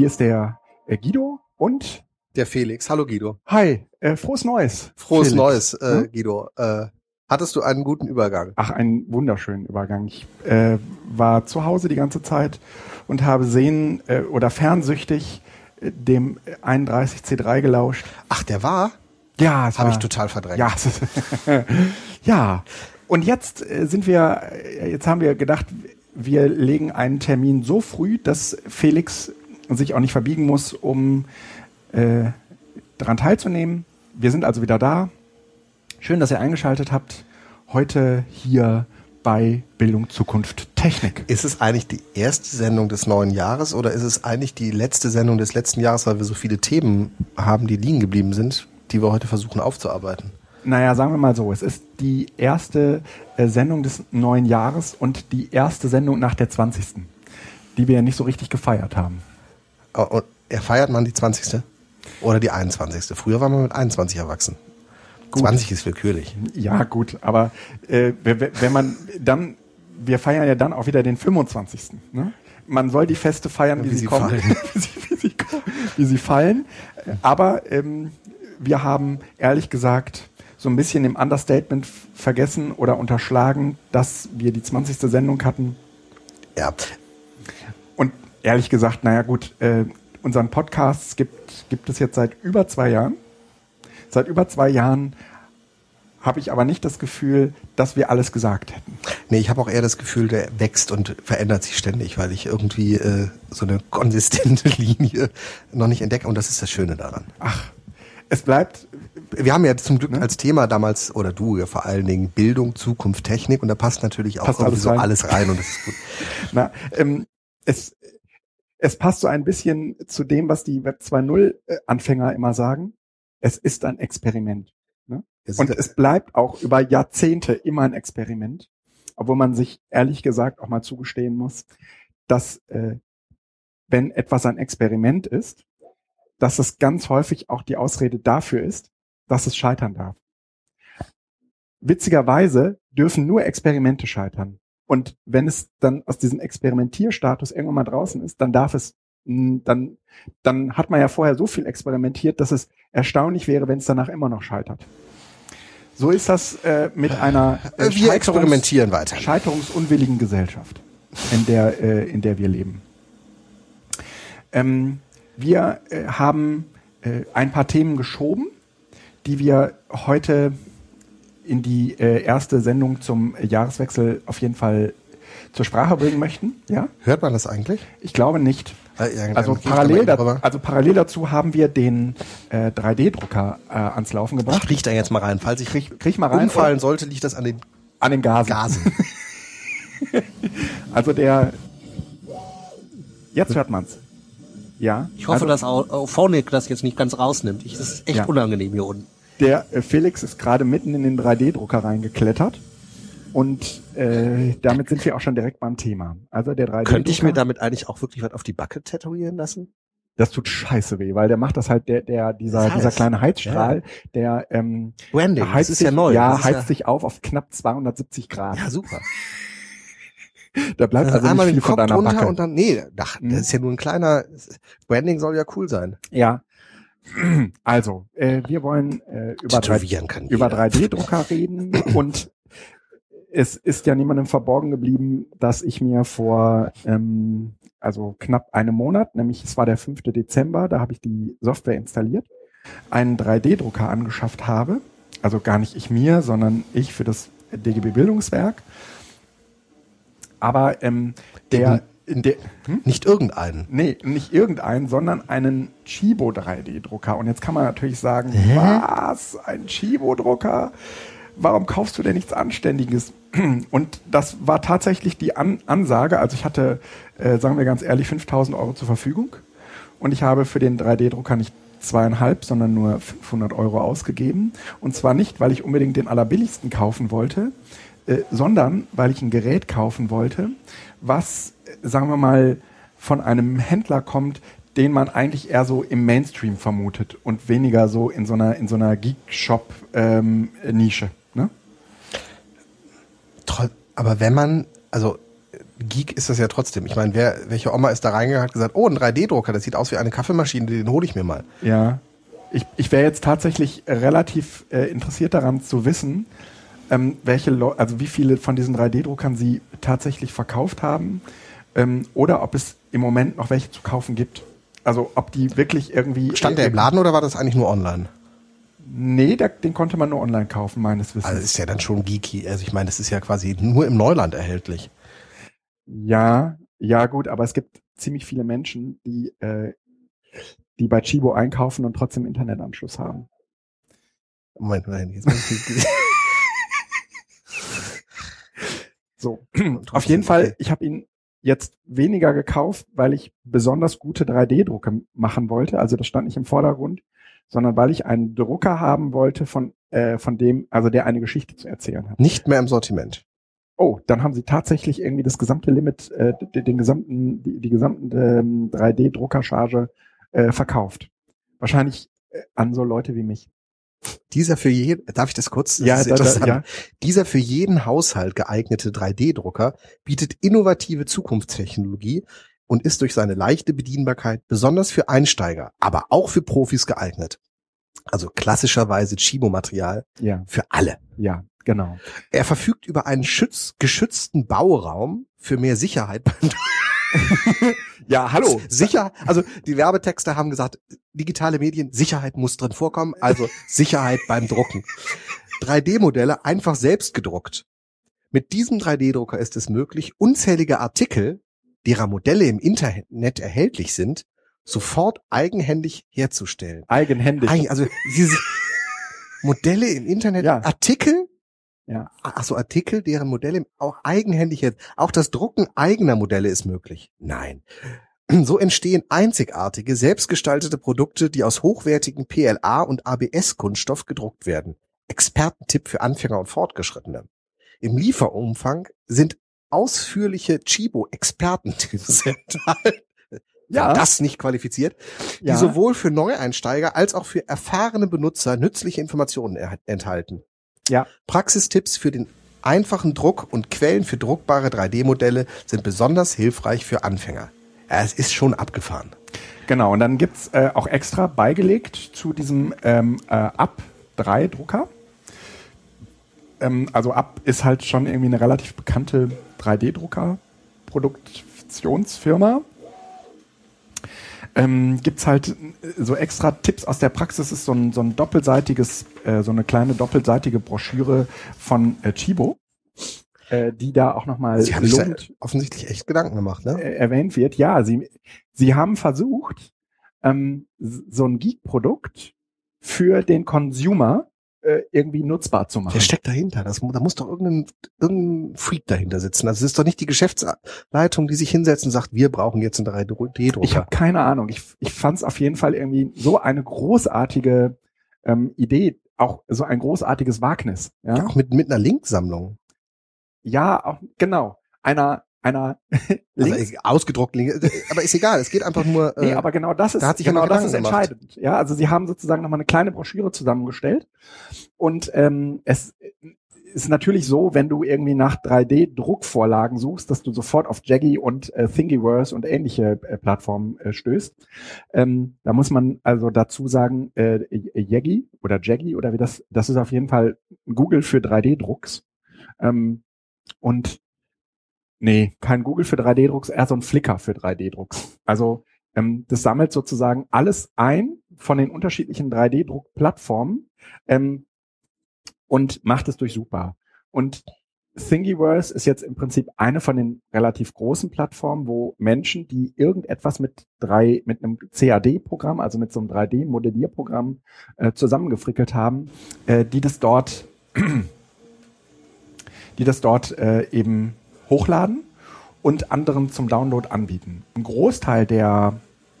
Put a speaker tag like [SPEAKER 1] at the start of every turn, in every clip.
[SPEAKER 1] Hier ist der äh, Guido und
[SPEAKER 2] der Felix. Hallo Guido.
[SPEAKER 1] Hi, äh, frohes Neues.
[SPEAKER 2] Frohes Felix. Neues, äh, hm? Guido. Äh, hattest du einen guten Übergang?
[SPEAKER 1] Ach, einen wunderschönen Übergang. Ich äh, war zu Hause die ganze Zeit und habe sehen äh, oder fernsüchtig äh, dem 31C3 gelauscht.
[SPEAKER 2] Ach, der war?
[SPEAKER 1] Ja, es
[SPEAKER 2] habe ich total verdrängt.
[SPEAKER 1] Ja, ja. Und jetzt äh, sind wir, äh, jetzt haben wir gedacht, wir legen einen Termin so früh, dass Felix sich auch nicht verbiegen muss, um äh, daran teilzunehmen. Wir sind also wieder da. Schön, dass ihr eingeschaltet habt. Heute hier bei Bildung, Zukunft, Technik.
[SPEAKER 2] Ist es eigentlich die erste Sendung des neuen Jahres oder ist es eigentlich die letzte Sendung des letzten Jahres, weil wir so viele Themen haben, die liegen geblieben sind, die wir heute versuchen aufzuarbeiten?
[SPEAKER 1] Naja, sagen wir mal so, es ist die erste äh, Sendung des neuen Jahres und die erste Sendung nach der 20. Die wir ja nicht so richtig gefeiert haben.
[SPEAKER 2] Oh, und feiert man die 20. oder die 21. Früher war man mit 21 erwachsen. Gut. 20 ist willkürlich.
[SPEAKER 1] Ja, gut, aber äh, wenn man dann, wir feiern ja dann auch wieder den 25. Ne? Man soll die Feste feiern, wie, wie, sie, kommen, wie, sie, wie, sie, wie sie fallen. Aber ähm, wir haben ehrlich gesagt so ein bisschen im Understatement vergessen oder unterschlagen, dass wir die 20. Sendung hatten.
[SPEAKER 2] Ja.
[SPEAKER 1] Ehrlich gesagt, naja gut, äh, unseren Podcast gibt, gibt es jetzt seit über zwei Jahren. Seit über zwei Jahren habe ich aber nicht das Gefühl, dass wir alles gesagt hätten.
[SPEAKER 2] Nee, ich habe auch eher das Gefühl, der wächst und verändert sich ständig, weil ich irgendwie äh, so eine konsistente Linie noch nicht entdecke und das ist das Schöne daran.
[SPEAKER 1] Ach, es bleibt.
[SPEAKER 2] Wir haben ja zum Glück ne? als Thema damals, oder du ja vor allen Dingen, Bildung, Zukunft, Technik und da passt natürlich auch passt irgendwie alles so rein. alles rein und das ist gut.
[SPEAKER 1] Na, ähm, es, es passt so ein bisschen zu dem, was die Web 2.0 äh, Anfänger immer sagen. Es ist ein Experiment. Ne? Und es bleibt auch über Jahrzehnte immer ein Experiment, obwohl man sich ehrlich gesagt auch mal zugestehen muss, dass äh, wenn etwas ein Experiment ist, dass es ganz häufig auch die Ausrede dafür ist, dass es scheitern darf. Witzigerweise dürfen nur Experimente scheitern. Und wenn es dann aus diesem Experimentierstatus irgendwann mal draußen ist, dann darf es, dann, dann hat man ja vorher so viel experimentiert, dass es erstaunlich wäre, wenn es danach immer noch scheitert. So ist das äh, mit einer
[SPEAKER 2] äh, wir experimentieren weiter.
[SPEAKER 1] scheiterungsunwilligen Gesellschaft, in der, äh, in der wir leben. Ähm, wir äh, haben äh, ein paar Themen geschoben, die wir heute in die äh, erste Sendung zum Jahreswechsel auf jeden Fall zur Sprache bringen möchten. Ja?
[SPEAKER 2] Hört man das eigentlich?
[SPEAKER 1] Ich glaube nicht. Also parallel, da, also parallel dazu haben wir den äh, 3D-Drucker äh, ans Laufen gebracht.
[SPEAKER 2] Ich krieg da jetzt mal rein. Falls ich
[SPEAKER 1] krieg, krieg mal rein,
[SPEAKER 2] umfallen sollte, liegt das an den
[SPEAKER 1] an den Gasen.
[SPEAKER 2] Gasen.
[SPEAKER 1] also der jetzt hört man's. Ja.
[SPEAKER 3] Ich hoffe, also, dass auch Phonic das jetzt nicht ganz rausnimmt. Ich, das ist echt ja. unangenehm hier unten.
[SPEAKER 1] Der äh, Felix ist gerade mitten in den 3D-Drucker reingeklettert. Und äh, damit sind wir auch schon direkt beim Thema. Also der 3D-Drucker.
[SPEAKER 2] Könnte ich mir damit eigentlich auch wirklich was auf die Backe tätowieren lassen?
[SPEAKER 1] Das tut scheiße weh, weil der macht das halt, der, der, dieser, das heißt, dieser kleine Heizstrahl, ja. der ähm,
[SPEAKER 2] Branding,
[SPEAKER 1] heizt
[SPEAKER 2] das ist
[SPEAKER 1] sich,
[SPEAKER 2] ja neu.
[SPEAKER 1] Ja, heizt ja sich auf auf knapp 270 Grad.
[SPEAKER 2] Ja, super.
[SPEAKER 1] Da bleibt also, also nicht viel von deiner
[SPEAKER 2] Backe. Und dann, nee, ach, das hm. ist ja nur ein kleiner, Branding soll ja cool sein.
[SPEAKER 1] Ja. Also, äh, wir wollen äh, über, 3, über 3D-Drucker reden und es ist ja niemandem verborgen geblieben, dass ich mir vor ähm, also knapp einem Monat, nämlich es war der 5. Dezember, da habe ich die Software installiert, einen 3D-Drucker angeschafft habe. Also gar nicht ich mir, sondern ich für das DGB Bildungswerk. Aber ähm, der,
[SPEAKER 2] in der hm? nicht irgendeinen.
[SPEAKER 1] Nee, nicht irgendeinen, sondern einen Chibo 3D-Drucker. Und jetzt kann man natürlich sagen, Hä? was? Ein Chibo-Drucker? Warum kaufst du denn nichts Anständiges? Und das war tatsächlich die An Ansage. Also ich hatte, äh, sagen wir ganz ehrlich, 5000 Euro zur Verfügung. Und ich habe für den 3D-Drucker nicht zweieinhalb, sondern nur 500 Euro ausgegeben. Und zwar nicht, weil ich unbedingt den allerbilligsten kaufen wollte, äh, sondern weil ich ein Gerät kaufen wollte, was, sagen wir mal, von einem Händler kommt, den man eigentlich eher so im Mainstream vermutet und weniger so in so einer in so einer Geek-Shop-Nische. Ähm, ne?
[SPEAKER 2] Aber wenn man, also Geek ist das ja trotzdem. Ich meine, wer, welche Oma ist da reingegangen und hat gesagt, oh, ein 3D-Drucker, das sieht aus wie eine Kaffeemaschine, den hole ich mir mal.
[SPEAKER 1] Ja. Ich, ich wäre jetzt tatsächlich relativ äh, interessiert daran zu wissen, ähm, welche Leu also wie viele von diesen 3D-Druckern sie tatsächlich verkauft haben ähm, oder ob es im Moment noch welche zu kaufen gibt. Also ob die wirklich irgendwie.
[SPEAKER 2] Stand der im Laden oder war das eigentlich nur online?
[SPEAKER 1] Nee, der, den konnte man nur online kaufen, meines Wissens.
[SPEAKER 2] Also ist ja dann schon geeky. Also ich meine, das ist ja quasi nur im Neuland erhältlich.
[SPEAKER 1] Ja, ja gut, aber es gibt ziemlich viele Menschen, die, äh, die bei Chibo einkaufen und trotzdem Internetanschluss haben.
[SPEAKER 2] Moment, nein, jetzt muss ich
[SPEAKER 1] So, auf jeden Fall, ich habe ihn jetzt weniger gekauft, weil ich besonders gute 3D-Drucke machen wollte. Also das stand nicht im Vordergrund, sondern weil ich einen Drucker haben wollte, von, äh, von dem, also der eine Geschichte zu erzählen hat.
[SPEAKER 2] Nicht mehr im Sortiment.
[SPEAKER 1] Oh, dann haben sie tatsächlich irgendwie das gesamte Limit, äh, den gesamten, die, die gesamten ähm, 3D-Druckercharge äh, verkauft. Wahrscheinlich äh, an so Leute wie mich.
[SPEAKER 2] Dieser für jeden, darf ich das kurz? Das
[SPEAKER 1] Ja,
[SPEAKER 2] ist
[SPEAKER 1] da- da-
[SPEAKER 2] interessant.
[SPEAKER 1] ja.
[SPEAKER 2] Dieser für jeden Haushalt geeignete 3D-Drucker bietet innovative Zukunftstechnologie und ist durch seine leichte Bedienbarkeit besonders für Einsteiger, aber auch für Profis geeignet. Also klassischerweise Chibo-Material
[SPEAKER 1] Ja,
[SPEAKER 2] für alle.
[SPEAKER 1] ja, genau.
[SPEAKER 2] Er verfügt über einen schütz geschützten Bauraum für mehr Sicherheit beim
[SPEAKER 1] Ja, hallo.
[SPEAKER 2] Sicher, also die Werbetexte haben gesagt, digitale Medien, Sicherheit muss drin vorkommen, also Sicherheit beim Drucken. 3D-Modelle einfach selbst gedruckt. Mit diesem 3D-Drucker ist es möglich, unzählige Artikel, derer Modelle im Internet erhältlich sind, sofort eigenhändig herzustellen.
[SPEAKER 1] Eigenhändig.
[SPEAKER 2] Eig- Also diese Modelle im Internet,
[SPEAKER 1] Ja.
[SPEAKER 2] Artikel,
[SPEAKER 1] Ja.
[SPEAKER 2] Achso, Artikel, deren Modelle auch eigenhändig jetzt. Auch das Drucken eigener Modelle ist möglich. Nein. So entstehen einzigartige, selbstgestaltete Produkte, die aus hochwertigen PLA und ABS-Kunststoff gedruckt werden. Expertentipp für Anfänger und Fortgeschrittene. Im Lieferumfang sind ausführliche Chibo-Expertentipps enthalten.
[SPEAKER 1] Ja.
[SPEAKER 2] Das nicht qualifiziert, die
[SPEAKER 1] Ja.
[SPEAKER 2] sowohl für Neueinsteiger als auch für erfahrene Benutzer nützliche Informationen enthalten.
[SPEAKER 1] Ja.
[SPEAKER 2] Praxistipps für den einfachen Druck und Quellen für druckbare 3D-Modelle sind besonders hilfreich für Anfänger. Ja, es ist schon abgefahren.
[SPEAKER 1] Genau, und dann gibt's äh, auch extra beigelegt zu diesem ähm, äh, Up 3 Drucker. Ähm, also Up ist halt schon irgendwie eine relativ bekannte 3D-Drucker-Produktionsfirma. Ähm, gibt's halt äh, so extra Tipps aus der Praxis, ist so ein, so ein doppelseitiges, äh, so eine kleine doppelseitige Broschüre von äh, Chibo, äh, die da auch nochmal
[SPEAKER 2] offensichtlich echt Gedanken gemacht, ne?
[SPEAKER 1] äh, erwähnt wird. Ja, sie, sie haben versucht, ähm, so ein Geek-Produkt für den Consumer äh, irgendwie nutzbar zu machen.
[SPEAKER 2] Wer steckt dahinter? Das, da muss doch irgendein, irgendein Freak dahinter sitzen. Also es ist doch nicht die Geschäftsleitung, die sich hinsetzt und sagt, wir brauchen jetzt einen 3D-Drucker.
[SPEAKER 1] Ich habe keine Ahnung. Ich, ich fand es auf jeden Fall irgendwie so eine großartige ähm, Idee, auch so ein großartiges Wagnis. Ja,
[SPEAKER 2] ja, auch mit, mit einer Linksammlung.
[SPEAKER 1] ja auch, genau. Einer, einer
[SPEAKER 2] Also,
[SPEAKER 1] Links-
[SPEAKER 2] äh, ausgedruckt, Link- aber ist egal. Es geht einfach nur.
[SPEAKER 1] Nee,
[SPEAKER 2] äh,
[SPEAKER 1] aber genau das ist,
[SPEAKER 2] da hat sich
[SPEAKER 1] genau das ist
[SPEAKER 2] Gedanken gemacht.
[SPEAKER 1] entscheidend. Ja, also sie haben sozusagen nochmal eine kleine Broschüre zusammengestellt. Und ähm, es ist natürlich so, wenn du irgendwie nach 3D-Druckvorlagen suchst, dass du sofort auf Jaggy und äh, Thingiverse und ähnliche äh, Plattformen äh, stößt. Ähm, da muss man also dazu sagen, äh, Jaggy oder Jaggy oder wie das, das ist auf jeden Fall Google für 3D-Drucks. Ähm, und Nee, kein Google für 3D-Drucks, eher so ein Flickr für 3D-Drucks. Also ähm, das sammelt sozusagen alles ein von den unterschiedlichen 3D-Druck-Plattformen ähm, und macht es durchsuchbar. Und Thingiverse ist jetzt im Prinzip eine von den relativ großen Plattformen, wo Menschen, die irgendetwas mit drei, mit einem CAD-Programm, also mit so einem 3D-Modellierprogramm äh, zusammengefrickelt haben, äh, die das dort, die das dort äh, eben hochladen und anderen zum Download anbieten. Ein Großteil der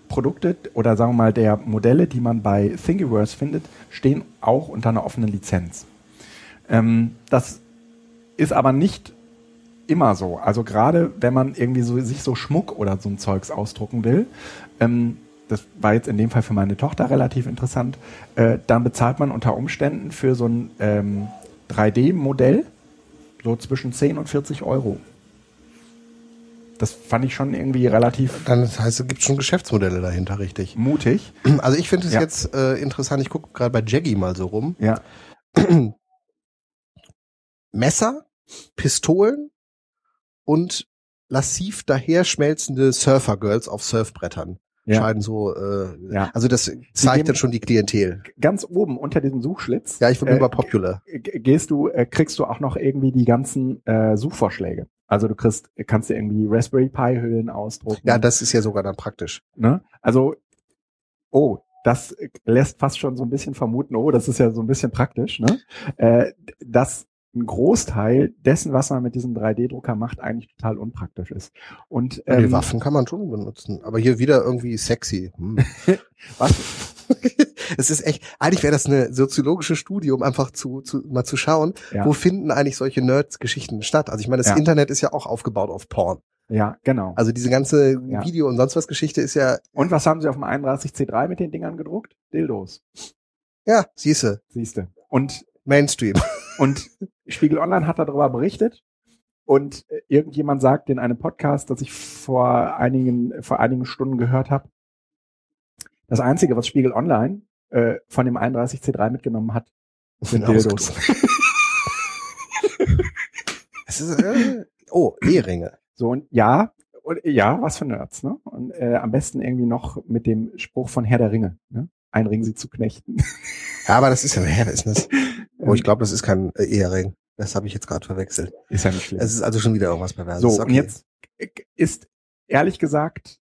[SPEAKER 1] Produkte oder sagen wir mal der Modelle, die man bei Thingiverse findet, stehen auch unter einer offenen Lizenz. Ähm, das ist aber nicht immer so. Also gerade wenn man irgendwie so sich so Schmuck oder so ein Zeugs ausdrucken will, ähm, das war jetzt in dem Fall für meine Tochter relativ interessant, äh, dann bezahlt man unter Umständen für so ein ähm, 3D-Modell so zwischen 10 und 40 Euro. Das fand ich schon irgendwie relativ
[SPEAKER 2] Dann das heißt, es gibt schon Geschäftsmodelle dahinter, richtig.
[SPEAKER 1] mutig.
[SPEAKER 2] Also ich finde es
[SPEAKER 1] Ja.
[SPEAKER 2] jetzt äh, interessant, ich gucke gerade bei Jaggy mal so rum.
[SPEAKER 1] Ja.
[SPEAKER 2] Messer, Pistolen und lassiv daherschmelzende Surfer-Girls auf Surfbrettern.
[SPEAKER 1] Ja.
[SPEAKER 2] Scheiden so, äh,
[SPEAKER 1] Ja.
[SPEAKER 2] also das zeigt dann schon die Klientel.
[SPEAKER 1] Ganz oben unter diesem Suchschlitz.
[SPEAKER 2] Ja, ich bin
[SPEAKER 1] äh,
[SPEAKER 2] über Popular.
[SPEAKER 1] gehst du, äh, kriegst du auch noch irgendwie die ganzen äh, Suchvorschläge. Also du kriegst, kannst dir irgendwie Raspberry Pi Hüllen ausdrucken.
[SPEAKER 2] Ja, das ist ja sogar dann praktisch.
[SPEAKER 1] ne? Also, oh, das lässt fast schon so ein bisschen vermuten, oh, das ist ja so ein bisschen praktisch, ne? Äh, dass ein Großteil dessen, was man mit diesem 3D-Drucker macht, eigentlich total unpraktisch ist. Und
[SPEAKER 2] die
[SPEAKER 1] ähm,
[SPEAKER 2] Waffen kann man schon benutzen, aber hier wieder irgendwie sexy. Hm.
[SPEAKER 1] was,
[SPEAKER 2] es ist echt, eigentlich wäre das eine soziologische Studie, um einfach zu, zu mal zu schauen,
[SPEAKER 1] Ja.
[SPEAKER 2] wo finden eigentlich solche Nerds-Geschichten statt. Also ich meine, das
[SPEAKER 1] Ja.
[SPEAKER 2] Internet ist ja auch aufgebaut auf Porn.
[SPEAKER 1] ja, genau.
[SPEAKER 2] Also diese ganze
[SPEAKER 1] Ja.
[SPEAKER 2] Video- und sonst was Geschichte ist ja,
[SPEAKER 1] Und was haben sie auf dem 31C3 mit den Dingern gedruckt? Dildos,
[SPEAKER 2] ja, siehste,
[SPEAKER 1] siehste. Und
[SPEAKER 2] Mainstream.
[SPEAKER 1] Und Spiegel Online hat darüber berichtet. Und äh, irgendjemand sagt in einem Podcast, das ich vor einigen, vor einigen Stunden gehört habe, das Einzige, was Spiegel Online äh, von dem 31C3 mitgenommen hat, sind Dildos.
[SPEAKER 2] Es ist, äh, oh, Eheringe.
[SPEAKER 1] So, und ja, und, ja, was für Nerds, ne? Und äh, am besten irgendwie noch mit dem Spruch von Herr der Ringe, ne? Ein Ring sie zu knechten.
[SPEAKER 2] Ja, aber das ist ja, das ist das. Oh, ich glaube, das ist kein äh, Ehering. Das habe ich jetzt gerade verwechselt.
[SPEAKER 1] ist ja nicht schlimm.
[SPEAKER 2] Es ist also schon wieder irgendwas Perverses.
[SPEAKER 1] So,
[SPEAKER 2] okay.
[SPEAKER 1] und jetzt ist ehrlich gesagt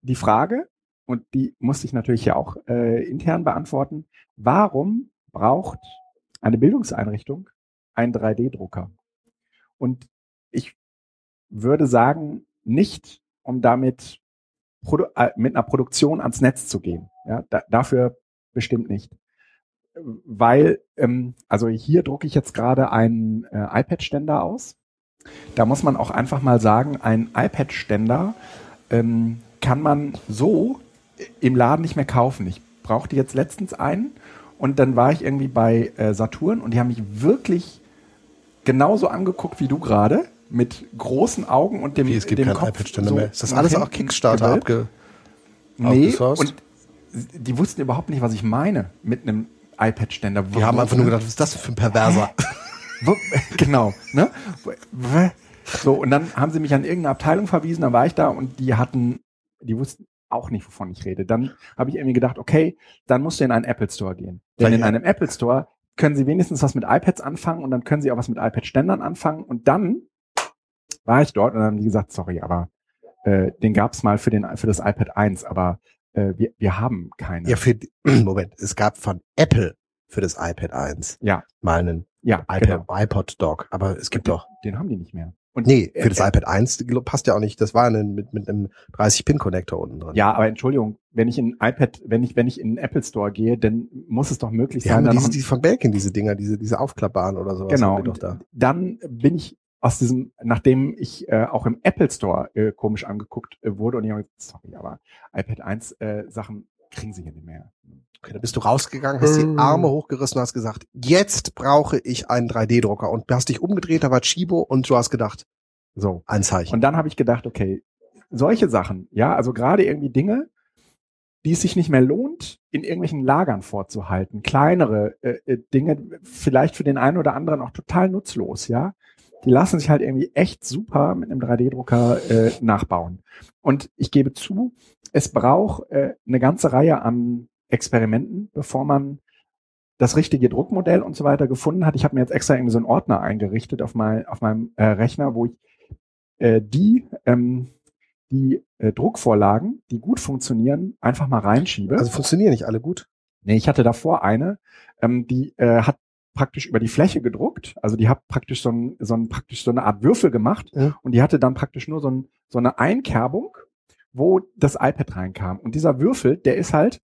[SPEAKER 1] die Frage, und die musste ich natürlich ja auch äh, intern beantworten, warum braucht eine Bildungseinrichtung einen 3D-Drucker? Und ich würde sagen, nicht, um damit produ äh, mit einer Produktion ans Netz zu gehen. Ja, da, dafür bestimmt nicht. Weil, ähm, also hier drucke ich jetzt gerade einen äh, iPad-Ständer aus. Da muss man auch einfach mal sagen, ein iPad-Ständer ähm, kann man so im Laden nicht mehr kaufen. Ich brauchte jetzt letztens einen und dann war ich irgendwie bei äh, Saturn und die haben mich wirklich genauso angeguckt wie du gerade, mit großen Augen und dem,
[SPEAKER 2] Wie, es gibt
[SPEAKER 1] dem
[SPEAKER 2] keinen
[SPEAKER 1] Kopf
[SPEAKER 2] iPad-Ständer
[SPEAKER 1] so
[SPEAKER 2] mehr. Ist das alles auch Kickstarter abge...
[SPEAKER 1] Nee, und die wussten überhaupt nicht, was ich meine mit einem iPad-Ständer.
[SPEAKER 2] Die haben einfach nur gedacht, was ist das für ein Perverser?
[SPEAKER 1] Genau, ne? So, und dann haben sie mich an irgendeine Abteilung verwiesen, dann war ich da und die hatten, die wussten auch nicht, wovon ich rede. Dann habe ich irgendwie gedacht, okay, dann musst du in einen Apple Store gehen. Denn in
[SPEAKER 2] ein-
[SPEAKER 1] einem Apple Store können sie wenigstens was mit iPads anfangen und dann können sie auch was mit iPad-Ständern anfangen und dann war ich dort und dann haben die gesagt, sorry, aber äh, den gab's mal für, den, für das iPad 1, aber äh, wir, wir haben keine.
[SPEAKER 2] Ja, für, Moment, es gab von Apple für das iPad 1
[SPEAKER 1] Ja.
[SPEAKER 2] mal einen
[SPEAKER 1] ja,
[SPEAKER 2] iPad,
[SPEAKER 1] genau.
[SPEAKER 2] iPod Dock, aber es gibt doch.
[SPEAKER 1] Den haben die nicht mehr. Und
[SPEAKER 2] Nee, für das
[SPEAKER 1] äh,
[SPEAKER 2] iPad 1 die passt ja auch nicht. Das war ein, mit, mit einem 30-Pin-Connector unten drin.
[SPEAKER 1] Ja, aber Entschuldigung, wenn ich in iPad, wenn ich, wenn ich in den Apple Store gehe, dann muss es doch möglich sein,
[SPEAKER 2] haben
[SPEAKER 1] da
[SPEAKER 2] diese,
[SPEAKER 1] noch
[SPEAKER 2] die von Belkin, diese Dinger, diese, diese aufklappbaren oder sowas.
[SPEAKER 1] Genau.
[SPEAKER 2] haben da.
[SPEAKER 1] dann bin ich aus diesem, nachdem ich äh, auch im Apple Store äh, komisch angeguckt äh, wurde und ich habe gesagt, sorry, aber iPad 1 äh, Sachen kriegen sie hier nicht mehr.
[SPEAKER 2] Okay, da bist du rausgegangen, hast die
[SPEAKER 1] Hm.
[SPEAKER 2] Arme hochgerissen und hast gesagt, jetzt brauche ich einen 3D-Drucker. Und hast dich umgedreht, da war Chibo und du hast gedacht,
[SPEAKER 1] So.
[SPEAKER 2] ein Zeichen.
[SPEAKER 1] Und dann habe ich gedacht, okay, solche Sachen, ja, also gerade irgendwie Dinge, die es sich nicht mehr lohnt, in irgendwelchen Lagern vorzuhalten, kleinere äh, äh, Dinge, vielleicht für den einen oder anderen auch total nutzlos, ja, die lassen sich halt irgendwie echt super mit einem 3D-Drucker äh, nachbauen. Und ich gebe zu, es braucht äh, eine ganze Reihe an Experimenten, bevor man das richtige Druckmodell und so weiter gefunden hat. Ich habe mir jetzt extra irgendwie so einen Ordner eingerichtet auf, mein, auf meinem äh, Rechner, wo ich äh, die, ähm, die äh, Druckvorlagen, die gut funktionieren, einfach mal reinschiebe.
[SPEAKER 2] Also funktionieren nicht alle gut.
[SPEAKER 1] nee, ich hatte davor eine, ähm, die äh, hat praktisch über die Fläche gedruckt. Also die hat praktisch so, ein, so, ein, praktisch so eine Art Würfel gemacht
[SPEAKER 2] Ja.
[SPEAKER 1] und die hatte dann praktisch nur so, ein, so eine Einkerbung, wo das iPad reinkam. Und dieser Würfel, der ist halt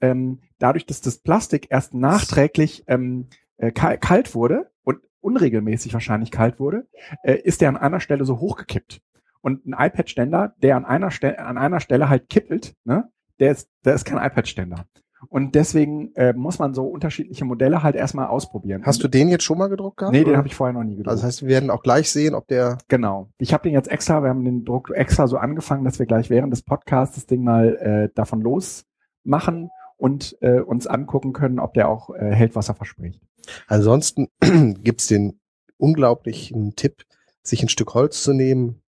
[SPEAKER 1] ähm, dadurch, dass das Plastik erst nachträglich ähm, äh, kal kalt wurde und unregelmäßig wahrscheinlich kalt wurde, äh, ist der an einer Stelle so hochgekippt. Und ein iPad-Ständer, der an einer, Stelle an einer Stelle halt kippelt, ne, der ist, der ist kein iPad-Ständer. Und deswegen äh, muss man so unterschiedliche Modelle halt erstmal ausprobieren.
[SPEAKER 2] Hast du den jetzt schon mal gedruckt gehabt?
[SPEAKER 1] Nee, den
[SPEAKER 2] oder?
[SPEAKER 1] habe ich vorher noch nie gedruckt.
[SPEAKER 2] Also das heißt, wir werden auch gleich sehen, ob der.
[SPEAKER 1] Genau. Ich habe den jetzt extra, wir haben den Druck extra so angefangen, dass wir gleich während des Podcasts das Ding mal äh, davon losmachen und äh, uns angucken können, ob der auch äh, hält, was er verspricht.
[SPEAKER 2] Ansonsten gibt's den unglaublichen Tipp, sich ein Stück Holz zu nehmen,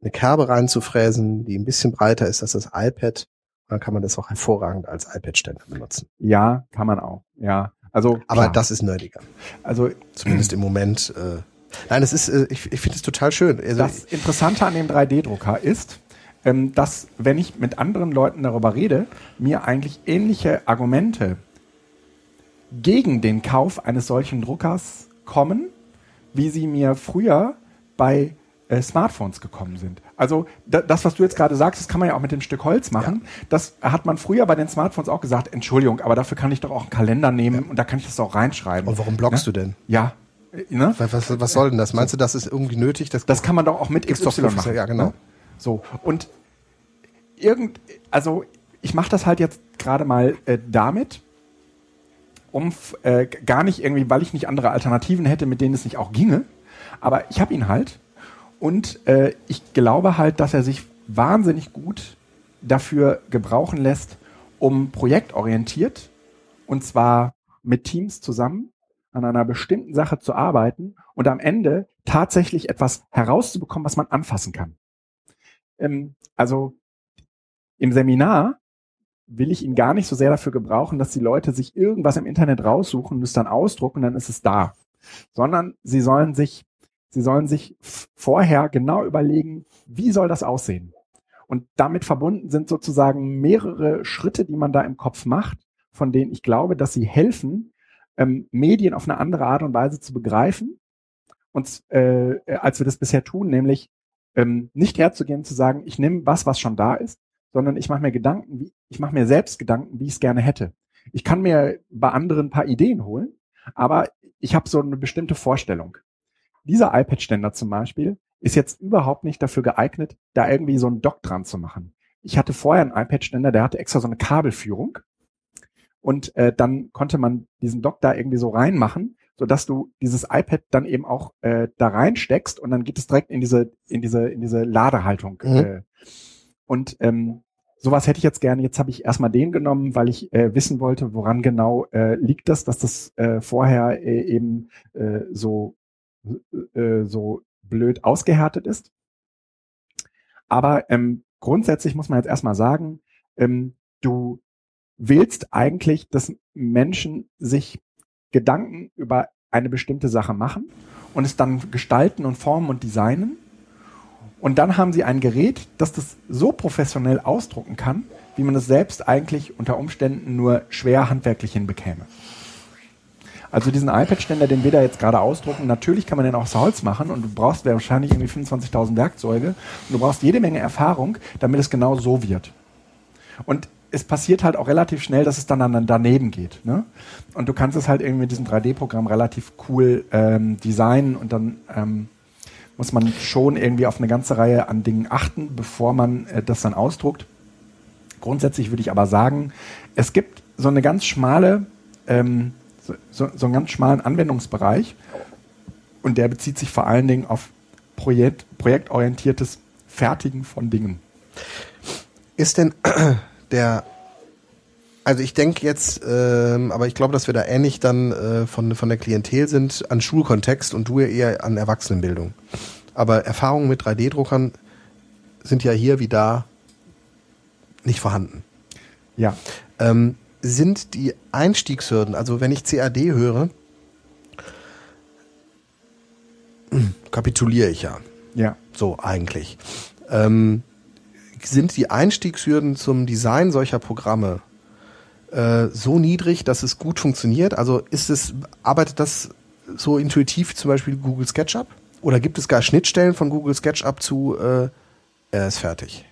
[SPEAKER 2] eine Kerbe reinzufräsen, die ein bisschen breiter ist als das iPad. Dann kann man das auch hervorragend als iPad-Ständer benutzen.
[SPEAKER 1] Ja, kann man auch. Ja, also.
[SPEAKER 2] Aber
[SPEAKER 1] klar.
[SPEAKER 2] das ist nerdiger.
[SPEAKER 1] also
[SPEAKER 2] Zumindest im Moment. Äh, nein, es ist, äh, ich, ich finde es total schön. Also,
[SPEAKER 1] Das Interessante an dem 3D-Drucker ist, ähm, dass, wenn ich mit anderen Leuten darüber rede, mir eigentlich ähnliche Argumente gegen den Kauf eines solchen Druckers kommen, wie sie mir früher bei äh, Smartphones gekommen sind. Also da, das, was du jetzt gerade sagst, das kann man ja auch mit dem Stück Holz machen. Das hat man früher bei den Smartphones auch gesagt, Entschuldigung, aber dafür kann ich doch auch einen Kalender nehmen und da kann ich das auch reinschreiben.
[SPEAKER 2] und warum bloggst
[SPEAKER 1] Ne?
[SPEAKER 2] du denn?
[SPEAKER 1] Ja. Ne?
[SPEAKER 2] Was, was, soll denn das? Meinst du, das ist irgendwie nötig? Das,
[SPEAKER 1] Das kann man doch auch mit
[SPEAKER 2] Gibt's doch
[SPEAKER 1] XY
[SPEAKER 2] für-
[SPEAKER 1] machen.
[SPEAKER 2] ja, genau.
[SPEAKER 1] ne? So. Und irgend, also ich mache das halt jetzt gerade mal äh, damit, um äh, gar nicht irgendwie, weil ich nicht andere Alternativen hätte, mit denen es nicht auch ginge. Aber ich habe ihn halt und äh, ich glaube halt, dass er sich wahnsinnig gut dafür gebrauchen lässt, um projektorientiert und zwar mit Teams zusammen an einer bestimmten Sache zu arbeiten und am Ende tatsächlich etwas herauszubekommen, was man anfassen kann. Ähm, also im Seminar will ich ihn gar nicht so sehr dafür gebrauchen, dass die Leute sich irgendwas im Internet raussuchen und dann ausdrucken dann ist es da. Sondern sie sollen sich, sie sollen sich vorher genau überlegen, wie soll das aussehen? Und damit verbunden sind sozusagen mehrere Schritte, die man da im Kopf macht, von denen ich glaube, dass sie helfen, ähm, Medien auf eine andere Art und Weise zu begreifen, und äh, als wir das bisher tun, nämlich ähm, nicht herzugehen zu sagen, ich nehme was, was schon da ist, sondern ich mache mir Gedanken, wie, ich mache mir selbst Gedanken, wie ich es gerne hätte. Ich kann mir bei anderen ein paar Ideen holen, aber ich habe so eine bestimmte Vorstellung. Dieser iPad-Ständer zum Beispiel ist jetzt überhaupt nicht dafür geeignet, da irgendwie so einen Dock dran zu machen. Ich hatte vorher einen iPad-Ständer, der hatte extra so eine Kabelführung und äh, dann konnte man diesen Dock da irgendwie so reinmachen, so dass du dieses iPad dann eben auch äh, da reinsteckst und dann geht es direkt in diese in diese in diese Ladehaltung.
[SPEAKER 2] Mhm.
[SPEAKER 1] Äh, und ähm, sowas hätte ich jetzt gerne. Jetzt habe ich erstmal den genommen, weil ich äh, wissen wollte, woran genau äh, liegt das, dass das äh, vorher äh, eben äh, so äh, so blöd ausgehärtet ist. Aber ähm, grundsätzlich muss man jetzt erstmal sagen, ähm, du willst eigentlich, dass Menschen sich Gedanken über eine bestimmte Sache machen und es dann gestalten und formen und designen. Und dann haben sie ein Gerät, das das so professionell ausdrucken kann, wie man es selbst eigentlich unter Umständen nur schwer handwerklich hinbekäme. Also diesen iPad-Ständer, den wir da jetzt gerade ausdrucken, natürlich kann man den auch aus Holz machen und du brauchst wahrscheinlich irgendwie 25.000 Werkzeuge und du brauchst jede Menge Erfahrung, damit es genau so wird. Und es passiert halt auch relativ schnell, dass es dann, daneben geht. Ne? Und du kannst es halt irgendwie mit diesem 3D-Programm relativ cool ähm, designen und dann ähm, muss man schon irgendwie auf eine ganze Reihe an Dingen achten, bevor man äh, das dann ausdruckt. Grundsätzlich würde ich aber sagen, es gibt so eine ganz schmale, ähm, so, so, einen ganz schmalen Anwendungsbereich und der bezieht sich vor allen Dingen auf Projekt, projektorientiertes Fertigen von Dingen.
[SPEAKER 2] Ist denn der, also ich denke jetzt, ähm, aber ich glaube, dass wir da ähnlich dann äh, von, von der Klientel sind, an Schulkontext und du ja eher an Erwachsenenbildung. Aber Erfahrungen mit 3D-Druckern sind ja hier wie da nicht vorhanden.
[SPEAKER 1] Ja,
[SPEAKER 2] Ähm, sind die Einstiegshürden, also wenn ich CAD höre, kapituliere ich ja.
[SPEAKER 1] ja.
[SPEAKER 2] So eigentlich. Ähm, sind die Einstiegshürden zum Design solcher Programme äh, so niedrig, dass es gut funktioniert? Also ist es, arbeitet das so intuitiv zum Beispiel Google SketchUp? Oder gibt es gar Schnittstellen von Google SketchUp zu, äh, er ist fertig?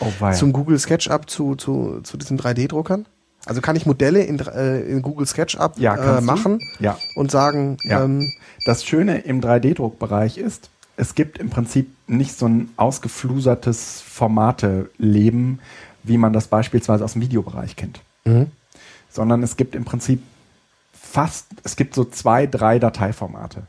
[SPEAKER 1] Oh.
[SPEAKER 2] Zum Google SketchUp zu, zu, zu diesen 3D-Druckern? Also kann ich Modelle in, äh, in Google SketchUp
[SPEAKER 1] Ja,
[SPEAKER 2] äh, machen
[SPEAKER 1] Ja.
[SPEAKER 2] und sagen,
[SPEAKER 1] Ja.
[SPEAKER 2] ähm,
[SPEAKER 1] Das Schöne im 3D-Druckbereich ist, es gibt im Prinzip nicht so ein ausgeflusertes Formate-Leben, wie man das beispielsweise aus dem Videobereich kennt.
[SPEAKER 2] Mhm.
[SPEAKER 1] Sondern es gibt im Prinzip fast, es gibt so zwei, drei Dateiformate.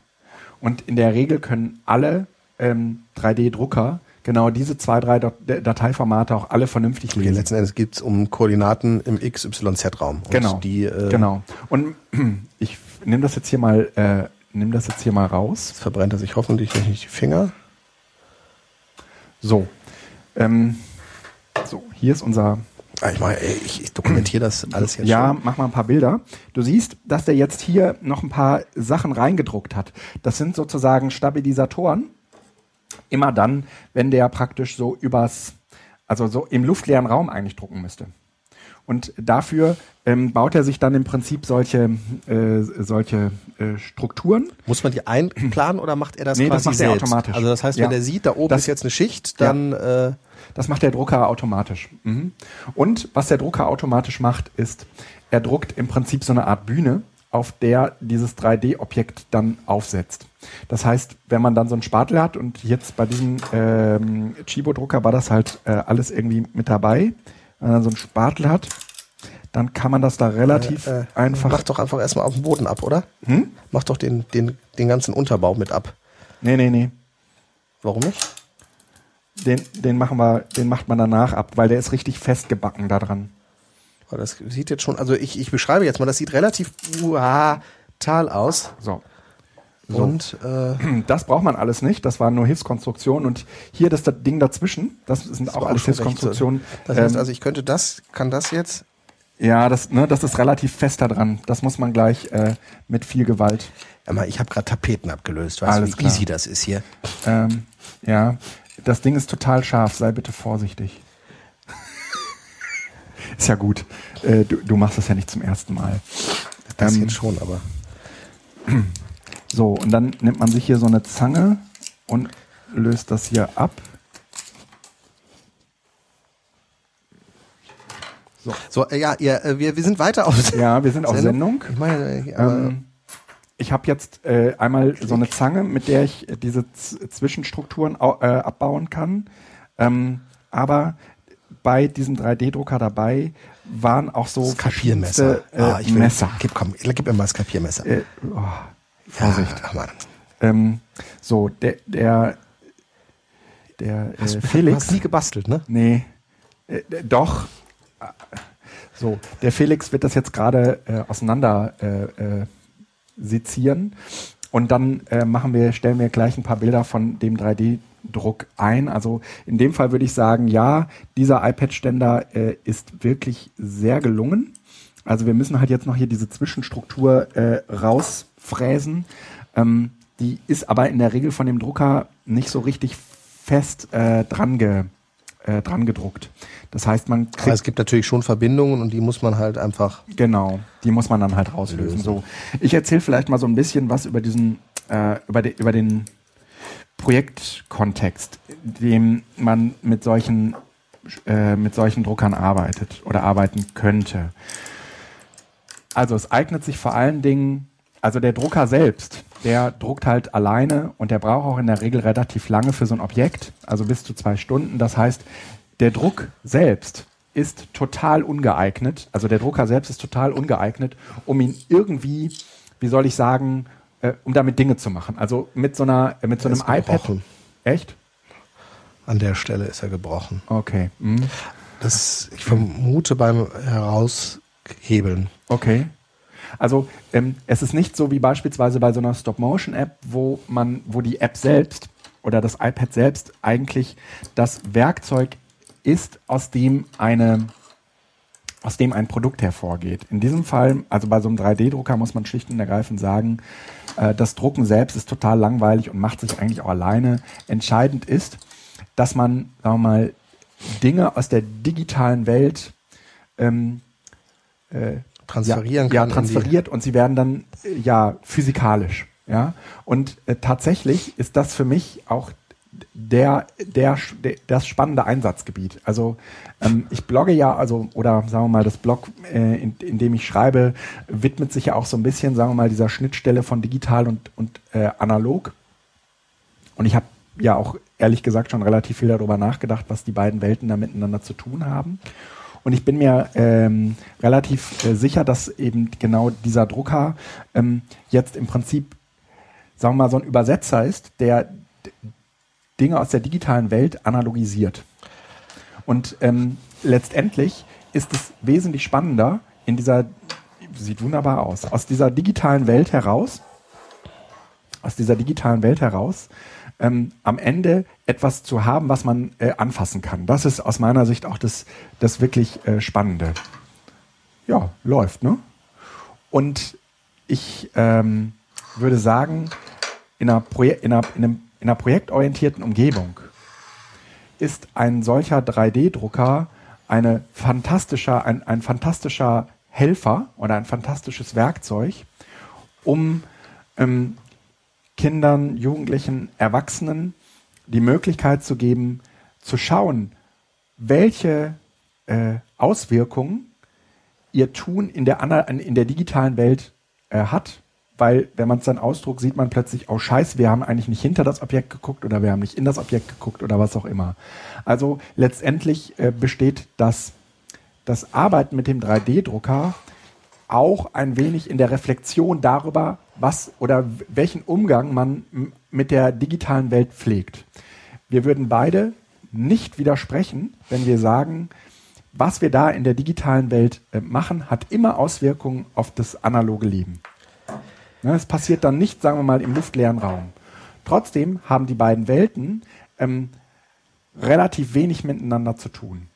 [SPEAKER 1] Und in der Regel können alle ähm, 3D-Drucker genau diese zwei, drei Dat Dateiformate auch alle vernünftig lesen.
[SPEAKER 2] letzten Endes geht's um Koordinaten im XYZ-Raum.
[SPEAKER 1] Genau.
[SPEAKER 2] Die, äh,
[SPEAKER 1] genau. Und ich nehme das jetzt hier mal, äh, nimm das jetzt hier mal raus.
[SPEAKER 2] Jetzt verbrennt er sich hoffentlich nicht die Finger.
[SPEAKER 1] So. Ähm, so, hier ist unser.
[SPEAKER 2] Ah, ich, meine, ich dokumentiere das alles jetzt
[SPEAKER 1] ja,
[SPEAKER 2] schon.
[SPEAKER 1] mach mal ein paar Bilder. Du siehst, dass der jetzt hier noch ein paar Sachen reingedruckt hat. Das sind sozusagen Stabilisatoren. Immer dann, wenn der praktisch so übers, also so im luftleeren Raum eigentlich drucken müsste. Und dafür ähm, baut er sich dann im Prinzip solche, äh, solche äh, Strukturen.
[SPEAKER 2] Muss man die einplanen oder macht er das
[SPEAKER 1] Nee, das
[SPEAKER 2] quasi
[SPEAKER 1] macht er
[SPEAKER 2] selbst?
[SPEAKER 1] automatisch.
[SPEAKER 2] Also das heißt,
[SPEAKER 1] Ja.
[SPEAKER 2] wenn der sieht, da oben
[SPEAKER 1] Das-
[SPEAKER 2] ist jetzt eine Schicht, dann äh,
[SPEAKER 1] Das macht der Drucker automatisch. Mhm. Und was der Drucker automatisch macht, ist, er druckt im Prinzip so eine Art Bühne, auf der dieses 3D-Objekt dann aufsetzt. Das heißt, wenn man dann so einen Spatel hat und jetzt bei diesem ähm, Chibo-Drucker war das halt äh, alles irgendwie mit dabei, wenn man dann so einen Spatel hat, dann kann man das da relativ
[SPEAKER 2] äh,
[SPEAKER 1] einfach.
[SPEAKER 2] mach doch einfach erstmal auf den Boden ab, oder?
[SPEAKER 1] Hm?
[SPEAKER 2] Mach doch den, den, den ganzen Unterbau mit ab.
[SPEAKER 1] Nee, nee, nee.
[SPEAKER 2] Warum nicht?
[SPEAKER 1] Den, den machen wir, den macht man danach ab, weil der ist richtig festgebacken da dran.
[SPEAKER 2] Das sieht jetzt schon, also ich, ich beschreibe jetzt mal, das sieht relativ uah, tal aus.
[SPEAKER 1] So.
[SPEAKER 2] Und äh,
[SPEAKER 1] Das braucht man alles nicht. Das waren nur Hilfskonstruktionen. Und hier das, das Ding dazwischen, das sind auch
[SPEAKER 2] war
[SPEAKER 1] alles
[SPEAKER 2] so.
[SPEAKER 1] Hilfskonstruktionen.
[SPEAKER 2] Das heißt
[SPEAKER 1] Ähm,
[SPEAKER 2] also, ich könnte das, kann das jetzt.
[SPEAKER 1] ja, das, ne, das ist relativ fest da dran. Das muss man gleich äh, mit viel Gewalt.
[SPEAKER 2] Mal, ich habe gerade Tapeten abgelöst. Weißt
[SPEAKER 1] Alles
[SPEAKER 2] du, wie
[SPEAKER 1] klar.
[SPEAKER 2] easy das ist hier?
[SPEAKER 1] Ähm, ja, das Ding ist total scharf. Sei bitte vorsichtig. ist ja gut. Äh, du, du machst das ja nicht zum ersten Mal.
[SPEAKER 2] Das
[SPEAKER 1] Ähm,
[SPEAKER 2] jetzt schon, aber.
[SPEAKER 1] So, und dann nimmt man sich hier so eine Zange und löst das hier ab.
[SPEAKER 2] So, äh, ja, ihr, äh, wir, wir sind weiter auf
[SPEAKER 1] Ja, wir sind auf Sendung.
[SPEAKER 2] Ich meine, äh,
[SPEAKER 1] Ähm, ich habe jetzt äh, einmal so eine Zange, mit der ich diese Z Zwischenstrukturen äh, abbauen kann. Ähm, aber bei diesem 3D-Drucker dabei waren auch so
[SPEAKER 2] das Kapiermesser.
[SPEAKER 1] Äh,
[SPEAKER 2] ah, ich will,
[SPEAKER 1] Messer.
[SPEAKER 2] Gib, komm, gib mir mal das Kapiermesser.
[SPEAKER 1] Äh, oh, Vorsicht.
[SPEAKER 2] Ja, Mann.
[SPEAKER 1] Ähm, so, der, der, der äh,
[SPEAKER 2] Du
[SPEAKER 1] Felix.
[SPEAKER 2] hast nie gebastelt, ne?
[SPEAKER 1] Nee, äh, äh, doch. Äh, So, der Felix wird das jetzt gerade äh, auseinander äh, äh, sezieren und dann äh, machen wir, stellen wir gleich ein paar Bilder von dem 3D-Druck ein. Also in dem Fall würde ich sagen, ja, dieser iPad-Ständer äh, ist wirklich sehr gelungen. Also wir müssen halt jetzt noch hier diese Zwischenstruktur äh, rausfräsen. Ähm, die ist aber in der Regel von dem Drucker nicht so richtig fest äh, dran, ge, äh, dran gedruckt. Das heißt, man
[SPEAKER 2] Aber
[SPEAKER 1] kriegt
[SPEAKER 2] es gibt natürlich schon Verbindungen und die muss man halt einfach.
[SPEAKER 1] Genau, die muss man dann halt rauslösen. So, ich erzähle vielleicht mal so ein bisschen was über diesen, äh, über, de, über den Projektkontext, in dem man mit solchen, äh, mit solchen Druckern arbeitet oder arbeiten könnte. Also es eignet sich vor allen Dingen, also der Drucker selbst, der druckt halt alleine und der braucht auch in der Regel relativ lange für so ein Objekt, also bis zu zwei Stunden. Das heißt, der Druck selbst ist total ungeeignet, also der Drucker selbst ist total ungeeignet, um ihn irgendwie, wie soll ich sagen, äh, um damit Dinge zu machen. Also mit so einer, äh, mit so
[SPEAKER 2] Er
[SPEAKER 1] einem iPad.
[SPEAKER 2] gebrochen.
[SPEAKER 1] Echt?
[SPEAKER 2] An der Stelle ist er gebrochen.
[SPEAKER 1] Okay. Mhm.
[SPEAKER 2] Das, ich vermute beim Heraushebeln.
[SPEAKER 1] Okay. Also ähm, es ist nicht so wie beispielsweise bei so einer Stop-Motion-App, wo man, wo die App selbst oder das iPad selbst eigentlich das Werkzeug ist, aus dem eine aus dem ein Produkt hervorgeht. In diesem Fall, also bei so einem 3D-Drucker muss man schlicht und ergreifend sagen, äh, das Drucken selbst ist total langweilig und macht sich eigentlich auch alleine. Entscheidend ist, dass man, sagen wir mal, Dinge aus der digitalen Welt ähm, äh,
[SPEAKER 2] Transferieren
[SPEAKER 1] ja,
[SPEAKER 2] kann.
[SPEAKER 1] Ja, transferiert und sie werden dann äh, ja physikalisch. Ja, und äh, tatsächlich ist das für mich auch der, der, der das spannende Einsatzgebiet. Also ähm, ich blogge ja, also oder sagen wir mal, das Blog, äh, in, in dem ich schreibe, widmet sich ja auch so ein bisschen, sagen wir mal, dieser Schnittstelle von digital und, und äh, analog. Und ich habe ja auch ehrlich gesagt schon relativ viel darüber nachgedacht, was die beiden Welten da miteinander zu tun haben. Und ich bin mir ähm, relativ äh, sicher, dass eben genau dieser Drucker ähm, jetzt im Prinzip, sagen wir mal, so ein Übersetzer ist, der Dinge aus der digitalen Welt analogisiert. Und ähm, letztendlich ist es wesentlich spannender in dieser, sieht wunderbar aus, aus dieser digitalen Welt heraus, aus dieser digitalen Welt heraus, ähm, am Ende etwas zu haben, was man äh, anfassen kann. Das ist aus meiner Sicht auch das, das wirklich äh, Spannende. Ja, läuft, ne? Und ich ähm, würde sagen, in einer, Proje in, einer, in, einem, in einer projektorientierten Umgebung ist ein solcher 3D-Drucker eine fantastischer, ein, ein fantastischer Helfer oder ein fantastisches Werkzeug, um ähm, Kindern, Jugendlichen, Erwachsenen die Möglichkeit zu geben, zu schauen, welche äh, Auswirkungen ihr Tun in der, in der digitalen Welt äh, hat. Weil, wenn man es dann ausdruckt, sieht man plötzlich, oh scheiße, wir haben eigentlich nicht hinter das Objekt geguckt oder wir haben nicht in das Objekt geguckt oder was auch immer. Also letztendlich äh, besteht das, das Arbeiten mit dem 3D-Drucker auch ein wenig in der Reflexion darüber, was oder welchen Umgang man mit der digitalen Welt pflegt. Wir würden beide nicht widersprechen, wenn wir sagen, was wir da in der digitalen Welt äh, machen, hat immer Auswirkungen auf das analoge Leben. Ne, es passiert dann nicht, sagen wir mal, im luftleeren Raum. Trotzdem haben die beiden Welten ähm, relativ wenig miteinander zu tun.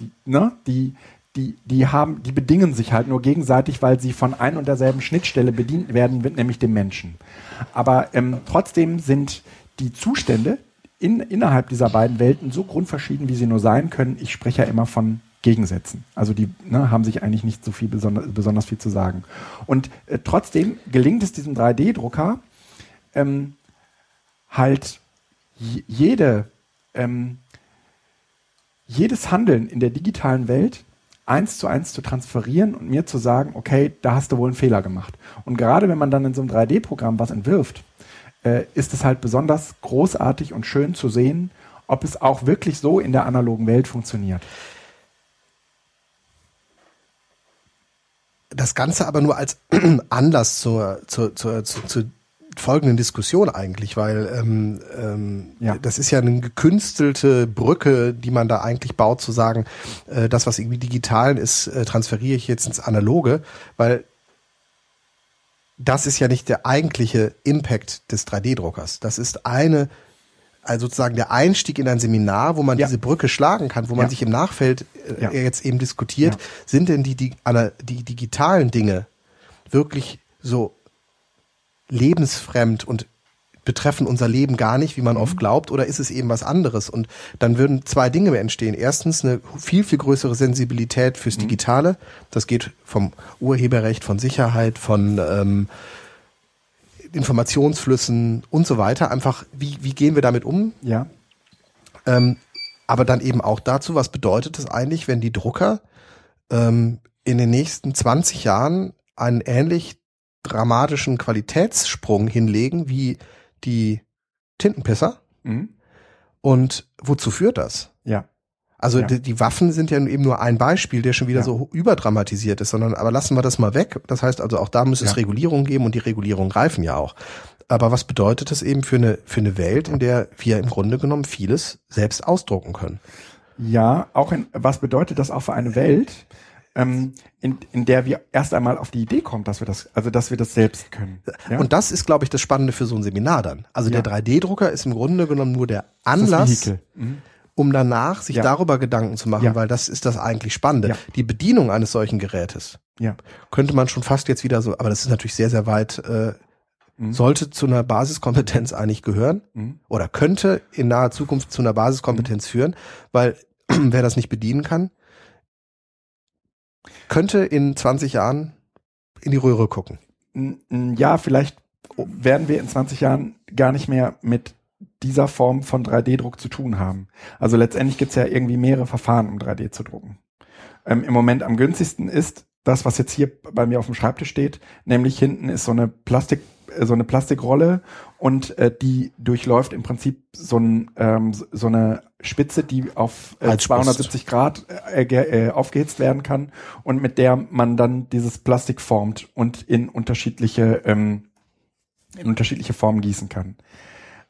[SPEAKER 1] Die, ne, die, die, die haben, die bedingen sich halt nur gegenseitig, weil sie von ein und derselben Schnittstelle bedient werden, nämlich dem Menschen. Aber ähm, trotzdem sind die Zustände in, innerhalb dieser beiden Welten so grundverschieden, wie sie nur sein können. Ich spreche ja immer von Gegensätzen. Also die ne, haben sich eigentlich nicht so viel besonders, besonders viel zu sagen. Und äh, trotzdem gelingt es diesem 3D-Drucker ähm, halt jede ähm, jedes Handeln in der digitalen Welt eins zu eins zu transferieren und mir zu sagen, okay, da hast du wohl einen Fehler gemacht. Und gerade wenn man dann in so einem 3D-Programm was entwirft, äh, ist es halt besonders großartig und schön zu sehen, ob es auch wirklich so in der analogen Welt funktioniert.
[SPEAKER 2] Das Ganze aber nur als Anlass zur, zur, zur, zur, zur folgenden Diskussion eigentlich, weil ähm, ähm, ja. das ist ja eine gekünstelte Brücke, die man da eigentlich baut, zu sagen, äh, das, was irgendwie digital ist, äh, transferiere ich jetzt ins Analoge, weil das ist ja nicht der eigentliche Impact des 3D-Druckers. Das ist eine, also sozusagen der Einstieg in ein Seminar, wo man ja. diese Brücke schlagen kann, wo man ja. sich im Nachfeld äh, jetzt eben diskutiert, sind denn die, die, die digitalen Dinge wirklich so lebensfremd und betreffen unser Leben gar nicht, wie man mhm. oft glaubt, oder ist es eben was anderes? Und dann würden zwei Dinge entstehen. Erstens eine viel, viel größere Sensibilität fürs mhm. Digitale. Das geht vom Urheberrecht, von Sicherheit, von ähm, Informationsflüssen und so weiter. Einfach, wie, wie gehen wir damit um?
[SPEAKER 1] Ja.
[SPEAKER 2] Ähm, aber dann eben auch dazu, was bedeutet es eigentlich, wenn die Drucker ähm, in den nächsten 20 Jahren einen ähnlich dramatischen Qualitätssprung hinlegen wie die Tintenpisser. Mhm. Und wozu führt das?
[SPEAKER 1] Ja.
[SPEAKER 2] Also
[SPEAKER 1] ja.
[SPEAKER 2] die, die, Waffen sind ja eben nur ein Beispiel, der schon wieder ja. so überdramatisiert ist, sondern aber lassen wir das mal weg. Das heißt also auch da muss es ja. Regulierung geben und die Regulierung greifen ja auch. Aber was bedeutet das eben für eine für eine Welt, in der wir im Grunde genommen vieles selbst ausdrucken können?
[SPEAKER 1] Ja, auch in, was bedeutet das auch für eine Welt, ähm, in, in der wir erst einmal auf die Idee kommen, dass wir das, also dass wir das selbst können.
[SPEAKER 2] Ja? Und das ist, glaube ich, das Spannende für so ein Seminar dann. Also ja. der 3D-Drucker ist im Grunde genommen nur der Anlass, mhm. um danach sich ja. darüber Gedanken zu machen, weil das ist das eigentlich Spannende. Die Bedienung eines solchen Gerätes
[SPEAKER 1] ja.
[SPEAKER 2] könnte man schon fast jetzt wieder so, aber das ist natürlich sehr, sehr weit. Äh, mhm. sollte zu einer Basiskompetenz eigentlich gehören mhm. oder könnte in naher Zukunft zu einer Basiskompetenz mhm. führen, weil wer das nicht bedienen kann, könnte in 20 Jahren in die Röhre gucken.
[SPEAKER 1] Ja, vielleicht werden wir in 20 Jahren gar nicht mehr mit dieser Form von 3D-Druck zu tun haben. Also letztendlich gibt es ja irgendwie mehrere Verfahren, um 3D zu drucken. Ähm, Im Moment am günstigsten ist das, was jetzt hier bei mir auf dem Schreibtisch steht, nämlich hinten ist so eine Plastik, so eine Plastikrolle und äh, die durchläuft im Prinzip so, ein, ähm, so eine Spitze, die auf äh, 270 Grad äh, äh, aufgehitzt werden kann und mit der man dann dieses Plastik formt und in unterschiedliche ähm, in unterschiedliche Formen gießen kann.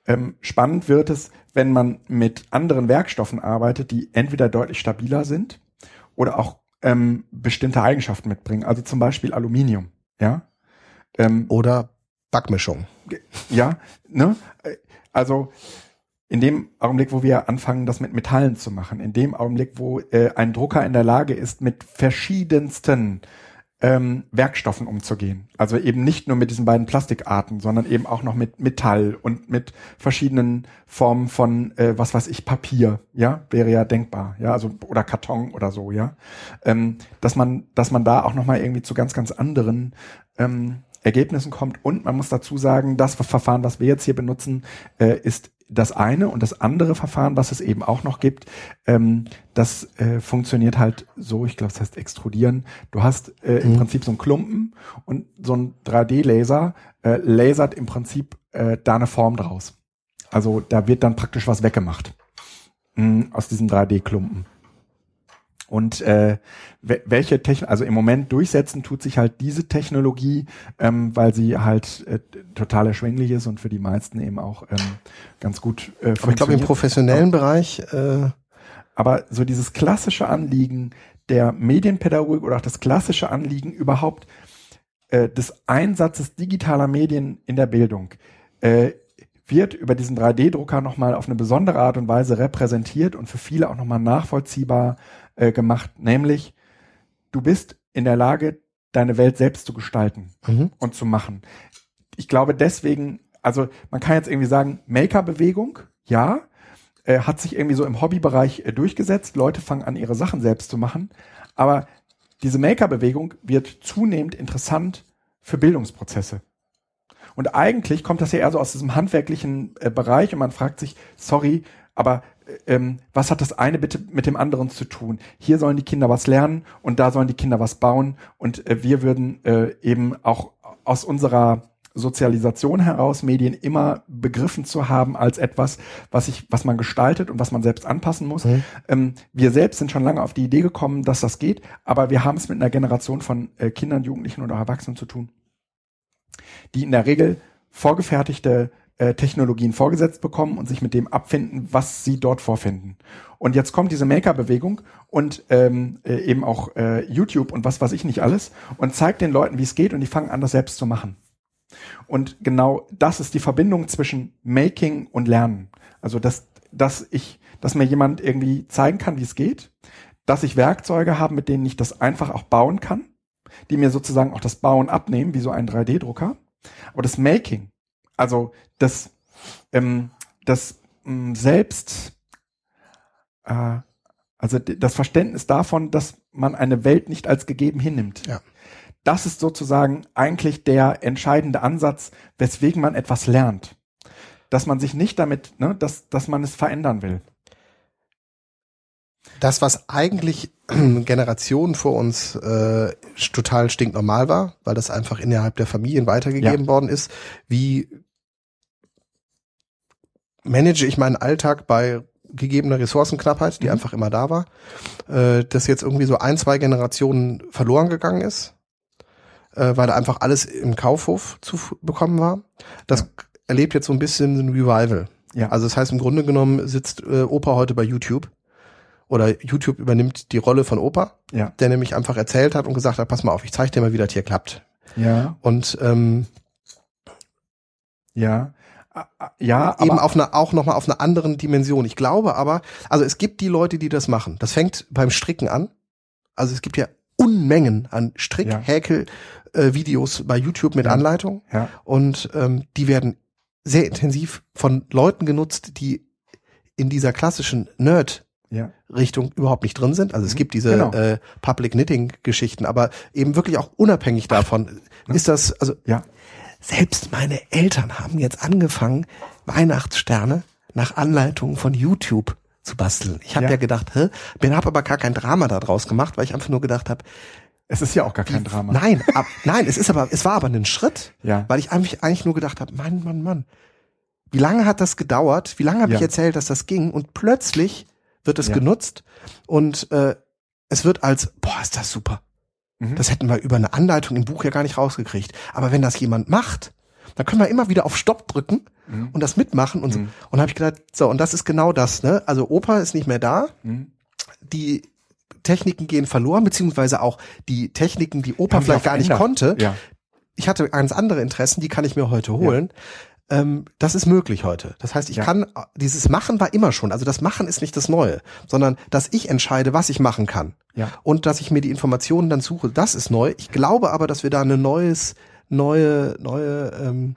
[SPEAKER 1] Ähm, spannend wird es, wenn man mit anderen Werkstoffen arbeitet, die entweder deutlich stabiler sind oder auch ähm, bestimmte Eigenschaften mitbringen. Also zum Beispiel Aluminium, ja.
[SPEAKER 2] Ähm, oder Backmischung.
[SPEAKER 1] Ja, ne? Also in dem Augenblick, wo wir anfangen, das mit Metallen zu machen, in dem Augenblick, wo äh, ein Drucker in der Lage ist, mit verschiedensten ähm, Werkstoffen umzugehen. Also eben nicht nur mit diesen beiden Plastikarten, sondern eben auch noch mit Metall und mit verschiedenen Formen von, äh, was weiß ich, Papier, ja, wäre ja denkbar, ja, also oder Karton oder so, ja, ähm, dass man, dass man da auch noch mal irgendwie zu ganz, ganz anderen ähm, Ergebnissen kommt. Und man muss dazu sagen, das Verfahren, was wir jetzt hier benutzen, äh, ist das eine und das andere Verfahren, was es eben auch noch gibt, ähm, das äh, funktioniert halt so, ich glaube, das heißt extrudieren. Du hast äh, im mhm. Prinzip so einen Klumpen und so ein 3D-Laser äh, lasert im Prinzip äh, da eine Form draus. Also da wird dann praktisch was weggemacht mh, mm, aus diesem 3D-Klumpen. Und äh, welche Technik, also im Moment durchsetzen tut sich halt diese Technologie, ähm, weil sie halt äh, total erschwinglich ist und für die meisten eben auch ähm, ganz gut
[SPEAKER 2] äh, Aber ich glaube im professionellen ja. Bereich.
[SPEAKER 1] Äh Aber so dieses klassische Anliegen der Medienpädagogik oder auch das klassische Anliegen überhaupt äh, des Einsatzes digitaler Medien in der Bildung äh, wird über diesen 3D-Drucker nochmal auf eine besondere Art und Weise repräsentiert und für viele auch nochmal nachvollziehbar äh, gemacht, nämlich du bist in der Lage, deine Welt selbst zu gestalten mhm. und zu machen. Ich glaube deswegen, also man kann jetzt irgendwie sagen, Maker-Bewegung, ja, äh, hat sich irgendwie so im Hobbybereich äh, durchgesetzt. Leute fangen an, ihre Sachen selbst zu machen. Aber diese Maker-Bewegung wird zunehmend interessant für Bildungsprozesse. Und eigentlich kommt das ja eher so aus diesem handwerklichen äh, Bereich und man fragt sich, sorry, aber ähm, was hat das eine bitte mit dem anderen zu tun? Hier sollen die Kinder was lernen und da sollen die Kinder was bauen und äh, wir würden äh, eben auch aus unserer Sozialisation heraus Medien immer begriffen zu haben als etwas, was ich, was man gestaltet und was man selbst anpassen muss. Mhm. Ähm, wir selbst sind schon lange auf die Idee gekommen, dass das geht, aber wir haben es mit einer Generation von äh, Kindern, Jugendlichen oder Erwachsenen zu tun, die in der Regel vorgefertigte äh, Technologien vorgesetzt bekommen und sich mit dem abfinden, was sie dort vorfinden. Und jetzt kommt diese Maker-Bewegung und ähm, äh, eben auch äh, YouTube und was weiß ich nicht alles und zeigt den Leuten, wie es geht und die fangen an, das selbst zu machen. Und genau das ist die Verbindung zwischen Making und Lernen. Also dass, dass ich, dass mir jemand irgendwie zeigen kann, wie es geht, dass ich Werkzeuge habe, mit denen ich das einfach auch bauen kann, die mir sozusagen auch das Bauen abnehmen, wie so ein 3D-Drucker. Aber das Making, also das, ähm, das ähm, selbst, äh, also das Verständnis davon, dass man eine Welt nicht als gegeben hinnimmt. Ja. Das ist sozusagen eigentlich der entscheidende Ansatz, weswegen man etwas lernt. Dass man sich nicht damit, ne, dass, dass man es verändern will.
[SPEAKER 2] Das, was eigentlich Generationen vor uns äh, total stinknormal war, weil das einfach innerhalb der Familien weitergegeben ja. worden ist, wie manage ich meinen Alltag bei gegebener Ressourcenknappheit, die mhm. einfach immer da war, äh, dass jetzt irgendwie so ein, zwei Generationen verloren gegangen ist, äh, weil da einfach alles im Kaufhof zu bekommen war. Das ja. erlebt jetzt so ein bisschen ein Revival. Ja. Also das heißt, im Grunde genommen sitzt äh, Opa heute bei YouTube oder YouTube übernimmt die Rolle von Opa, ja. der nämlich einfach erzählt hat und gesagt hat, pass mal auf, ich zeige dir mal, wie das hier klappt.
[SPEAKER 1] Ja.
[SPEAKER 2] Und ähm,
[SPEAKER 1] ja, ja,
[SPEAKER 2] eben auf einer auch noch mal auf einer anderen Dimension. Ich glaube aber, also es gibt die Leute, die das machen. Das fängt beim Stricken an. Also es gibt ja Unmengen an Strick, ja. Häkel, äh, Videos bei YouTube mit ja. Anleitung ja. und ähm, die werden sehr intensiv von Leuten genutzt, die in dieser klassischen Nerd ja. Richtung überhaupt nicht drin sind. Also es mhm. gibt diese genau. äh, Public Knitting Geschichten, aber eben wirklich auch unabhängig davon Ach, ist das also ja. Selbst meine Eltern haben jetzt angefangen, Weihnachtssterne nach Anleitung von YouTube zu basteln. Ich habe ja. ja gedacht, hä? bin habe aber gar kein Drama daraus gemacht, weil ich einfach nur gedacht habe,
[SPEAKER 1] es ist ja auch gar kein Drama.
[SPEAKER 2] Nein, ab, nein, es ist aber, es war aber ein Schritt, ja. weil ich eigentlich, eigentlich nur gedacht habe, Mann, Mann, Mann, wie lange hat das gedauert? Wie lange habe
[SPEAKER 1] Ja.
[SPEAKER 2] ich erzählt, dass das ging? Und plötzlich wird es genutzt und äh, es wird als, boah, ist das super.
[SPEAKER 1] Mhm.
[SPEAKER 2] Das hätten wir über eine Anleitung im Buch ja gar nicht rausgekriegt. Aber wenn das jemand macht, dann können wir immer wieder auf Stopp drücken
[SPEAKER 1] Mhm.
[SPEAKER 2] und das mitmachen und so.
[SPEAKER 1] Mhm.
[SPEAKER 2] Und habe ich gedacht, so, und das ist genau das, ne? Also Opa ist nicht mehr da,
[SPEAKER 1] Mhm.
[SPEAKER 2] die Techniken gehen verloren, beziehungsweise auch die Techniken, die Opa
[SPEAKER 1] Haben
[SPEAKER 2] vielleicht gar nicht
[SPEAKER 1] verändert.
[SPEAKER 2] konnte.
[SPEAKER 1] Ja.
[SPEAKER 2] Ich hatte ganz andere Interessen, die kann ich mir heute holen. Ähm, das ist möglich heute. Das heißt, ich
[SPEAKER 1] Ja.
[SPEAKER 2] kann, dieses Machen war immer schon. Also das Machen ist nicht das Neue, sondern dass ich entscheide, was ich machen kann.
[SPEAKER 1] Ja.
[SPEAKER 2] Und dass ich mir die Informationen dann suche, das ist neu. Ich glaube aber, dass wir da eine neues, neue, neue ähm,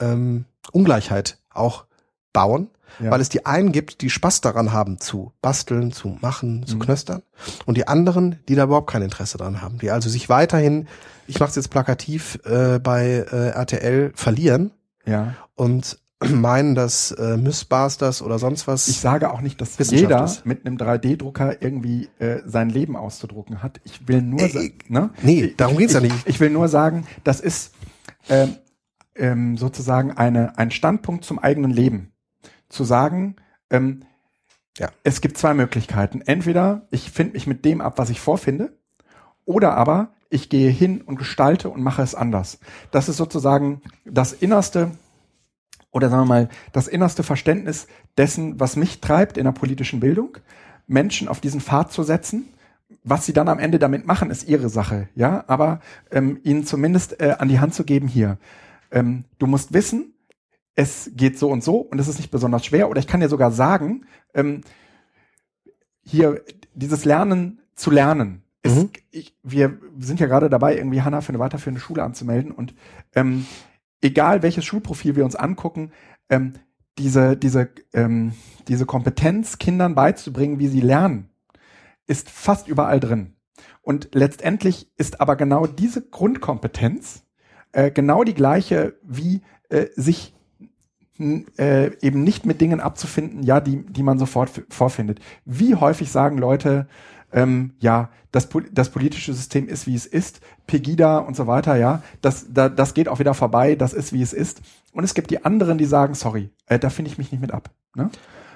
[SPEAKER 2] ähm, Ungleichheit auch bauen,
[SPEAKER 1] Ja.
[SPEAKER 2] weil es die einen gibt, die Spaß daran haben zu basteln, zu machen, zu
[SPEAKER 1] Mhm.
[SPEAKER 2] knöstern und die anderen, die da überhaupt kein Interesse dran haben, die also sich weiterhin, ich mache es jetzt plakativ, äh, bei äh, RTL verlieren
[SPEAKER 1] ja.
[SPEAKER 2] und meinen, dass äh, Mythbusters oder sonst was.
[SPEAKER 1] Ich sage auch nicht, dass jeder
[SPEAKER 2] ist.
[SPEAKER 1] mit einem 3D-Drucker irgendwie äh, sein Leben auszudrucken hat. Ich will nur
[SPEAKER 2] Äh,
[SPEAKER 1] sagen, ne?
[SPEAKER 2] nee, darum geht's ja
[SPEAKER 1] ich,
[SPEAKER 2] nicht.
[SPEAKER 1] Ich will nur sagen, das ist ähm, ähm, sozusagen eine, ein Standpunkt zum eigenen Leben. Zu sagen, ähm,
[SPEAKER 2] Ja.
[SPEAKER 1] es gibt zwei Möglichkeiten. Entweder ich finde mich mit dem ab, was ich vorfinde, oder aber ich gehe hin und gestalte und mache es anders. Das ist sozusagen das innerste oder sagen wir mal das innerste Verständnis dessen, was mich treibt in der politischen Bildung, Menschen auf diesen Pfad zu setzen. Was sie dann am Ende damit machen, ist ihre Sache, ja. Aber ähm, ihnen zumindest äh, an die Hand zu geben hier. Ähm, du musst wissen, es geht so und so und es ist nicht besonders schwer. Oder ich kann dir sogar sagen, ähm, hier dieses Lernen zu lernen. Ist,
[SPEAKER 2] Mhm.
[SPEAKER 1] ich, wir sind ja gerade dabei, irgendwie Hanna für eine weiterführende Schule anzumelden und ähm, egal welches Schulprofil wir uns angucken, ähm, diese, diese, ähm, diese Kompetenz Kindern beizubringen, wie sie lernen, ist fast überall drin. Und letztendlich ist aber genau diese Grundkompetenz äh, genau die gleiche wie äh, sich äh, eben nicht mit Dingen abzufinden, ja, die, die man sofort vorfindet. Wie häufig sagen Leute, ähm, ja, das, das politische System ist, wie es ist, Pegida und so weiter, ja, das, da, das geht auch wieder vorbei, das ist, wie es ist. Und es gibt die anderen, die sagen, sorry, äh, da finde ich mich nicht mit ab. Ne?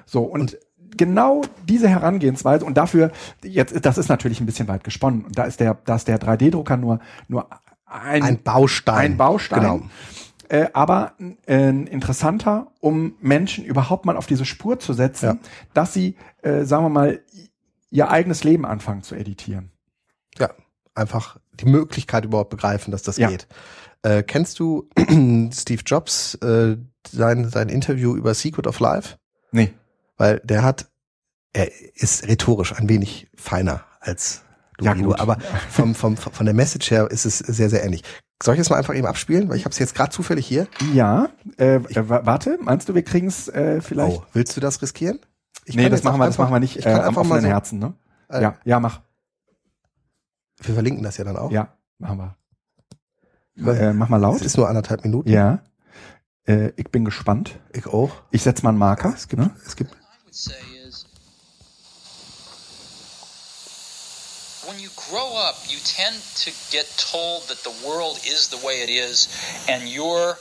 [SPEAKER 1] So, und, genau diese Herangehensweise und dafür, jetzt, das ist natürlich ein bisschen weit gesponnen. Und da ist der, da ist der 3D-Drucker nur, nur ein,
[SPEAKER 2] ein Baustein.
[SPEAKER 1] ein Baustein.
[SPEAKER 2] Genau.
[SPEAKER 1] äh, aber äh, interessanter, um Menschen überhaupt mal auf diese Spur zu setzen,
[SPEAKER 2] Ja.
[SPEAKER 1] dass sie, äh, sagen wir mal, ihr eigenes Leben anfangen zu editieren.
[SPEAKER 2] Ja, einfach die Möglichkeit überhaupt begreifen, dass das
[SPEAKER 1] Ja.
[SPEAKER 2] geht. Äh, kennst du Steve Jobs, äh, sein, sein Interview über Secret of Life?
[SPEAKER 1] Nee.
[SPEAKER 2] Weil der hat, er ist rhetorisch ein wenig feiner als du,
[SPEAKER 1] Ja,
[SPEAKER 2] Guido, aber vom, vom, von der Message her ist es sehr, sehr ähnlich. Soll ich das mal einfach eben abspielen? Weil ich habe es jetzt gerade zufällig hier.
[SPEAKER 1] Ja, äh, wa- warte, meinst du, wir kriegen es äh, vielleicht?
[SPEAKER 2] Oh, willst du das riskieren? Ich
[SPEAKER 1] nee, das machen wir, das
[SPEAKER 2] einfach-
[SPEAKER 1] machen wir nicht
[SPEAKER 2] Ich
[SPEAKER 1] äh,
[SPEAKER 2] kann
[SPEAKER 1] am
[SPEAKER 2] einfach mal
[SPEAKER 1] offenen
[SPEAKER 2] so,
[SPEAKER 1] Herzen, ne?
[SPEAKER 2] Äh,
[SPEAKER 1] ja, ja, mach.
[SPEAKER 2] Wir verlinken das ja dann auch.
[SPEAKER 1] Ja, machen wir.
[SPEAKER 2] Weil
[SPEAKER 1] Äh, mach mal
[SPEAKER 2] Es
[SPEAKER 1] laut.
[SPEAKER 2] ist nur anderthalb Minuten.
[SPEAKER 1] Ja. Äh, ich bin gespannt.
[SPEAKER 2] Ich auch.
[SPEAKER 1] Ich setz mal einen Marker.
[SPEAKER 2] Es gibt,
[SPEAKER 1] ne?
[SPEAKER 2] es gibt
[SPEAKER 4] when you grow up, you tend to get told that the world is the way it is, and your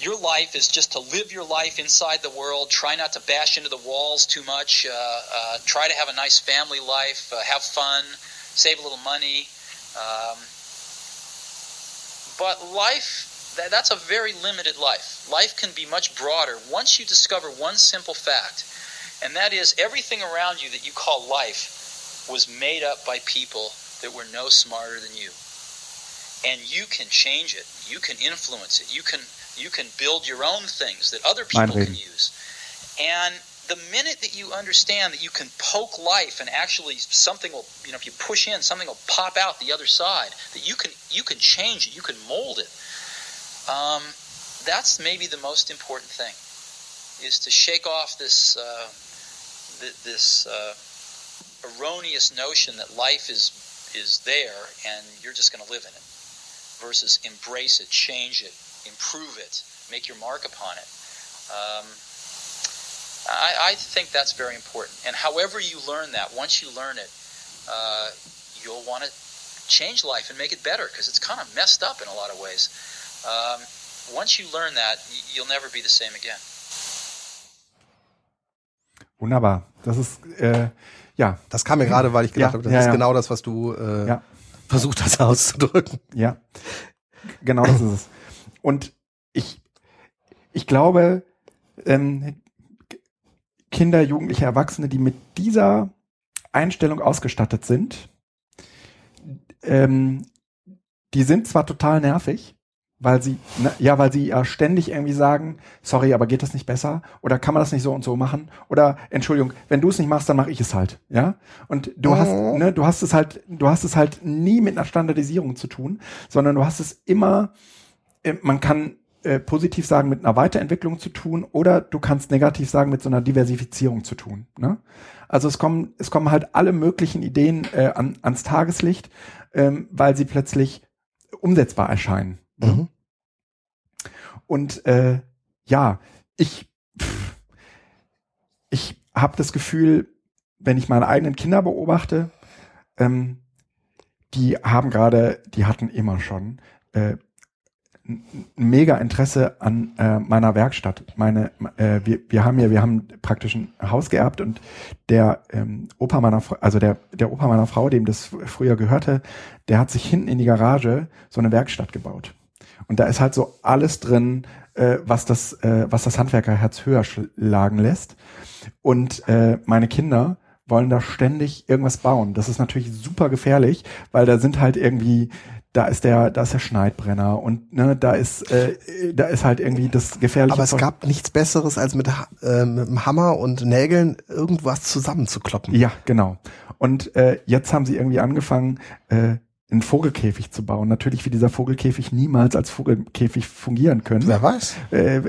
[SPEAKER 4] your life is just to live your life inside the world. Try not to bash into the walls too much. Uh, uh, try to have a nice family life. Uh, have fun. Save a little money. Um, but life, that, that's a very limited life. Life can be much broader once you discover one simple fact, and that is everything around you that you call life was made up by people that were no smarter than you. And you can change it. You can influence it. You can you can build your own things that other people can use. And the minute that you understand that you can poke life and actually something will you know if you push in something will pop out the other side that you can you can change it you can mold it um, that's maybe the most important thing is to shake off this uh, th- this uh, erroneous notion that life is is there and you're just going to live in it versus embrace it change it improve it make your mark upon it um, I, I think that's very important. And however you learn that, once you learn it, uh, you'll want to change life and make it better because it's kind of messed up in a lot of ways. Um, once you learn that, you'll never be the same again.
[SPEAKER 1] Wunderbar. Das ist, äh, ja,
[SPEAKER 2] Das kam mir gerade, weil ich gedacht
[SPEAKER 1] Ja,
[SPEAKER 2] habe, das
[SPEAKER 1] ja,
[SPEAKER 2] ist
[SPEAKER 1] ja.
[SPEAKER 2] genau das, was du äh,
[SPEAKER 1] Ja.
[SPEAKER 2] versucht hast auszudrücken.
[SPEAKER 1] Ja, genau das ist es. Und ich, ich glaube, ähm, Kinder, Jugendliche, Erwachsene, die mit dieser Einstellung ausgestattet sind, ähm, die sind zwar total nervig, weil sie, ne, ja, weil sie ja ständig irgendwie sagen, sorry, aber geht das nicht besser? Oder kann man das nicht so und so machen? Oder Entschuldigung, wenn du es nicht machst, dann mache ich es halt, ja? Und du hast,
[SPEAKER 2] Mhm.
[SPEAKER 1] ne, du hast es halt, du hast es halt nie mit einer Standardisierung zu tun, sondern du hast es immer, man kann äh, positiv sagen, mit einer Weiterentwicklung zu tun, oder du kannst negativ sagen, mit so einer Diversifizierung zu tun. Ne? Also es kommen, es kommen halt alle möglichen Ideen äh, an, ans Tageslicht, ähm, weil sie plötzlich umsetzbar erscheinen.
[SPEAKER 2] Mhm.
[SPEAKER 1] Und äh, ja, ich, pff, ich habe das Gefühl, wenn ich meine eigenen Kinder beobachte, ähm, die haben gerade, die hatten immer schon äh, mega Interesse an äh, meiner Werkstatt. Meine, äh, wir, wir haben ja, wir haben praktisch ein Haus geerbt und der ähm, Opa meiner, Frau, also der der Opa meiner Frau, dem das früher gehörte, der hat sich hinten in die Garage so eine Werkstatt gebaut. Und da ist halt so alles drin, äh, was das, äh, was das Handwerkerherz höher schlagen lässt. Und äh, meine Kinder wollen da ständig irgendwas bauen. Das ist natürlich super gefährlich, weil da sind halt irgendwie, da ist der, da ist der Schneidbrenner und ne, da ist, äh, da ist halt irgendwie das gefährliche.
[SPEAKER 2] Aber es
[SPEAKER 1] Zeug.
[SPEAKER 2] gab nichts Besseres, als mit, äh, mit dem Hammer und Nägeln irgendwas zusammenzukloppen.
[SPEAKER 1] Ja, genau. Und äh, jetzt haben sie irgendwie angefangen, äh, einen Vogelkäfig zu bauen. Natürlich wird dieser Vogelkäfig niemals als Vogelkäfig fungieren können.
[SPEAKER 2] Wer weiß?
[SPEAKER 1] äh,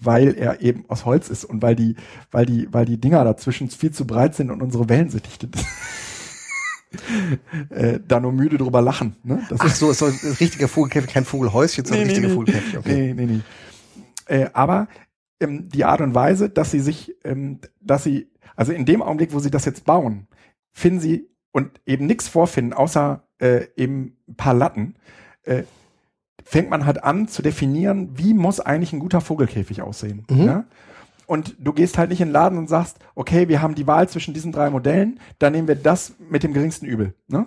[SPEAKER 1] weil er eben aus Holz ist und weil die, weil die, weil die Dinger dazwischen viel zu breit sind und unsere Wellensittiche äh, da nur müde drüber lachen. Ne? Das
[SPEAKER 2] Ach so, ist so ein richtiger Vogelkäfig, kein Vogelhäuschen, sondern ein richtiger Vogelkäfig. Okay.
[SPEAKER 1] Nee, nee, nee. Äh, aber ähm, die Art und Weise, dass sie sich, ähm, dass sie, also in dem Augenblick, wo sie das jetzt bauen, finden sie und eben nichts vorfinden, außer äh, eben ein paar Latten, äh, fängt man halt an zu definieren, wie muss eigentlich ein guter Vogelkäfig aussehen.
[SPEAKER 2] Mhm.
[SPEAKER 1] Ja? Und du gehst halt nicht in den Laden und sagst, okay, wir haben die Wahl zwischen diesen drei Modellen, dann nehmen wir das mit dem geringsten Übel. Ne?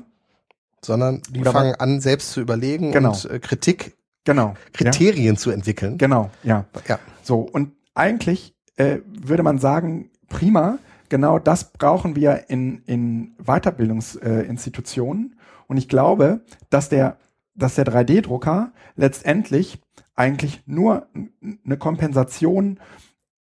[SPEAKER 2] Sondern die
[SPEAKER 1] Oder
[SPEAKER 2] fangen an, selbst zu überlegen
[SPEAKER 1] Genau.
[SPEAKER 2] und äh, Kritik,
[SPEAKER 1] Genau. Ja?
[SPEAKER 2] Kriterien zu entwickeln.
[SPEAKER 1] Genau, ja.
[SPEAKER 2] Ja.
[SPEAKER 1] So, und eigentlich äh, würde man sagen, prima, genau das brauchen wir in, in Weiterbildungsinstitutionen. Äh, und ich glaube, dass der, dass der 3D-Drucker letztendlich eigentlich nur eine Kompensation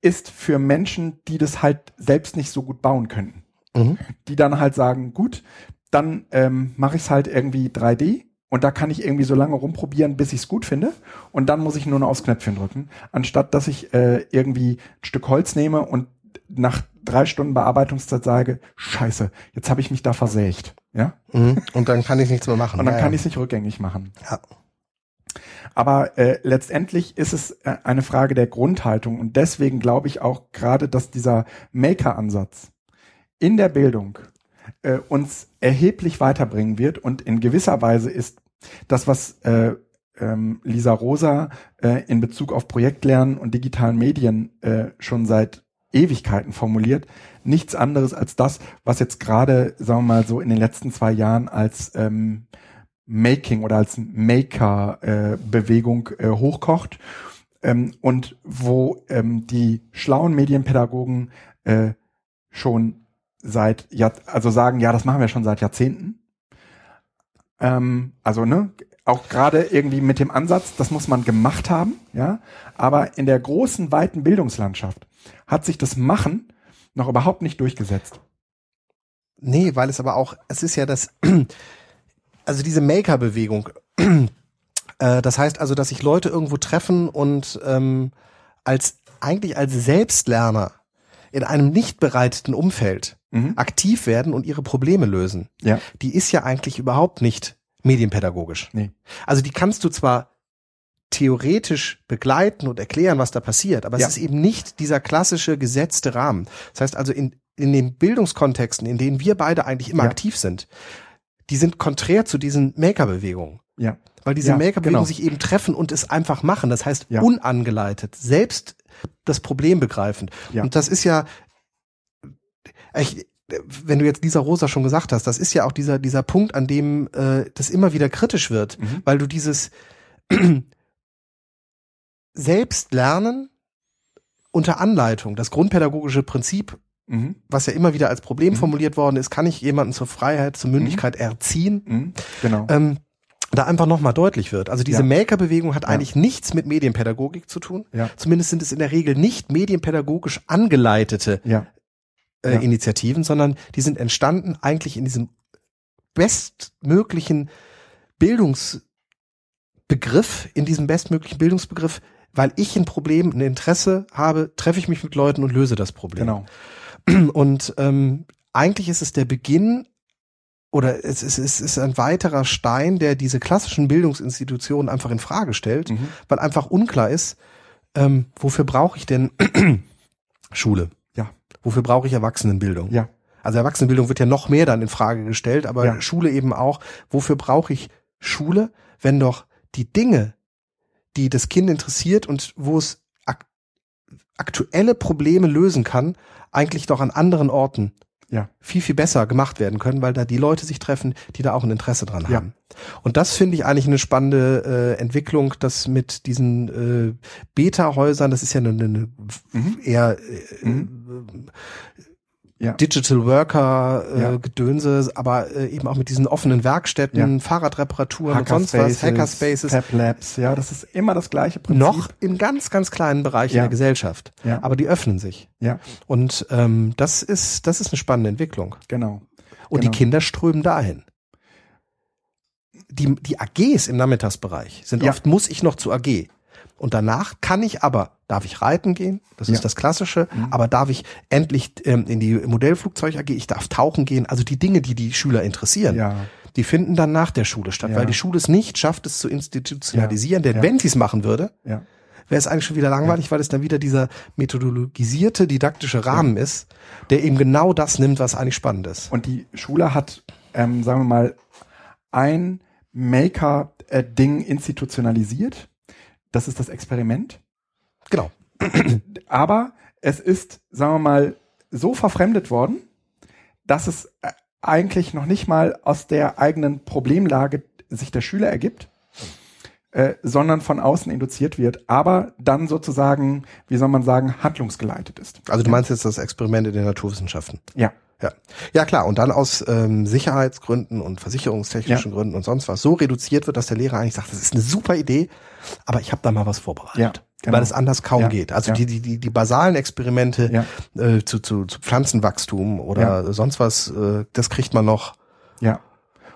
[SPEAKER 1] ist für Menschen, die das halt selbst nicht so gut bauen könnten.
[SPEAKER 2] Mhm.
[SPEAKER 1] Die dann halt sagen, gut, dann ähm, mache ich es halt irgendwie 3D und da kann ich irgendwie so lange rumprobieren, bis ich es gut finde und dann muss ich nur noch aufs Knöpfchen drücken, anstatt dass ich äh, irgendwie ein Stück Holz nehme und nach drei Stunden Bearbeitungszeit sage, scheiße, jetzt habe ich mich da versägt. Ja?
[SPEAKER 2] Mhm. Und dann kann ich nichts mehr machen.
[SPEAKER 1] Und dann
[SPEAKER 2] Ja,
[SPEAKER 1] kann ich es nicht rückgängig machen.
[SPEAKER 2] Ja.
[SPEAKER 1] Aber äh, letztendlich ist es äh, eine Frage der Grundhaltung. Und deswegen glaube ich auch gerade, dass dieser Maker-Ansatz in der Bildung äh, uns erheblich weiterbringen wird. Und in gewisser Weise ist das, was äh, ähm, Lisa Rosa äh, in Bezug auf Projektlernen und digitalen Medien äh, schon seit Ewigkeiten formuliert, nichts anderes als das, was jetzt gerade, sagen wir mal so, in den letzten zwei Jahren als ähm, Making oder als Maker-Bewegung äh, hochkocht ähm, und wo ähm, die schlauen Medienpädagogen äh, schon seit, Jahr, also sagen, ja, das machen wir schon seit Jahrzehnten. Ähm, also, ne, auch gerade irgendwie mit dem Ansatz, das muss man gemacht haben, ja, aber in der großen, weiten Bildungslandschaft hat sich das Machen noch überhaupt nicht durchgesetzt.
[SPEAKER 2] Nee, weil es aber auch, es ist ja das, also diese Maker-Bewegung, äh, das heißt also, dass sich Leute irgendwo treffen und ähm, als eigentlich als Selbstlerner in einem nicht bereiteten Umfeld
[SPEAKER 1] Mhm.
[SPEAKER 2] aktiv werden und ihre Probleme lösen.
[SPEAKER 1] Ja.
[SPEAKER 2] Die ist ja eigentlich überhaupt nicht medienpädagogisch.
[SPEAKER 1] Nee.
[SPEAKER 2] Also die kannst du zwar theoretisch begleiten und erklären, was da passiert, aber
[SPEAKER 1] Ja.
[SPEAKER 2] es ist eben nicht dieser klassische gesetzte Rahmen. Das heißt also in, in den Bildungskontexten, in denen wir beide eigentlich immer
[SPEAKER 1] Ja.
[SPEAKER 2] aktiv sind, die sind konträr zu diesen Maker-Bewegungen.
[SPEAKER 1] Ja.
[SPEAKER 2] Weil diese
[SPEAKER 1] Ja,
[SPEAKER 2] Maker-Bewegungen
[SPEAKER 1] genau.
[SPEAKER 2] sich eben treffen und es einfach machen. Das heißt,
[SPEAKER 1] Ja.
[SPEAKER 2] unangeleitet, selbst das Problem begreifend.
[SPEAKER 1] Ja.
[SPEAKER 2] Und das ist ja, ich, wenn du jetzt Lisa Rosa schon gesagt hast, das ist ja auch dieser, dieser Punkt, an dem äh, das immer wieder kritisch wird,
[SPEAKER 1] Mhm.
[SPEAKER 2] weil du dieses Selbstlernen unter Anleitung, das grundpädagogische Prinzip,
[SPEAKER 1] Mhm.
[SPEAKER 2] was ja immer wieder als Problem
[SPEAKER 1] Mhm.
[SPEAKER 2] formuliert worden ist, kann ich jemanden zur Freiheit, zur Mündigkeit erziehen,
[SPEAKER 1] Mhm. Genau.
[SPEAKER 2] ähm, da einfach nochmal deutlich wird. Also diese
[SPEAKER 1] Ja.
[SPEAKER 2] Maker-Bewegung hat
[SPEAKER 1] Ja.
[SPEAKER 2] eigentlich nichts mit Medienpädagogik zu tun.
[SPEAKER 1] Ja.
[SPEAKER 2] Zumindest sind es in der Regel nicht medienpädagogisch angeleitete äh. Initiativen, sondern die sind entstanden eigentlich in diesem bestmöglichen Bildungsbegriff, in diesem bestmöglichen Bildungsbegriff, weil ich ein Problem, ein Interesse habe, treffe ich mich mit Leuten und löse das Problem.
[SPEAKER 1] Genau.
[SPEAKER 2] Und ähm, eigentlich ist es der Beginn oder es ist, es ist ein weiterer Stein, der diese klassischen Bildungsinstitutionen einfach in Frage stellt,
[SPEAKER 1] Mhm.
[SPEAKER 2] weil einfach unklar ist, ähm, wofür brauche ich denn Schule?
[SPEAKER 1] Ja.
[SPEAKER 2] Wofür brauche ich Erwachsenenbildung?
[SPEAKER 1] Ja.
[SPEAKER 2] Also Erwachsenenbildung wird ja noch mehr dann in Frage gestellt, aber
[SPEAKER 1] Ja.
[SPEAKER 2] Schule eben auch. Wofür brauche ich Schule, wenn doch die Dinge, die das Kind interessiert und wo es ak aktuelle Probleme lösen kann, eigentlich doch an anderen Orten
[SPEAKER 1] Ja.
[SPEAKER 2] viel, viel besser gemacht werden können, weil da die Leute sich treffen, die da auch ein Interesse dran
[SPEAKER 1] Ja.
[SPEAKER 2] haben. Und das finde ich eigentlich eine spannende äh, Entwicklung, dass mit diesen äh, Beta-Häusern, das ist ja eine, eine
[SPEAKER 1] Mhm.
[SPEAKER 2] eher äh,
[SPEAKER 1] Ja.
[SPEAKER 2] Digital Worker äh,
[SPEAKER 1] Ja.
[SPEAKER 2] Gedönse, aber äh, eben auch mit diesen offenen Werkstätten,
[SPEAKER 1] Ja.
[SPEAKER 2] Fahrradreparaturen und sonst was, Hackerspaces,
[SPEAKER 1] Fab Labs, ja, das ist immer das gleiche Prinzip.
[SPEAKER 2] noch in ganz, ganz kleinen Bereichen der Gesellschaft.
[SPEAKER 1] Ja.
[SPEAKER 2] Aber die öffnen sich.
[SPEAKER 1] Ja,
[SPEAKER 2] Und ähm, das ist, das ist eine spannende Entwicklung.
[SPEAKER 1] genau.
[SPEAKER 2] Und
[SPEAKER 1] Genau.
[SPEAKER 2] die Kinder strömen dahin. Die, die AGs im Nachmittagsbereich sind
[SPEAKER 1] Ja.
[SPEAKER 2] oft, muss ich noch zu AG. Und danach kann ich aber, darf ich reiten gehen, das
[SPEAKER 1] Ja. Mhm.
[SPEAKER 2] ist das Klassische, aber darf ich endlich ähm, in die Modellflugzeug AG, ich darf tauchen gehen, also die Dinge, die die Schüler interessieren,
[SPEAKER 1] Ja,
[SPEAKER 2] die finden dann nach der Schule statt,
[SPEAKER 1] Ja.
[SPEAKER 2] weil die Schule es nicht schafft, es zu institutionalisieren, denn wenn sie es machen würde, wäre es eigentlich schon wieder langweilig, weil es dann wieder dieser methodologisierte, didaktische Rahmen ist, der eben genau das nimmt, was eigentlich spannend ist.
[SPEAKER 1] Und die Schule hat, ähm, sagen wir mal, ein Maker-Ding institutionalisiert. Das ist das Experiment.
[SPEAKER 2] Genau.
[SPEAKER 1] Aber es ist, sagen wir mal, so verfremdet worden, dass es äh, eigentlich noch nicht mal aus der eigenen Problemlage sich der Schüler ergibt, äh, sondern von außen induziert wird, aber dann sozusagen, wie soll man sagen, handlungsgeleitet ist.
[SPEAKER 2] Also du meinst jetzt das Experiment in den Naturwissenschaften?
[SPEAKER 1] Ja,
[SPEAKER 2] Ja. Ja klar, und dann aus ähm, Sicherheitsgründen und versicherungstechnischen
[SPEAKER 1] Ja.
[SPEAKER 2] Gründen und sonst was so reduziert wird, dass der Lehrer eigentlich sagt, das ist eine super Idee, aber ich habe da mal was vorbereitet.
[SPEAKER 1] Ja, genau.
[SPEAKER 2] Weil es anders kaum
[SPEAKER 1] Ja,
[SPEAKER 2] geht. Also
[SPEAKER 1] ja.
[SPEAKER 2] die, die, die, basalen Experimente
[SPEAKER 1] Ja.
[SPEAKER 2] äh, zu, zu, zu Pflanzenwachstum oder sonst was, äh, das kriegt man noch
[SPEAKER 1] ja.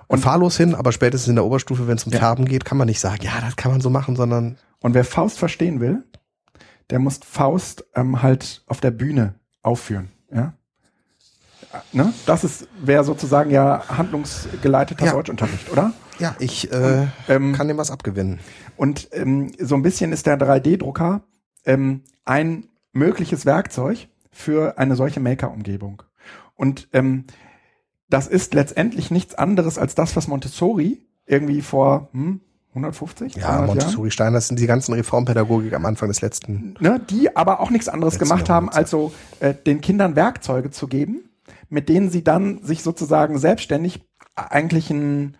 [SPEAKER 2] und fahrlos hin, aber spätestens in der Oberstufe, wenn es um. Färben geht, kann man nicht sagen, ja, das kann man so machen, sondern
[SPEAKER 1] Und wer Faust verstehen will, der muss Faust ähm, halt auf der Bühne aufführen. Ja? Ne? Das ist wäre sozusagen ja handlungsgeleiteter. Deutschunterricht, oder?
[SPEAKER 2] Ja, ich äh,
[SPEAKER 1] Ähm,
[SPEAKER 2] kann dem was abgewinnen.
[SPEAKER 1] Und ähm, so ein bisschen ist der 3D-Drucker ähm, ein mögliches Werkzeug für eine solche Maker-Umgebung. Und ähm, das ist letztendlich nichts anderes als das, was Montessori irgendwie vor hm, 150,
[SPEAKER 2] Ja,
[SPEAKER 1] 200 Jahren
[SPEAKER 2] Montessori Stein, das sind die ganzen Reformpädagogik am Anfang des letzten.
[SPEAKER 1] ne, die aber auch nichts anderes gemacht haben, als so äh, den Kindern Werkzeuge zu geben, mit denen sie dann sich sozusagen selbstständig eigentlich ein, ein,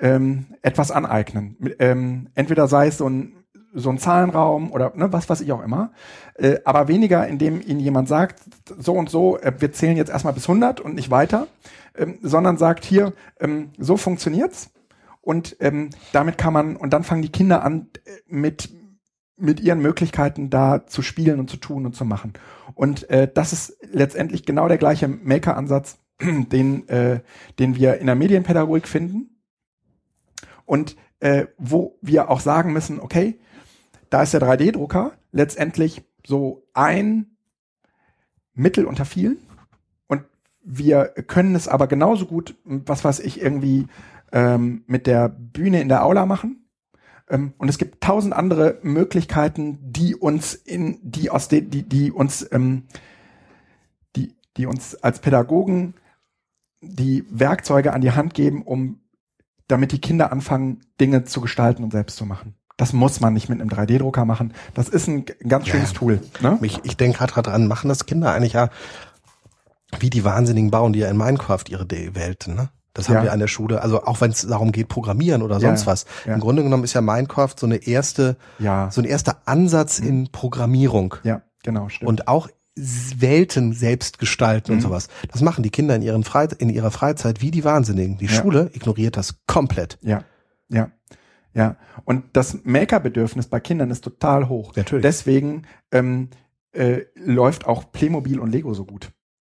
[SPEAKER 1] ähm, etwas aneignen. Ähm, entweder sei es so ein, so ein Zahlenraum oder ne, was weiß ich auch immer, äh, aber weniger, indem ihnen jemand sagt, so und so, äh, wir zählen jetzt erstmal bis 100 und nicht weiter, ähm, sondern sagt hier, ähm, so funktioniert's. Und ähm, damit kann man, und dann fangen die Kinder an, äh, mit mit ihren Möglichkeiten da zu spielen und zu tun und zu machen. Und äh, das ist letztendlich genau der gleiche Maker-Ansatz, den, äh, den wir in der Medienpädagogik finden. Und äh, wo wir auch sagen müssen, okay, da ist der 3D-Drucker letztendlich so ein Mittel unter vielen. Und wir können es aber genauso gut, was weiß ich, irgendwie ähm, mit der Bühne in der Aula machen. Ähm, und es gibt tausend andere Möglichkeiten, die uns in, die aus den, die, die uns, ähm, die uns als Pädagogen die Werkzeuge an die Hand geben, um damit die Kinder anfangen, Dinge zu gestalten und selbst zu machen. Das muss man nicht mit einem 3D-Drucker machen. Das ist ein ganz schönes
[SPEAKER 2] Ja.
[SPEAKER 1] Tool. Ne?
[SPEAKER 2] Ich, ich denke gerade dran, machen das Kinder eigentlich ja wie die Wahnsinnigen bauen, die ja in Minecraft ihre Welten, ne? Das haben
[SPEAKER 1] Ja.
[SPEAKER 2] wir an der Schule, also auch wenn es darum geht, Programmieren oder sonst
[SPEAKER 1] Ja,
[SPEAKER 2] was.
[SPEAKER 1] ja.
[SPEAKER 2] Im Grunde genommen ist ja Minecraft so eine erste, so ein erster Ansatz in Programmierung
[SPEAKER 1] ja, genau, stimmt.
[SPEAKER 2] und auch Welten selbst gestalten und
[SPEAKER 1] Mhm.
[SPEAKER 2] sowas. Das machen die Kinder in, ihren Frei in ihrer Freizeit wie die Wahnsinnigen. Die
[SPEAKER 1] Ja.
[SPEAKER 2] Schule ignoriert das komplett.
[SPEAKER 1] Ja, ja, ja. Und das Maker-Bedürfnis bei Kindern ist total hoch.
[SPEAKER 2] Natürlich.
[SPEAKER 1] Deswegen ähm, äh, läuft auch Playmobil und Lego so gut.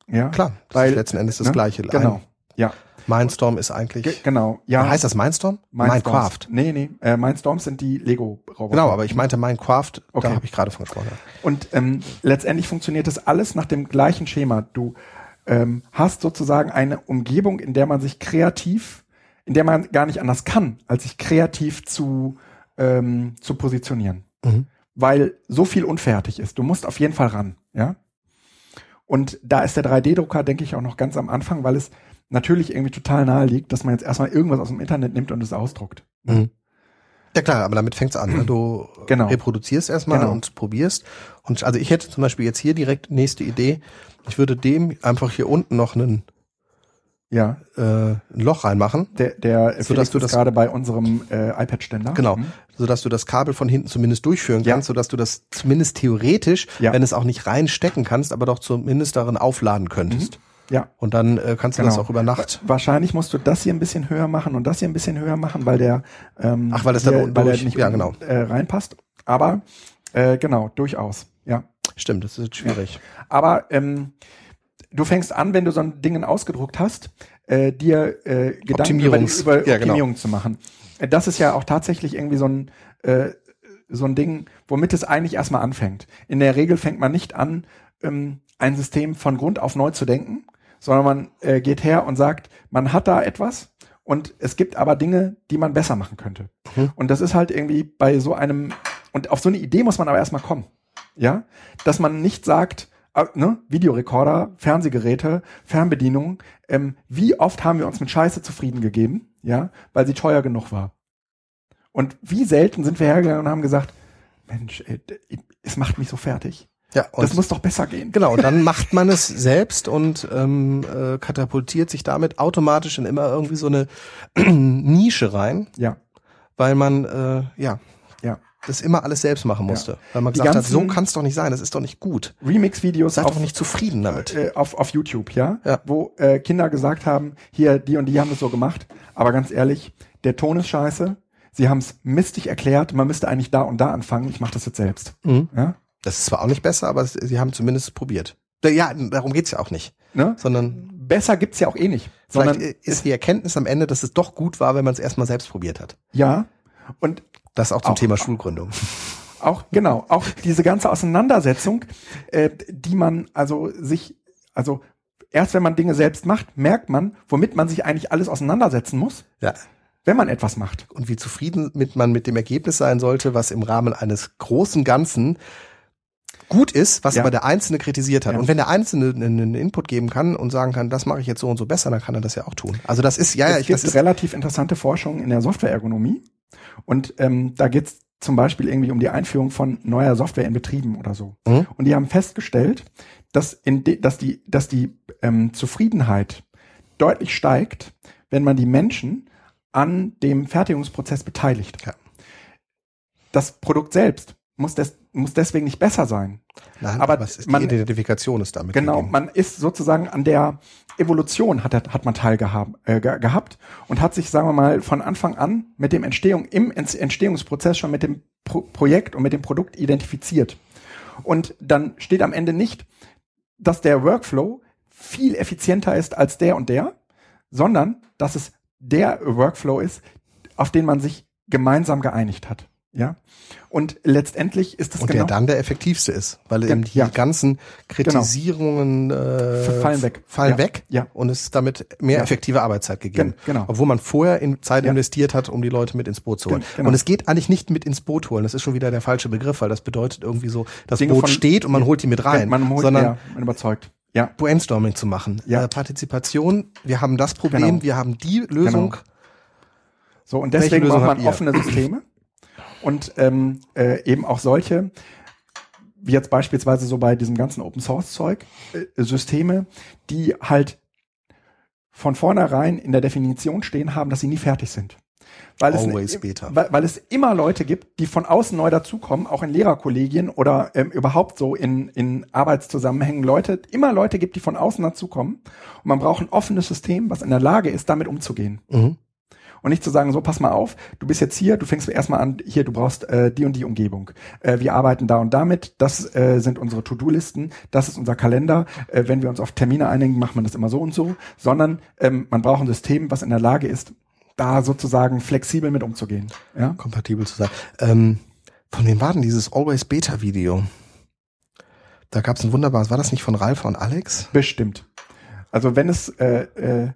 [SPEAKER 1] Ja,
[SPEAKER 2] Klar, das
[SPEAKER 1] Weil,
[SPEAKER 2] ist letzten Endes das
[SPEAKER 1] ne?
[SPEAKER 2] Gleiche.
[SPEAKER 1] Genau. Ja,
[SPEAKER 2] Mindstorm ist eigentlich.
[SPEAKER 1] ge genau. Ja,
[SPEAKER 2] heißt das Mindstorm? Minecraft.
[SPEAKER 1] Nee, nee. Äh, Mindstorms sind die Lego-Roboter.
[SPEAKER 2] Genau, aber ich meinte Minecraft,
[SPEAKER 1] Okay.
[SPEAKER 2] da habe ich gerade von gesprochen.
[SPEAKER 1] Und ähm, letztendlich funktioniert das alles nach dem gleichen Schema. Du ähm, hast sozusagen eine Umgebung, in der man sich kreativ, in der man gar nicht anders kann, als sich kreativ zu, ähm, zu positionieren.
[SPEAKER 2] Mhm.
[SPEAKER 1] Weil so viel unfertig ist. Du musst auf jeden Fall ran, ja. Und da ist der 3D-Drucker, denke ich, auch noch ganz am Anfang, weil es natürlich irgendwie total nahe liegt, dass man jetzt erstmal irgendwas aus dem Internet nimmt und es ausdruckt.
[SPEAKER 2] Mhm. Ja klar, aber damit fängt's an. Ne? Du
[SPEAKER 1] Genau.
[SPEAKER 2] reproduzierst erstmal
[SPEAKER 1] Genau.
[SPEAKER 2] und probierst. Und also ich hätte zum Beispiel jetzt hier direkt nächste Idee. Ich würde dem einfach hier unten noch einen,
[SPEAKER 1] Ja,
[SPEAKER 2] äh, ein Loch reinmachen,
[SPEAKER 1] der, der
[SPEAKER 2] So,
[SPEAKER 1] Felix
[SPEAKER 2] dass du
[SPEAKER 1] ist
[SPEAKER 2] das-
[SPEAKER 1] gerade bei unserem äh, iPad-Ständer.
[SPEAKER 2] genau,
[SPEAKER 1] Mhm.
[SPEAKER 2] sodass du das Kabel von hinten zumindest durchführen
[SPEAKER 1] Ja.
[SPEAKER 2] kannst, sodass du das zumindest theoretisch,
[SPEAKER 1] Ja.
[SPEAKER 2] wenn es auch nicht reinstecken kannst, aber doch zumindest darin aufladen könntest.
[SPEAKER 1] Ja.
[SPEAKER 2] Und dann äh, kannst du das
[SPEAKER 1] Genau.
[SPEAKER 2] auch über Nacht.
[SPEAKER 1] Wahrscheinlich musst du das hier ein bisschen höher machen und das hier ein bisschen höher machen, weil der ähm,
[SPEAKER 2] Ach, weil das dann
[SPEAKER 1] hier-
[SPEAKER 2] unten
[SPEAKER 1] weil der
[SPEAKER 2] durch-
[SPEAKER 1] nicht
[SPEAKER 2] ja, genau.
[SPEAKER 1] äh, reinpasst. Aber äh, genau, durchaus. Ja.
[SPEAKER 2] Stimmt, das ist schwierig.
[SPEAKER 1] Aber ähm, du fängst an, wenn du so ein Ding ausgedruckt hast, äh, dir äh, Gedanken über, die, über
[SPEAKER 2] ja, genau.
[SPEAKER 1] Optimierung zu machen. Äh, Das ist ja auch tatsächlich irgendwie so ein äh, so ein Ding, womit es eigentlich erstmal anfängt. In der Regel fängt man nicht an, ähm, ein System von Grund auf neu zu denken, sondern man äh, geht her und sagt, man hat da etwas und es gibt aber Dinge, die man besser machen könnte.
[SPEAKER 2] Mhm.
[SPEAKER 1] Und das ist halt irgendwie bei so einem, und auf so eine Idee muss man aber erstmal kommen. Ja, dass man nicht sagt, äh, ne, Videorekorder, Fernsehgeräte, Fernbedienung, ähm, wie oft haben wir uns mit Scheiße zufrieden gegeben, ja, weil sie teuer genug war. Und wie selten sind wir hergegangen und haben gesagt, Mensch, ey, es macht mich so fertig.
[SPEAKER 2] Ja, und
[SPEAKER 1] Das muss doch besser gehen.
[SPEAKER 2] Genau, dann macht man es selbst und ähm, äh, katapultiert sich damit automatisch in immer irgendwie so eine Nische rein,
[SPEAKER 1] Ja,
[SPEAKER 2] weil man äh, ja
[SPEAKER 1] ja.
[SPEAKER 2] das immer alles selbst machen musste. Weil man gesagt hat, so kann es doch nicht sein, das ist doch nicht gut.
[SPEAKER 1] Remix-Videos
[SPEAKER 2] Seid
[SPEAKER 1] auf,
[SPEAKER 2] doch nicht zufrieden damit.
[SPEAKER 1] äh, auf, auf YouTube, ja,
[SPEAKER 2] Ja.
[SPEAKER 1] wo äh, Kinder gesagt haben, hier, die und die haben das so gemacht, aber ganz ehrlich, der Ton ist scheiße, sie haben es mistig erklärt, man müsste eigentlich da und da anfangen, ich mache das jetzt selbst.
[SPEAKER 2] Mhm.
[SPEAKER 1] Ja?
[SPEAKER 2] Das ist zwar auch nicht besser, aber es, sie haben zumindest probiert. Ja, darum geht's ja auch nicht.
[SPEAKER 1] Ne?
[SPEAKER 2] Sondern
[SPEAKER 1] Besser gibt's ja auch eh nicht.
[SPEAKER 2] vielleicht
[SPEAKER 1] Sondern
[SPEAKER 2] ist die Erkenntnis am Ende, dass es doch gut war, wenn man es erstmal selbst probiert hat.
[SPEAKER 1] ja, und
[SPEAKER 2] Das auch zum
[SPEAKER 1] Auch-
[SPEAKER 2] Thema Schulgründung.
[SPEAKER 1] Auch, genau, auch diese ganze Auseinandersetzung, äh, die man also sich, also erst wenn man Dinge selbst macht, merkt man, womit man sich eigentlich alles auseinandersetzen muss,
[SPEAKER 2] Ja.
[SPEAKER 1] wenn man etwas macht.
[SPEAKER 2] und wie zufrieden mit man mit dem Ergebnis sein sollte, was im Rahmen eines großen Ganzen gut ist, was
[SPEAKER 1] Ja.
[SPEAKER 2] aber der Einzelne kritisiert hat.
[SPEAKER 1] Ja.
[SPEAKER 2] Und wenn der Einzelne einen Input geben kann und sagen kann, das mache ich jetzt so und so besser, dann kann er das ja auch tun. Also das ist, ja, ja,
[SPEAKER 1] es
[SPEAKER 2] ich,
[SPEAKER 1] gibt
[SPEAKER 2] das ist,
[SPEAKER 1] relativ interessante Forschung in der Softwareergonomie und ähm, da geht's zum Beispiel irgendwie um die Einführung von neuer Software in Betrieben oder so.
[SPEAKER 2] Mhm.
[SPEAKER 1] Und die haben festgestellt, dass, in de, dass die, dass die ähm, Zufriedenheit deutlich steigt, wenn man die Menschen an dem Fertigungsprozess beteiligt.
[SPEAKER 2] Ja.
[SPEAKER 1] Das Produkt selbst muss, des, muss deswegen nicht besser sein.
[SPEAKER 2] nein,
[SPEAKER 1] aber
[SPEAKER 2] aber ist,
[SPEAKER 1] man-
[SPEAKER 2] die Identifikation ist damit
[SPEAKER 1] Genau,
[SPEAKER 2] gegeben.
[SPEAKER 1] man ist sozusagen an der Evolution hat, hat man teilgehabt äh, ge- gehabt und hat sich, sagen wir mal, von Anfang an mit dem Entstehung, im Ents- Entstehungsprozess schon mit dem Pro Projekt und mit dem Produkt identifiziert. Und dann steht am Ende nicht, dass der Workflow viel effizienter ist als der und der, sondern dass es der Workflow ist, auf den man sich gemeinsam geeinigt hat. Ja. Und letztendlich ist es
[SPEAKER 2] und
[SPEAKER 1] genau.
[SPEAKER 2] der dann der effektivste ist, weil
[SPEAKER 1] Gen-
[SPEAKER 2] eben die
[SPEAKER 1] ja. Genau.
[SPEAKER 2] ganzen Kritisierungen äh,
[SPEAKER 1] Fallen weg.
[SPEAKER 2] fallen
[SPEAKER 1] Ja.
[SPEAKER 2] weg
[SPEAKER 1] Ja.
[SPEAKER 2] und es ist damit mehr
[SPEAKER 1] Ja.
[SPEAKER 2] effektive Arbeitszeit gegeben.
[SPEAKER 1] Gen- genau.
[SPEAKER 2] Obwohl man vorher in Zeit
[SPEAKER 1] Ja.
[SPEAKER 2] investiert hat, um die Leute mit ins Boot zu holen.
[SPEAKER 1] Gen- genau.
[SPEAKER 2] Und es geht eigentlich nicht mit ins Boot holen. Das ist schon wieder der falsche Begriff, weil das bedeutet irgendwie so, das
[SPEAKER 1] Dinge
[SPEAKER 2] Boot steht und man holt die mit rein,
[SPEAKER 1] man holt,
[SPEAKER 2] sondern
[SPEAKER 1] ja, man überzeugt. Ja.
[SPEAKER 2] Brainstorming zu machen.
[SPEAKER 1] Ja.
[SPEAKER 2] Äh, Partizipation, wir haben das Problem,
[SPEAKER 1] Genau.
[SPEAKER 2] wir haben die Lösung.
[SPEAKER 1] So, und deswegen braucht man offene Systeme und ähm, äh, eben auch solche, wie jetzt beispielsweise so bei diesem ganzen Open Source Zeug, äh, Systeme, die halt von vornherein in der Definition stehen haben, dass sie nie fertig sind. Weil es,
[SPEAKER 2] Always beta.
[SPEAKER 1] Weil, weil es immer Leute gibt, die von außen neu dazukommen, auch in Lehrerkollegien oder ähm, überhaupt so in, in Arbeitszusammenhängen Leute, immer Leute gibt, die von außen dazukommen. Und man braucht ein offenes System, was in der Lage ist, damit umzugehen.
[SPEAKER 2] Mhm.
[SPEAKER 1] Und nicht zu sagen, so, pass mal auf, du bist jetzt hier, du fängst erstmal an, hier, du brauchst äh, die und die Umgebung. Äh, wir arbeiten da und damit, das äh, sind unsere To-Do-Listen, das ist unser Kalender. Äh, wenn wir uns auf Termine einigen, macht man das immer so und so. Sondern ähm, man braucht ein System, was in der Lage ist, da sozusagen flexibel mit umzugehen. Ja?
[SPEAKER 2] Kompatibel zu sein. Ähm, von wem war denn dieses Always Beta Video? Da gab es ein wunderbares, war das nicht von Ralf und Alex?
[SPEAKER 1] Bestimmt. Also wenn es äh, äh,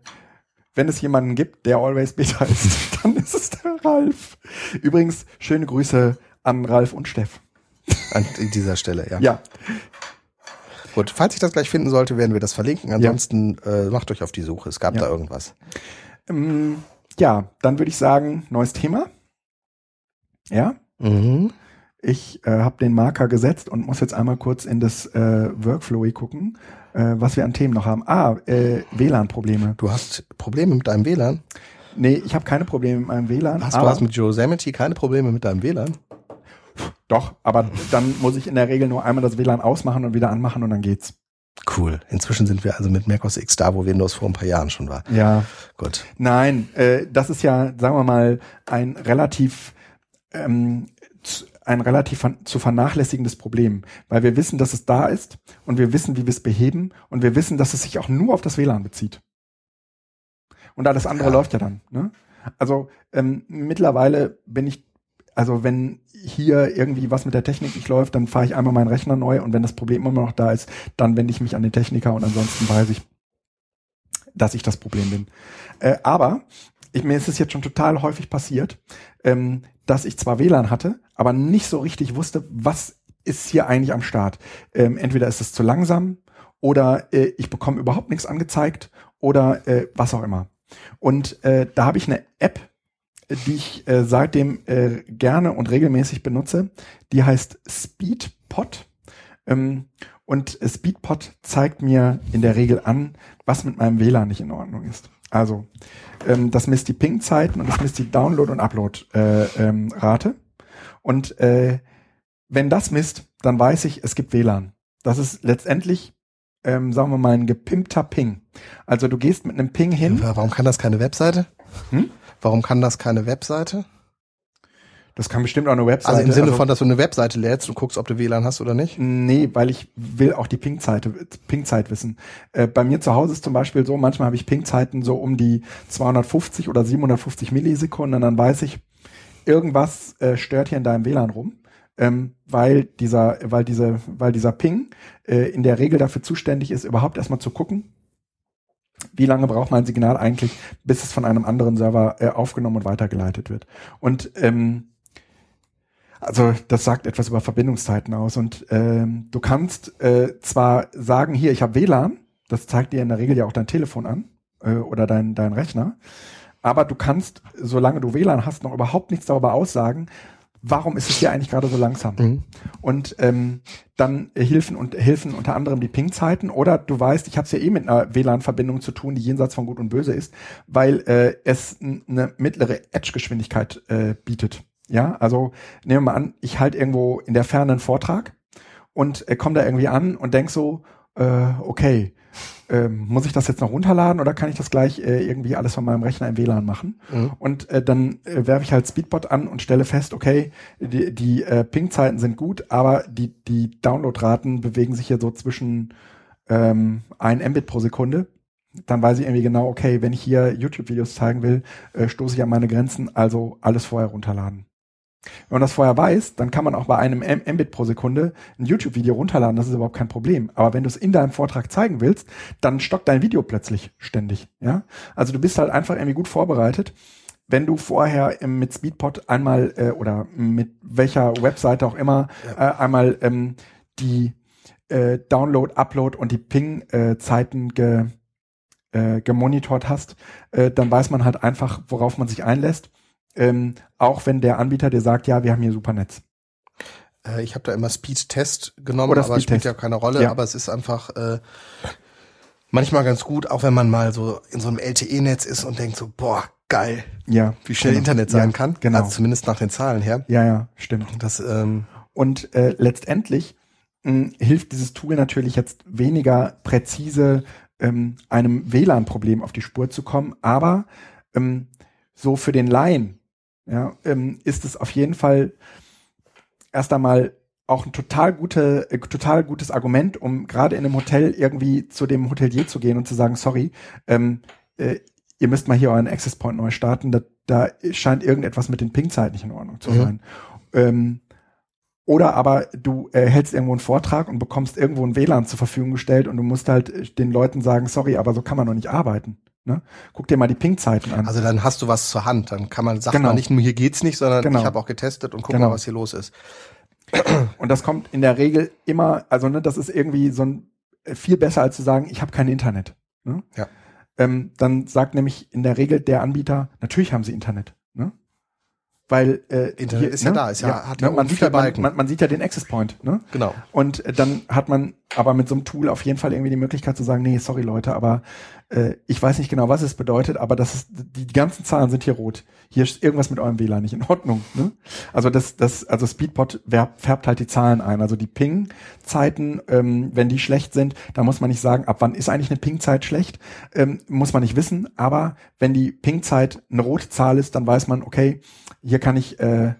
[SPEAKER 1] wenn es jemanden gibt, der Always Beta ist, dann ist es der Ralf. Übrigens, schöne Grüße an Ralf und Steff.
[SPEAKER 2] An dieser Stelle, ja.
[SPEAKER 1] Ja,
[SPEAKER 2] Gut, falls ich das gleich finden sollte, werden wir das verlinken. Ansonsten äh, macht euch auf die Suche. Es gab
[SPEAKER 1] Ja.
[SPEAKER 2] da irgendwas.
[SPEAKER 1] ähm, ja dann würde ich sagen, neues Thema. Ja,
[SPEAKER 2] Mhm.
[SPEAKER 1] ich äh, habe den Marker gesetzt und muss jetzt einmal kurz in das äh, Workflow gucken, äh, was wir an Themen noch haben. Ah, äh, WLAN-Probleme.
[SPEAKER 2] Du hast Probleme mit deinem WLAN?
[SPEAKER 1] Nee, ich habe keine Probleme mit meinem WLAN.
[SPEAKER 2] Hast du hast mit Yosemite keine Probleme mit deinem WLAN?
[SPEAKER 1] Doch, aber dann muss ich in der Regel nur einmal das WLAN ausmachen und wieder anmachen und dann geht's.
[SPEAKER 2] Cool. Inzwischen sind wir also mit macOS X da, wo Windows vor ein paar Jahren schon war.
[SPEAKER 1] Ja.
[SPEAKER 2] Gut.
[SPEAKER 1] Nein, äh, das ist ja, sagen wir mal, ein relativ ähm, ein relativ zu vernachlässigendes Problem, weil wir wissen, dass es da ist und wir wissen, wie wir es beheben und wir wissen, dass es sich auch nur auf das WLAN bezieht. Und alles andere
[SPEAKER 2] Ja.
[SPEAKER 1] läuft ja dann. Ne? Also ähm, mittlerweile bin ich, also wenn hier irgendwie was mit der Technik nicht läuft, dann fahre ich einmal meinen Rechner neu und wenn das Problem immer noch da ist, dann wende ich mich an den Techniker und ansonsten weiß ich, dass ich das Problem bin. Äh, aber ich, mir ist es jetzt schon total häufig passiert, ähm, dass ich zwar WLAN hatte, aber nicht so richtig wusste, was ist hier eigentlich am Start. Ähm, entweder ist es zu langsam oder äh, ich bekomme überhaupt nichts angezeigt oder äh, was auch immer. Und äh, da habe ich eine App, die ich äh, seitdem äh, gerne und regelmäßig benutze. Die heißt Speedpot. Ähm, und Speedpot zeigt mir in der Regel an, was mit meinem WLAN nicht in Ordnung ist. Also, ähm, das misst die Ping-Zeiten und das misst die Download- und Upload-Rate. Äh, ähm, Rate. und äh, wenn das misst, dann weiß ich, es gibt WLAN. Das ist letztendlich, ähm, sagen wir mal, ein gepimpter Ping. Also du gehst mit einem Ping hin.
[SPEAKER 2] Warum kann das keine Webseite?
[SPEAKER 1] Hm?
[SPEAKER 2] Warum kann das keine Webseite?
[SPEAKER 1] Das kann bestimmt auch eine Webseite.
[SPEAKER 2] Also im Sinne von, dass du eine Webseite lädst und guckst, ob du WLAN hast oder nicht?
[SPEAKER 1] Nee, weil ich will auch die Ping-Zeit Ping wissen. Äh, bei mir zu Hause ist zum Beispiel so, manchmal habe ich Ping-Zeiten so um die 250 oder 750 Millisekunden und dann weiß ich, irgendwas äh, stört hier in deinem WLAN rum. Ähm, weil dieser, weil diese, weil dieser Ping äh, in der Regel dafür zuständig ist, überhaupt erstmal zu gucken, wie lange braucht mein Signal eigentlich, bis es von einem anderen Server äh, aufgenommen und weitergeleitet wird. Und ähm, also das sagt etwas über Verbindungszeiten aus. Und ähm, du kannst äh, zwar sagen, hier, ich habe WLAN, das zeigt dir in der Regel ja auch dein Telefon an äh, oder dein, dein Rechner, aber du kannst, solange du WLAN hast, noch überhaupt nichts darüber aussagen, warum ist es hier eigentlich gerade so langsam?
[SPEAKER 2] Mhm.
[SPEAKER 1] Und ähm, dann helfen und helfen unter anderem die Ping-Zeiten oder du weißt, ich habe es ja eh mit einer WLAN-Verbindung zu tun, die jenseits von Gut und Böse ist, weil äh, es eine mittlere Edge-Geschwindigkeit äh, bietet. Ja, also nehmen wir mal an, ich halte irgendwo in der Ferne einen Vortrag und äh, komme da irgendwie an und denk so, äh, okay, ähm, muss ich das jetzt noch runterladen oder kann ich das gleich äh, irgendwie alles von meinem Rechner im WLAN machen?
[SPEAKER 2] Mhm.
[SPEAKER 1] Und äh, dann äh, werfe ich halt Speedbot an und stelle fest, okay, die, die äh, Ping-Zeiten sind gut, aber die, die Downloadraten bewegen sich hier so zwischen ähm, 1 Mbit pro Sekunde. Dann weiß ich irgendwie genau, okay, wenn ich hier YouTube-Videos zeigen will, äh, stoße ich an meine Grenzen, also alles vorher runterladen. Wenn man das vorher weiß, dann kann man auch bei einem M Mbit pro Sekunde ein YouTube-Video runterladen, das ist überhaupt kein Problem. Aber wenn du es in deinem Vortrag zeigen willst, dann stockt dein Video plötzlich ständig. Ja, Also du bist halt einfach irgendwie gut vorbereitet, wenn du vorher mit Speedpot einmal äh, oder mit welcher Webseite auch immer äh, einmal ähm, die äh, Download, Upload und die Ping-Zeiten ge, äh, gemonitort hast, äh, dann weiß man halt einfach, worauf man sich einlässt. Ähm, auch wenn der Anbieter dir sagt, ja, wir haben hier super Netz.
[SPEAKER 2] Äh, ich habe da immer Speed-Test genommen,
[SPEAKER 1] Oder
[SPEAKER 2] aber es spielt ja keine Rolle.
[SPEAKER 1] Ja.
[SPEAKER 2] Aber es ist einfach äh, manchmal ganz gut, auch wenn man mal so in so einem LTE-Netz ist und denkt so, boah, geil,
[SPEAKER 1] Ja.
[SPEAKER 2] wie schnell
[SPEAKER 1] genau.
[SPEAKER 2] Internet sein
[SPEAKER 1] ja,
[SPEAKER 2] kann.
[SPEAKER 1] Genau.
[SPEAKER 2] Also zumindest nach den Zahlen her.
[SPEAKER 1] ja, ja, stimmt.
[SPEAKER 2] Das, ähm,
[SPEAKER 1] Und äh, letztendlich mh, hilft dieses Tool natürlich jetzt weniger präzise ähm, einem WLAN-Problem auf die Spur zu kommen, aber ähm, so für den Laien ja, ähm, ist es auf jeden Fall erst einmal auch ein total gute, äh, total gutes Argument, um gerade in einem Hotel irgendwie zu dem Hotelier zu gehen und zu sagen, sorry, ähm, äh, ihr müsst mal hier euren Access Point neu starten, da, da scheint irgendetwas mit den Ping-Zeiten nicht in Ordnung zu
[SPEAKER 2] Mhm.
[SPEAKER 1] sein. Ähm, oder aber du äh, hältst irgendwo einen Vortrag und bekommst irgendwo ein WLAN zur Verfügung gestellt und du musst halt den Leuten sagen, sorry, aber so kann man doch nicht arbeiten. Ne? Guck dir mal die Ping-Zeiten an.
[SPEAKER 2] also dann hast du was zur Hand. Dann kann man, sagt
[SPEAKER 1] Genau.
[SPEAKER 2] man nicht nur, hier geht's nicht, sondern
[SPEAKER 1] Genau.
[SPEAKER 2] ich habe auch getestet und guck
[SPEAKER 1] Genau.
[SPEAKER 2] mal, was hier los ist.
[SPEAKER 1] Und das kommt in der Regel immer, also ne, das ist irgendwie so ein äh, viel besser als zu sagen, ich habe kein Internet. Ne?
[SPEAKER 2] Ja.
[SPEAKER 1] Ähm, dann sagt nämlich in der Regel der Anbieter, natürlich haben sie Internet. Ne? Weil äh,
[SPEAKER 2] Internet ist ja da, ist ja- hat ja
[SPEAKER 1] ne, man,
[SPEAKER 2] oben
[SPEAKER 1] sieht ja, man, man, man sieht ja den Access Point. Ne?
[SPEAKER 2] Genau.
[SPEAKER 1] Und äh, dann hat man aber mit so einem Tool auf jeden Fall irgendwie die Möglichkeit zu sagen, nee, sorry Leute, aber äh, ich weiß nicht genau, was es bedeutet, aber das ist, die, ganzen Zahlen sind hier rot. Hier ist irgendwas mit eurem WLAN nicht in Ordnung. Ne? Also das, das, also Speedpot färbt halt die Zahlen ein. Also die Ping-Zeiten, ähm, wenn die schlecht sind, da muss man nicht sagen, ab wann ist eigentlich eine Ping-Zeit schlecht, ähm, muss man nicht wissen. Aber wenn die Ping-Zeit eine rote Zahl ist, dann weiß man, okay, hier kann ich äh,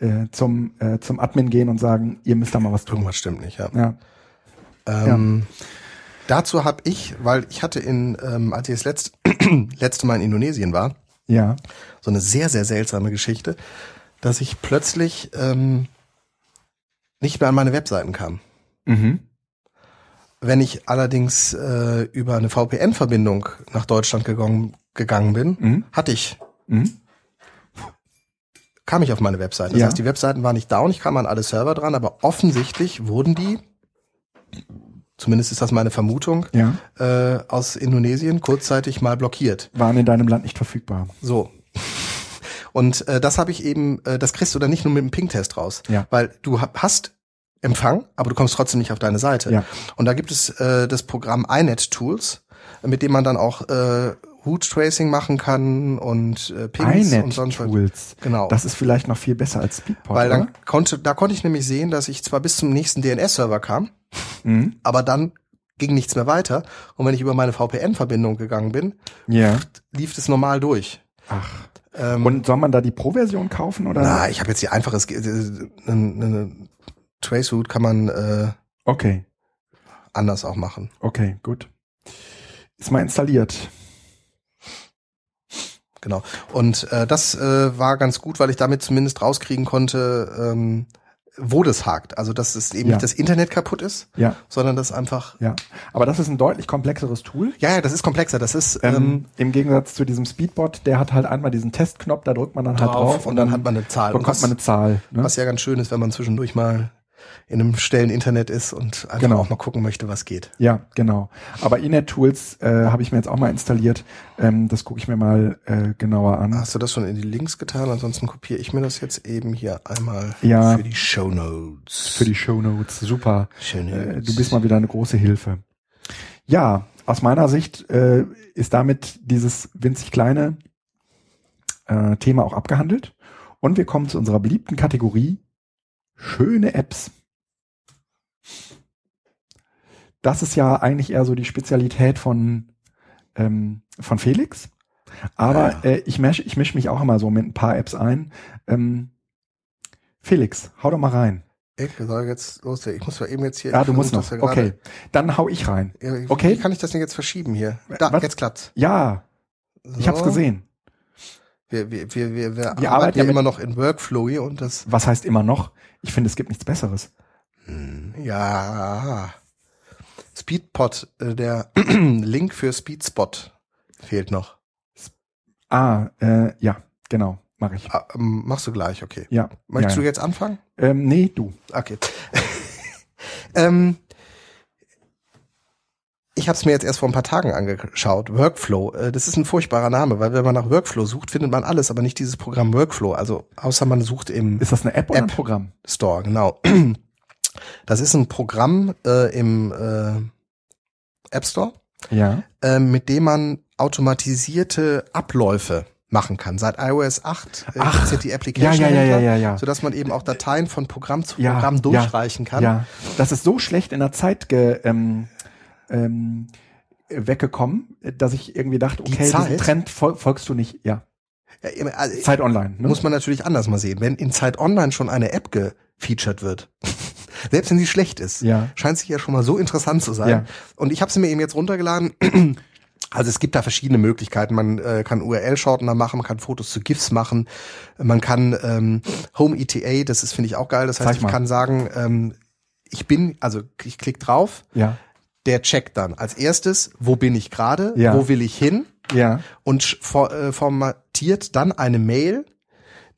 [SPEAKER 1] äh, zum, äh, zum Admin gehen und sagen, ihr müsst da mal was tun.
[SPEAKER 2] Irgendwas stimmt nicht, ja.
[SPEAKER 1] Ja.
[SPEAKER 2] Ähm, Dazu habe ich, weil ich hatte in, ähm, als ich das letzte, letzte Mal in Indonesien war,
[SPEAKER 1] Ja.
[SPEAKER 2] so eine sehr, sehr seltsame Geschichte, dass ich plötzlich ähm, nicht mehr an meine Webseiten kam.
[SPEAKER 1] Mhm.
[SPEAKER 2] Wenn ich allerdings äh, über eine VPN-Verbindung nach Deutschland gegangen, gegangen bin,
[SPEAKER 1] Mhm.
[SPEAKER 2] hatte ich,
[SPEAKER 1] Mhm.
[SPEAKER 2] kam ich auf meine Webseite. Das
[SPEAKER 1] Ja.
[SPEAKER 2] heißt, die Webseiten waren nicht down, ich kam an alle Server dran, aber offensichtlich wurden die, zumindest ist das meine Vermutung,
[SPEAKER 1] Ja.
[SPEAKER 2] äh, aus Indonesien kurzzeitig mal blockiert.
[SPEAKER 1] Waren in deinem Land nicht verfügbar.
[SPEAKER 2] So. Und äh, das habe ich eben, äh, das kriegst du dann nicht nur mit dem Ping-Test raus,
[SPEAKER 1] Ja.
[SPEAKER 2] weil du ha- hast Empfang, aber du kommst trotzdem nicht auf deine Seite.
[SPEAKER 1] Ja.
[SPEAKER 2] Und da gibt es äh, das Programm iNet Tools, mit dem man dann auch äh, Root Tracing machen kann und äh, Pings und sonst was.
[SPEAKER 1] iNet-Tools.
[SPEAKER 2] Genau.
[SPEAKER 1] Das ist vielleicht noch viel besser als Speedpot,
[SPEAKER 2] Weil
[SPEAKER 1] oder?
[SPEAKER 2] dann konnte, da konnte ich nämlich sehen, dass ich zwar bis zum nächsten DNS-Server kam,
[SPEAKER 1] Mhm.
[SPEAKER 2] aber dann ging nichts mehr weiter. Und wenn ich über meine VPN-Verbindung gegangen bin,
[SPEAKER 1] Ja.
[SPEAKER 2] lief es normal durch.
[SPEAKER 1] Ach.
[SPEAKER 2] Ähm,
[SPEAKER 1] Und soll man da die Pro-Version kaufen oder?
[SPEAKER 2] Na, ich habe jetzt hier einfaches äh, eine, eine Traceroute kann man äh,
[SPEAKER 1] Okay,
[SPEAKER 2] anders auch machen.
[SPEAKER 1] okay, gut. Ist mal installiert.
[SPEAKER 2] Genau. Und äh, das äh, war ganz gut, weil ich damit zumindest rauskriegen konnte, ähm, wo das hakt. Also dass es eben
[SPEAKER 1] Ja.
[SPEAKER 2] nicht das Internet kaputt ist,
[SPEAKER 1] Ja,
[SPEAKER 2] sondern dass einfach.
[SPEAKER 1] ja. Aber das ist ein deutlich komplexeres Tool.
[SPEAKER 2] Ja, ja, das ist komplexer. Das ist
[SPEAKER 1] Ähm,
[SPEAKER 2] ähm,
[SPEAKER 1] Im Gegensatz zu diesem Speedbot, der hat halt einmal diesen Testknopf, da drückt man dann halt drauf
[SPEAKER 2] und dann hat man eine Zahl. Und
[SPEAKER 1] bekommt
[SPEAKER 2] was,
[SPEAKER 1] man eine Zahl. Ne?
[SPEAKER 2] was ja ganz schön ist, wenn man zwischendurch mal in einem stillen Internet ist und einfach
[SPEAKER 1] Genau.
[SPEAKER 2] auch mal gucken möchte, was geht.
[SPEAKER 1] Ja, genau. Aber Inet-Tools äh, habe ich mir jetzt auch mal installiert. Ähm, das gucke ich mir mal äh, genauer an.
[SPEAKER 2] Hast du das schon in die Links getan? Ansonsten kopiere ich mir das jetzt eben hier einmal
[SPEAKER 1] Ja.
[SPEAKER 2] für die Show Notes.
[SPEAKER 1] Für die Shownotes. Super.
[SPEAKER 2] Shownotes.
[SPEAKER 1] Äh, du bist mal wieder eine große Hilfe. Ja, aus meiner Sicht äh, ist damit dieses winzig kleine äh, Thema auch abgehandelt. Und wir kommen zu unserer beliebten Kategorie schöne Apps. Das ist ja eigentlich eher so die Spezialität von, ähm, von Felix. Aber
[SPEAKER 2] Ja.
[SPEAKER 1] äh, ich mische ich misch mich auch immer so mit ein paar Apps ein. Ähm, Felix, hau doch mal rein.
[SPEAKER 2] Ich soll jetzt los. Ich muss mal eben jetzt hier.
[SPEAKER 1] Ja, du musst noch.
[SPEAKER 2] ja
[SPEAKER 1] Okay, dann hau ich rein.
[SPEAKER 2] Ja,
[SPEAKER 1] Okay.
[SPEAKER 2] Wie kann ich das denn jetzt verschieben hier? Da,
[SPEAKER 1] Was?
[SPEAKER 2] jetzt klappt's.
[SPEAKER 1] Ja,
[SPEAKER 2] So.
[SPEAKER 1] ich hab's gesehen.
[SPEAKER 2] Wir, wir, wir, wir, wir, arbeiten
[SPEAKER 1] arbeiten
[SPEAKER 2] ja
[SPEAKER 1] ja
[SPEAKER 2] immer noch in Workflow hier und das.
[SPEAKER 1] Was heißt immer noch? Ich finde, es gibt nichts Besseres.
[SPEAKER 2] Hm, Ja. Speedpot, äh, der Link für Speedspot fehlt noch.
[SPEAKER 1] Ah, äh, ja, genau, mache ich.
[SPEAKER 2] Ah, ähm, machst du gleich, okay.
[SPEAKER 1] Ja.
[SPEAKER 2] Möchtest
[SPEAKER 1] ja,
[SPEAKER 2] du jetzt anfangen?
[SPEAKER 1] ja. Ähm, nee, du.
[SPEAKER 2] Okay. ähm, Ich habe es mir jetzt erst vor ein paar Tagen angeschaut. Workflow, äh, das ist ein furchtbarer Name, weil wenn man nach Workflow sucht, findet man alles, aber nicht dieses Programm Workflow. Also außer man sucht im
[SPEAKER 1] Ist das eine App oder ein
[SPEAKER 2] App.
[SPEAKER 1] Programm?
[SPEAKER 2] Store, genau. Das ist ein Programm äh, im äh, App Store,
[SPEAKER 1] Ja.
[SPEAKER 2] äh, mit dem man automatisierte Abläufe machen kann. Seit iOS 8 äh,
[SPEAKER 1] Ach.
[SPEAKER 2] ja die Application
[SPEAKER 1] Ja, ja, ja, ja, ja, ja.
[SPEAKER 2] sodass man eben auch Dateien von Programm zu Programm
[SPEAKER 1] ja,
[SPEAKER 2] durchreichen kann.
[SPEAKER 1] Ja. Das ist so schlecht in der Zeit ge, ähm, ähm, weggekommen, dass ich irgendwie dachte, okay, diesen Trend fol folgst du nicht. Ja.
[SPEAKER 2] Ja, also,
[SPEAKER 1] Zeit Online. Ne?
[SPEAKER 2] muss man natürlich anders mal sehen. Wenn in Zeit Online schon eine App gefeatured wird, selbst wenn sie schlecht ist,
[SPEAKER 1] Ja.
[SPEAKER 2] scheint sich ja schon mal so interessant zu sein.
[SPEAKER 1] Ja.
[SPEAKER 2] Und ich habe sie mir eben jetzt runtergeladen. Also es gibt da verschiedene Möglichkeiten. Man äh, kann URL-Shortener machen, man kann Fotos zu GIFs machen, man kann ähm, Home ETA, das ist finde ich auch geil. Das heißt, ich kann sagen, ähm, ich bin, also ich klicke drauf,
[SPEAKER 1] Ja.
[SPEAKER 2] Der checkt dann als erstes, wo bin ich gerade,
[SPEAKER 1] Ja.
[SPEAKER 2] wo will ich hin
[SPEAKER 1] Ja.
[SPEAKER 2] und for, äh, formatiert dann eine Mail,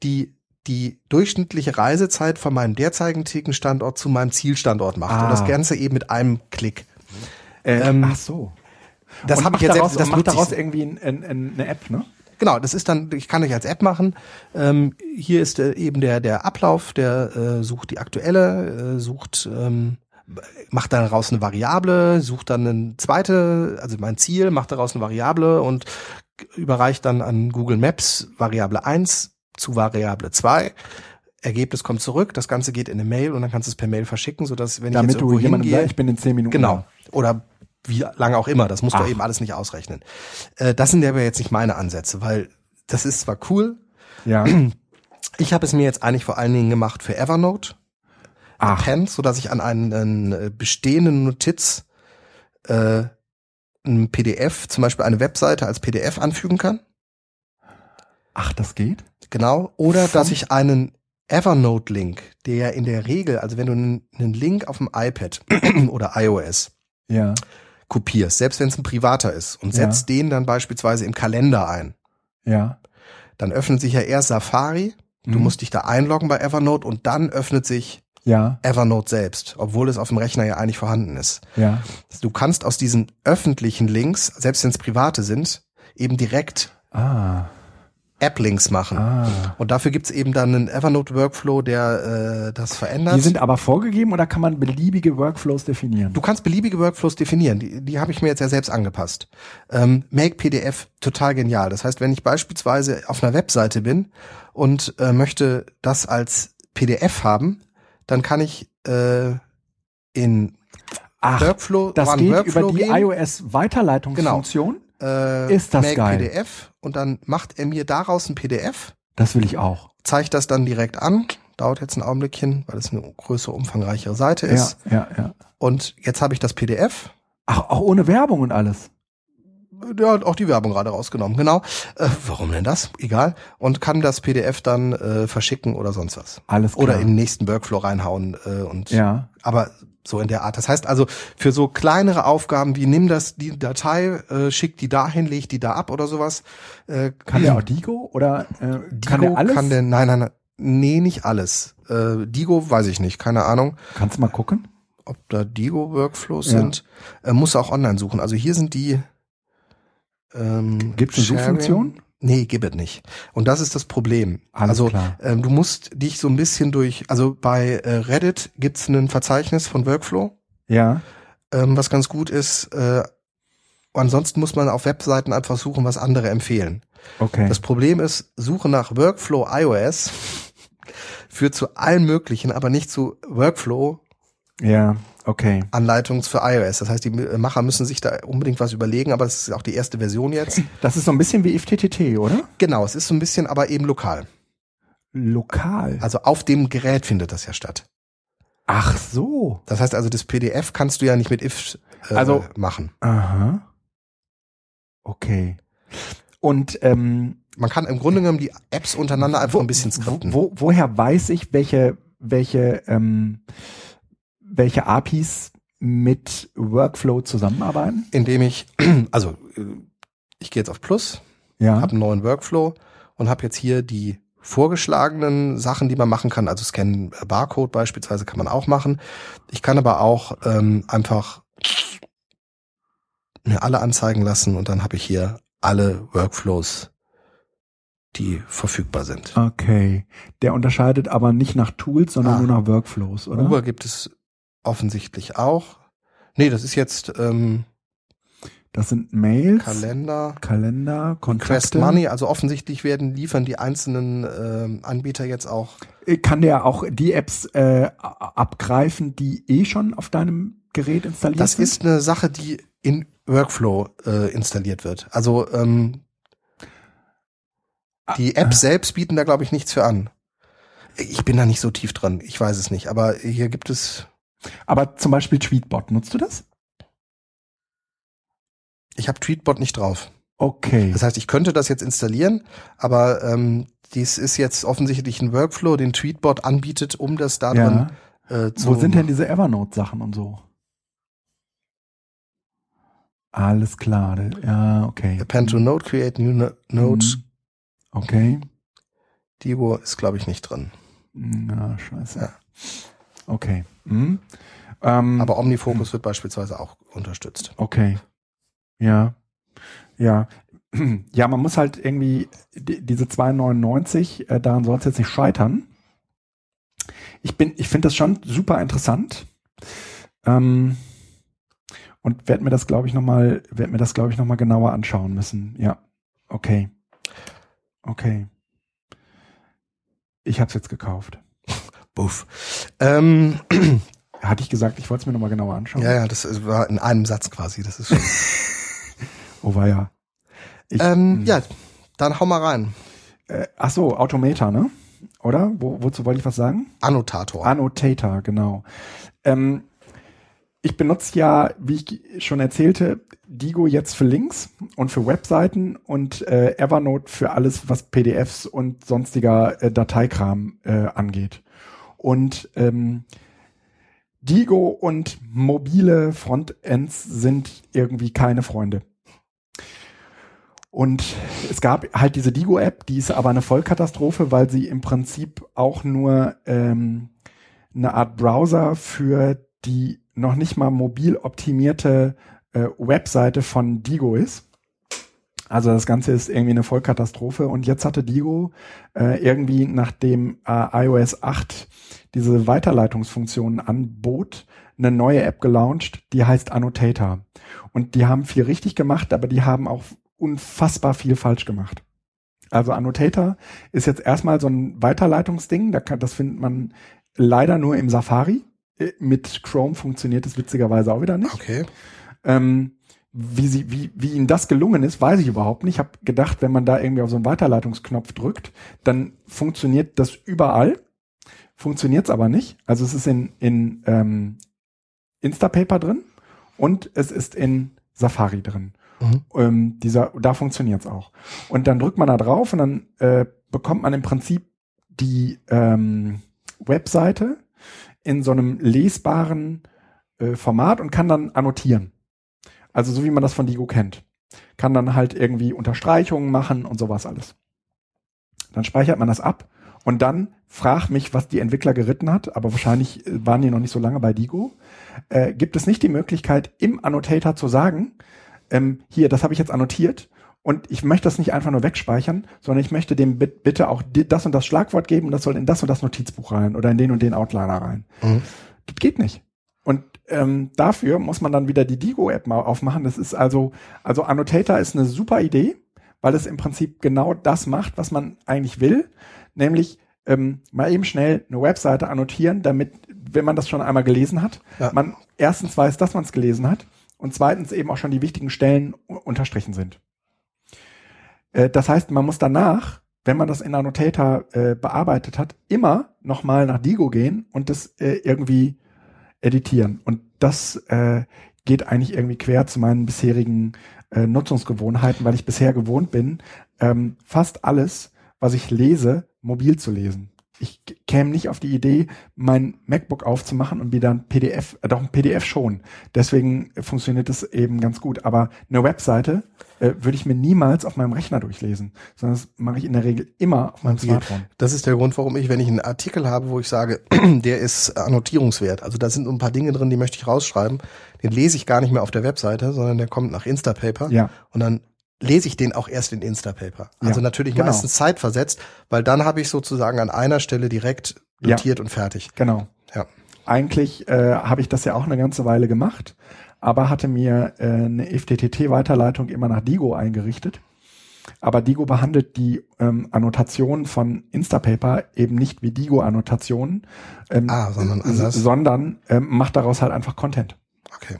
[SPEAKER 2] die die durchschnittliche Reisezeit von meinem derzeitigen Standort zu meinem Zielstandort macht.
[SPEAKER 1] Ah.
[SPEAKER 2] Und das Ganze eben mit einem Klick.
[SPEAKER 1] Äh,
[SPEAKER 2] Ähm,
[SPEAKER 1] ach so.
[SPEAKER 2] Das habe ich jetzt
[SPEAKER 1] daraus,
[SPEAKER 2] selbst, das
[SPEAKER 1] macht daraus irgendwie ein, ein, ein, eine App, ne?
[SPEAKER 2] Genau, das ist dann, ich kann euch als App machen. Ähm, hier ist äh, eben der, der Ablauf, der äh, sucht die aktuelle, äh, sucht, ähm, macht daraus eine Variable, sucht dann eine zweite, also mein Ziel, macht daraus eine Variable und überreicht dann an Google Maps Variable 1 zu Variable 2. Ergebnis kommt zurück, das Ganze geht in eine Mail und dann kannst du es per Mail verschicken, sodass wenn ich
[SPEAKER 1] Damit
[SPEAKER 2] jetzt
[SPEAKER 1] du
[SPEAKER 2] irgendwo
[SPEAKER 1] jemandem
[SPEAKER 2] hingehe,
[SPEAKER 1] ich bin in zehn Minuten.
[SPEAKER 2] Genau. Oder wie lange auch immer. Das musst
[SPEAKER 1] Ach.
[SPEAKER 2] du eben alles nicht ausrechnen. Äh, das sind aber jetzt nicht meine Ansätze, weil das ist zwar cool.
[SPEAKER 1] Ja.
[SPEAKER 2] Ich habe es mir jetzt eigentlich vor allen Dingen gemacht für Evernote,
[SPEAKER 1] Ach.
[SPEAKER 2] Pen, so dass ich an einen, äh, bestehenden Notiz äh, ein PDF, zum Beispiel eine Webseite als PDF anfügen kann.
[SPEAKER 1] Ach, das geht?
[SPEAKER 2] Genau. Oder
[SPEAKER 1] Vom-
[SPEAKER 2] dass ich einen Evernote-Link, der in der Regel, also wenn du einen, Link auf dem iPad oder iOS
[SPEAKER 1] Ja.
[SPEAKER 2] kopierst, selbst wenn es ein privater ist, und
[SPEAKER 1] Ja.
[SPEAKER 2] setzt den dann beispielsweise im Kalender ein,
[SPEAKER 1] Ja.
[SPEAKER 2] dann öffnet sich ja erst Safari, du
[SPEAKER 1] Mhm.
[SPEAKER 2] musst dich da einloggen bei Evernote und dann öffnet sich
[SPEAKER 1] Ja.
[SPEAKER 2] Evernote selbst, obwohl es auf dem Rechner ja eigentlich vorhanden ist.
[SPEAKER 1] Ja.
[SPEAKER 2] Du kannst aus diesen öffentlichen Links, selbst wenn es private sind, eben direkt
[SPEAKER 1] Ah.
[SPEAKER 2] App-Links machen.
[SPEAKER 1] Ah.
[SPEAKER 2] Und dafür gibt's eben dann einen Evernote-Workflow, der äh, das verändert.
[SPEAKER 1] Die sind aber vorgegeben oder kann man beliebige Workflows definieren?
[SPEAKER 2] Du kannst beliebige Workflows definieren. Die, die habe ich mir jetzt ja selbst angepasst. Ähm, Make PDF total genial. Das heißt, wenn ich beispielsweise auf einer Webseite bin und äh, möchte das als PDF haben, dann kann ich äh, in
[SPEAKER 1] Ach,
[SPEAKER 2] Workflow,
[SPEAKER 1] das geht
[SPEAKER 2] Workflow
[SPEAKER 1] über die
[SPEAKER 2] gehen,
[SPEAKER 1] iOS-Weiterleitungsfunktion?
[SPEAKER 2] äh,
[SPEAKER 1] Ist das
[SPEAKER 2] Make
[SPEAKER 1] geil.
[SPEAKER 2] PDF und dann macht er mir daraus ein PDF,
[SPEAKER 1] Das will ich auch.
[SPEAKER 2] zeigt das dann direkt an. Dauert jetzt ein Augenblickchen, weil es eine größere, umfangreichere Seite ist.
[SPEAKER 1] Ja, ja, ja.
[SPEAKER 2] Und jetzt habe ich das PDF
[SPEAKER 1] Ach, auch ohne Werbung und alles.
[SPEAKER 2] Der hat auch die Werbung gerade rausgenommen, genau. Äh, warum denn das? Egal. Und kann das PDF dann äh, verschicken oder sonst was.
[SPEAKER 1] Alles klar.
[SPEAKER 2] Oder in den nächsten Workflow reinhauen äh, und
[SPEAKER 1] Ja.
[SPEAKER 2] aber so in der Art. Das heißt also, für so kleinere Aufgaben wie nimm das, die Datei, äh, schick die dahin, leg die da ab oder sowas. Äh,
[SPEAKER 1] Kann der auch Digo oder äh, kann
[SPEAKER 2] Digo
[SPEAKER 1] der alles?
[SPEAKER 2] kann der, nein, nein, nein, nee, nicht alles. Äh, Digo weiß ich nicht, keine Ahnung,
[SPEAKER 1] Kannst du mal gucken?
[SPEAKER 2] ob da Digo-Workflows
[SPEAKER 1] Ja.
[SPEAKER 2] sind. Äh, muss auch online suchen. Also hier sind die ähm,
[SPEAKER 1] Gibt's eine
[SPEAKER 2] Sharing.
[SPEAKER 1] Suchfunktion?
[SPEAKER 2] Nee, gibt es nicht. Und das ist das Problem.
[SPEAKER 1] Alles
[SPEAKER 2] also. Ähm, du musst dich so ein bisschen durch, also bei äh, Reddit gibt's ein Verzeichnis von Workflow,
[SPEAKER 1] Ja.
[SPEAKER 2] ähm, was ganz gut ist. Äh, ansonsten muss man auf Webseiten einfach suchen, was andere empfehlen.
[SPEAKER 1] Okay.
[SPEAKER 2] Das Problem ist, Suche nach Workflow iOS führt zu allen möglichen, aber nicht zu Workflow
[SPEAKER 1] ja. Okay.
[SPEAKER 2] Anleitungs für iOS. Das heißt, die Macher müssen sich da unbedingt was überlegen, aber es ist auch die erste Version jetzt.
[SPEAKER 1] Das ist so ein bisschen wie FTTT, oder?
[SPEAKER 2] genau, es ist so ein bisschen, aber eben lokal.
[SPEAKER 1] Lokal.
[SPEAKER 2] Also auf dem Gerät findet das ja statt.
[SPEAKER 1] Ach so.
[SPEAKER 2] Das heißt also, das PDF kannst du ja nicht mit if äh,
[SPEAKER 1] Also-
[SPEAKER 2] machen.
[SPEAKER 1] Aha. Okay. Und ähm,
[SPEAKER 2] Man kann im Grunde genommen die Apps untereinander einfach ein bisschen skripten.
[SPEAKER 1] Wo, woher weiß ich, welche, welche, ähm, welche APIs mit Workflow zusammenarbeiten?
[SPEAKER 2] Indem ich, also äh, ich gehe jetzt auf Plus,
[SPEAKER 1] Ja.
[SPEAKER 2] habe einen neuen Workflow und habe jetzt hier die vorgeschlagenen Sachen, die man machen kann. Also Scannen äh, Barcode beispielsweise kann man auch machen. Ich kann aber auch ähm, einfach mir alle anzeigen lassen und dann habe ich hier alle Workflows, die verfügbar sind.
[SPEAKER 1] Okay. Der unterscheidet aber nicht nach Tools, sondern
[SPEAKER 2] Ah.
[SPEAKER 1] nur nach Workflows, oder?
[SPEAKER 2] Uber gibt es offensichtlich auch. Nee, das ist jetzt ähm,
[SPEAKER 1] Das sind Mails,
[SPEAKER 2] Kalender,
[SPEAKER 1] Kalender,
[SPEAKER 2] Quest
[SPEAKER 1] Kontakte.
[SPEAKER 2] Money. Also offensichtlich werden liefern die einzelnen ähm, Anbieter jetzt auch.
[SPEAKER 1] Äh, Kann der auch die Apps äh, abgreifen, die eh schon auf deinem Gerät installiert
[SPEAKER 2] Das
[SPEAKER 1] sind?
[SPEAKER 2] ist eine Sache, die in Workflow äh, installiert wird. Also ähm, die Apps selbst bieten da glaube ich nichts für an. Ich bin da nicht so tief dran. Ich weiß es nicht. Aber hier gibt es.
[SPEAKER 1] Aber zum Beispiel Tweetbot, nutzt du das?
[SPEAKER 2] Ich habe Tweetbot nicht drauf.
[SPEAKER 1] Okay.
[SPEAKER 2] Das heißt, ich könnte das jetzt installieren, aber ähm, dies ist jetzt offensichtlich ein Workflow, den Tweetbot anbietet, um das da
[SPEAKER 1] ja.
[SPEAKER 2] drin äh, zu.
[SPEAKER 1] Wo sind denn diese Evernote-Sachen und so? Alles klar. Ja, okay.
[SPEAKER 2] Append to Node, create new no Nodes.
[SPEAKER 1] Mhm. Okay.
[SPEAKER 2] Digo ist, glaube ich, nicht drin.
[SPEAKER 1] Na, scheiße.
[SPEAKER 2] Ja.
[SPEAKER 1] Okay. Mhm. Ähm,
[SPEAKER 2] Aber Omnifocus wird beispielsweise auch unterstützt.
[SPEAKER 1] Okay. Ja. Ja. Ja, man muss halt irgendwie die, diese 2,99, äh, daran soll es jetzt nicht scheitern. Ich bin, ich finde das schon super interessant. Ähm, und werde mir das, glaube ich, nochmal, werde mir das, glaube ich, nochmal genauer anschauen müssen. Ja. Okay. Okay. Ich habe es jetzt gekauft.
[SPEAKER 2] Buff. Ähm,
[SPEAKER 1] Hatte ich gesagt, ich wollte es mir nochmal genauer anschauen?
[SPEAKER 2] ja, ja, das war in einem Satz quasi. Das ist schon.
[SPEAKER 1] Oh, war ja. Ich,
[SPEAKER 2] ähm,
[SPEAKER 1] mh.
[SPEAKER 2] ja, dann hau mal rein.
[SPEAKER 1] Äh, ach so, Automator, ne? Oder? Wo, wozu wollte ich was sagen?
[SPEAKER 2] Annotator.
[SPEAKER 1] Annotator, genau. Ähm, ich benutze ja, wie ich schon erzählte, Digo jetzt für Links und für Webseiten und äh, Evernote für alles, was PDFs und sonstiger äh, Dateikram äh, angeht. Und ähm, Digo und mobile Frontends sind irgendwie keine Freunde. Und es gab halt diese Digo-App, die ist aber eine Vollkatastrophe, weil sie im Prinzip auch nur ähm, eine Art Browser für die noch nicht mal mobil optimierte äh, Webseite von Digo ist. Also das Ganze ist irgendwie eine Vollkatastrophe. Und jetzt hatte Digo äh, irgendwie, nachdem äh, iOS 8 diese Weiterleitungsfunktionen anbot, eine neue App gelauncht, die heißt Annotator. Und die haben viel richtig gemacht, aber die haben auch unfassbar viel falsch gemacht. Also Annotator ist jetzt erstmal so ein Weiterleitungsding, da kann, das findet man leider nur im Safari. Äh, Mit Chrome funktioniert es witzigerweise auch wieder nicht.
[SPEAKER 2] Okay.
[SPEAKER 1] Ähm, wie, sie, wie, wie ihnen das gelungen ist, weiß ich überhaupt nicht. Ich habe gedacht, wenn man da irgendwie auf so einen Weiterleitungsknopf drückt, dann funktioniert das überall. Funktioniert es aber nicht. Also es ist in, in ähm, Instapaper drin und es ist in Safari drin.
[SPEAKER 2] Mhm.
[SPEAKER 1] Ähm, dieser, da funktioniert es auch. Und dann drückt man da drauf und dann äh, bekommt man im Prinzip die ähm, Webseite in so einem lesbaren äh, Format und kann dann annotieren. Also so wie man das von Digo kennt. Kann dann halt irgendwie Unterstreichungen machen und sowas alles. Dann speichert man das ab und dann frag mich, was die Entwickler geritten hat, aber wahrscheinlich äh, waren die noch nicht so lange bei Digo. Äh, gibt es nicht die Möglichkeit, im Annotator zu sagen, ähm, hier, das habe ich jetzt annotiert und ich möchte das nicht einfach nur wegspeichern, sondern ich möchte dem bit- bitte auch das und das Schlagwort geben und das soll in das und das Notizbuch rein oder in den und den Outliner rein.
[SPEAKER 2] Mhm.
[SPEAKER 1] Das geht nicht. Und ähm, dafür muss man dann wieder die Digo-App mal aufmachen. Das ist also, also Annotator ist eine super Idee, weil es im Prinzip genau das macht, was man eigentlich will, nämlich ähm, mal eben schnell eine Webseite annotieren, damit, wenn man das schon einmal gelesen hat,
[SPEAKER 2] Ja.
[SPEAKER 1] man erstens weiß, dass man es gelesen hat und zweitens eben auch schon die wichtigen Stellen unterstrichen sind. Äh, das heißt, man muss danach, wenn man das in Annotator äh, bearbeitet hat, immer nochmal nach Digo gehen und das äh, irgendwie editieren. Und das äh, geht eigentlich irgendwie quer zu meinen bisherigen äh, Nutzungsgewohnheiten, weil ich bisher gewohnt bin, ähm, fast alles, was ich lese, mobil zu lesen. Ich käme nicht auf die Idee, mein MacBook aufzumachen und wieder ein PDF, äh, doch ein PDF schon. Deswegen funktioniert es eben ganz gut. Aber eine Webseite äh, würde ich mir niemals auf meinem Rechner durchlesen, sondern das mache ich in der Regel immer auf meinem Smartphone.
[SPEAKER 2] Das ist der Grund, warum ich, wenn ich einen Artikel habe, wo ich sage, der ist annotierungswert, also da sind ein paar Dinge drin, die möchte ich rausschreiben, den lese ich gar nicht mehr auf der Webseite, sondern der kommt nach Instapaper
[SPEAKER 1] Ja.
[SPEAKER 2] und dann lese ich den auch erst in Instapaper. Also
[SPEAKER 1] Ja,
[SPEAKER 2] natürlich
[SPEAKER 1] genau.
[SPEAKER 2] meistens zeitversetzt, weil dann habe ich sozusagen an einer Stelle direkt
[SPEAKER 1] Ja.
[SPEAKER 2] notiert und fertig.
[SPEAKER 1] Genau.
[SPEAKER 2] Ja.
[SPEAKER 1] Eigentlich äh, habe ich das ja auch eine ganze Weile gemacht, aber hatte mir äh, eine FTTT-Weiterleitung immer nach Digo eingerichtet. Aber Digo behandelt die ähm, Annotationen von Instapaper eben nicht wie Digo-Annotationen, ähm,
[SPEAKER 2] Ah, sondern anders.
[SPEAKER 1] sondern ähm, macht daraus halt einfach Content.
[SPEAKER 2] Okay.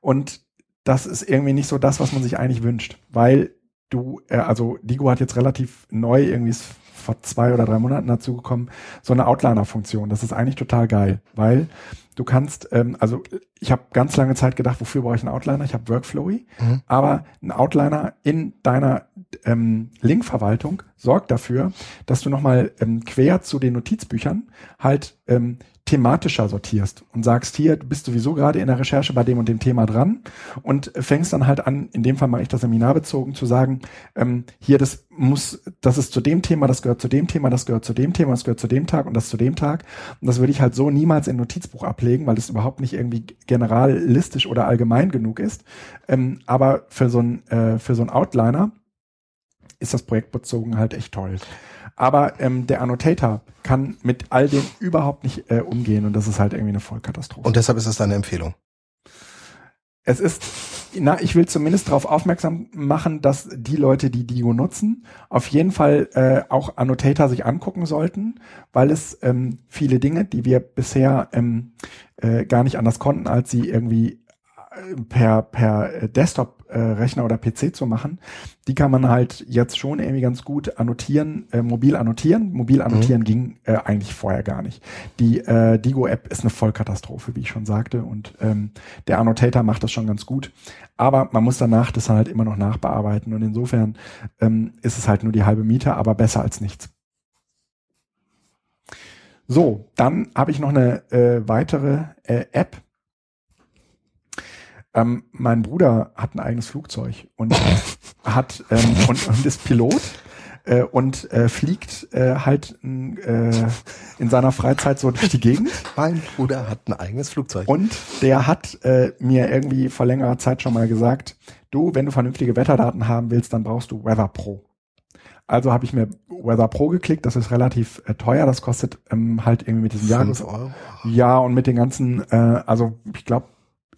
[SPEAKER 1] Und das ist irgendwie nicht so das, was man sich eigentlich wünscht, weil du, äh, also Digo hat jetzt relativ neu, irgendwie ist vor zwei oder drei Monaten dazugekommen, so eine Outliner-Funktion. Das ist eigentlich total geil, weil du kannst, ähm, also ich habe ganz lange Zeit gedacht, wofür brauche ich einen Outliner? Ich habe Workflowy,
[SPEAKER 2] Mhm.
[SPEAKER 1] aber ein Outliner in deiner ähm, Linkverwaltung sorgt dafür, dass du nochmal ähm, quer zu den Notizbüchern halt ähm, thematischer sortierst und sagst, hier, du bist sowieso gerade in der Recherche bei dem und dem Thema dran und fängst dann halt an, in dem Fall mache ich das seminarbezogen, zu sagen, ähm, hier, das muss, das ist zu dem Thema, das gehört zu dem Thema, das gehört zu dem Thema, das gehört zu dem Tag und das zu dem Tag. Und das würde ich halt so niemals in Notizbuch ablegen, weil es überhaupt nicht irgendwie generalistisch oder allgemein genug ist. Ähm, aber für so ein, äh, für so ein Outliner ist das projektbezogen halt echt toll. Aber ähm, der Annotator kann mit all dem überhaupt nicht äh, umgehen und das ist halt irgendwie eine Vollkatastrophe.
[SPEAKER 2] Und deshalb ist das deine Empfehlung.
[SPEAKER 1] es ist, na, ich will zumindest darauf aufmerksam machen, dass die Leute, die Digo nutzen, auf jeden Fall äh, auch Annotator sich angucken sollten, weil es ähm, viele Dinge, die wir bisher ähm, äh, gar nicht anders konnten, als sie irgendwie per, per Desktop-Rechner oder PC zu machen, die kann man halt jetzt schon irgendwie ganz gut annotieren, äh, mobil annotieren. Mobil annotieren ging äh, eigentlich vorher gar nicht. Die äh, Digo-App ist eine Vollkatastrophe, wie ich schon sagte, und ähm, der Annotator macht das schon ganz gut. Aber man muss danach das halt immer noch nachbearbeiten und insofern ähm, ist es halt nur die halbe Miete, aber besser als nichts. So, dann habe ich noch eine äh, weitere äh, App. Ähm, mein Bruder hat ein eigenes Flugzeug und hat ähm, und, und ist Pilot äh, und äh, fliegt äh, halt äh, in seiner Freizeit so durch die Gegend.
[SPEAKER 2] Mein Bruder hat ein eigenes Flugzeug.
[SPEAKER 1] Und der hat äh, mir irgendwie vor längerer Zeit schon mal gesagt, du, wenn du vernünftige Wetterdaten haben willst, dann brauchst du Weather Pro. Also habe ich mir Weather Pro geklickt, das ist relativ äh, teuer, das kostet ähm, halt irgendwie mit diesen
[SPEAKER 2] Euro.
[SPEAKER 1] Ja, und mit den ganzen, äh, also ich glaube,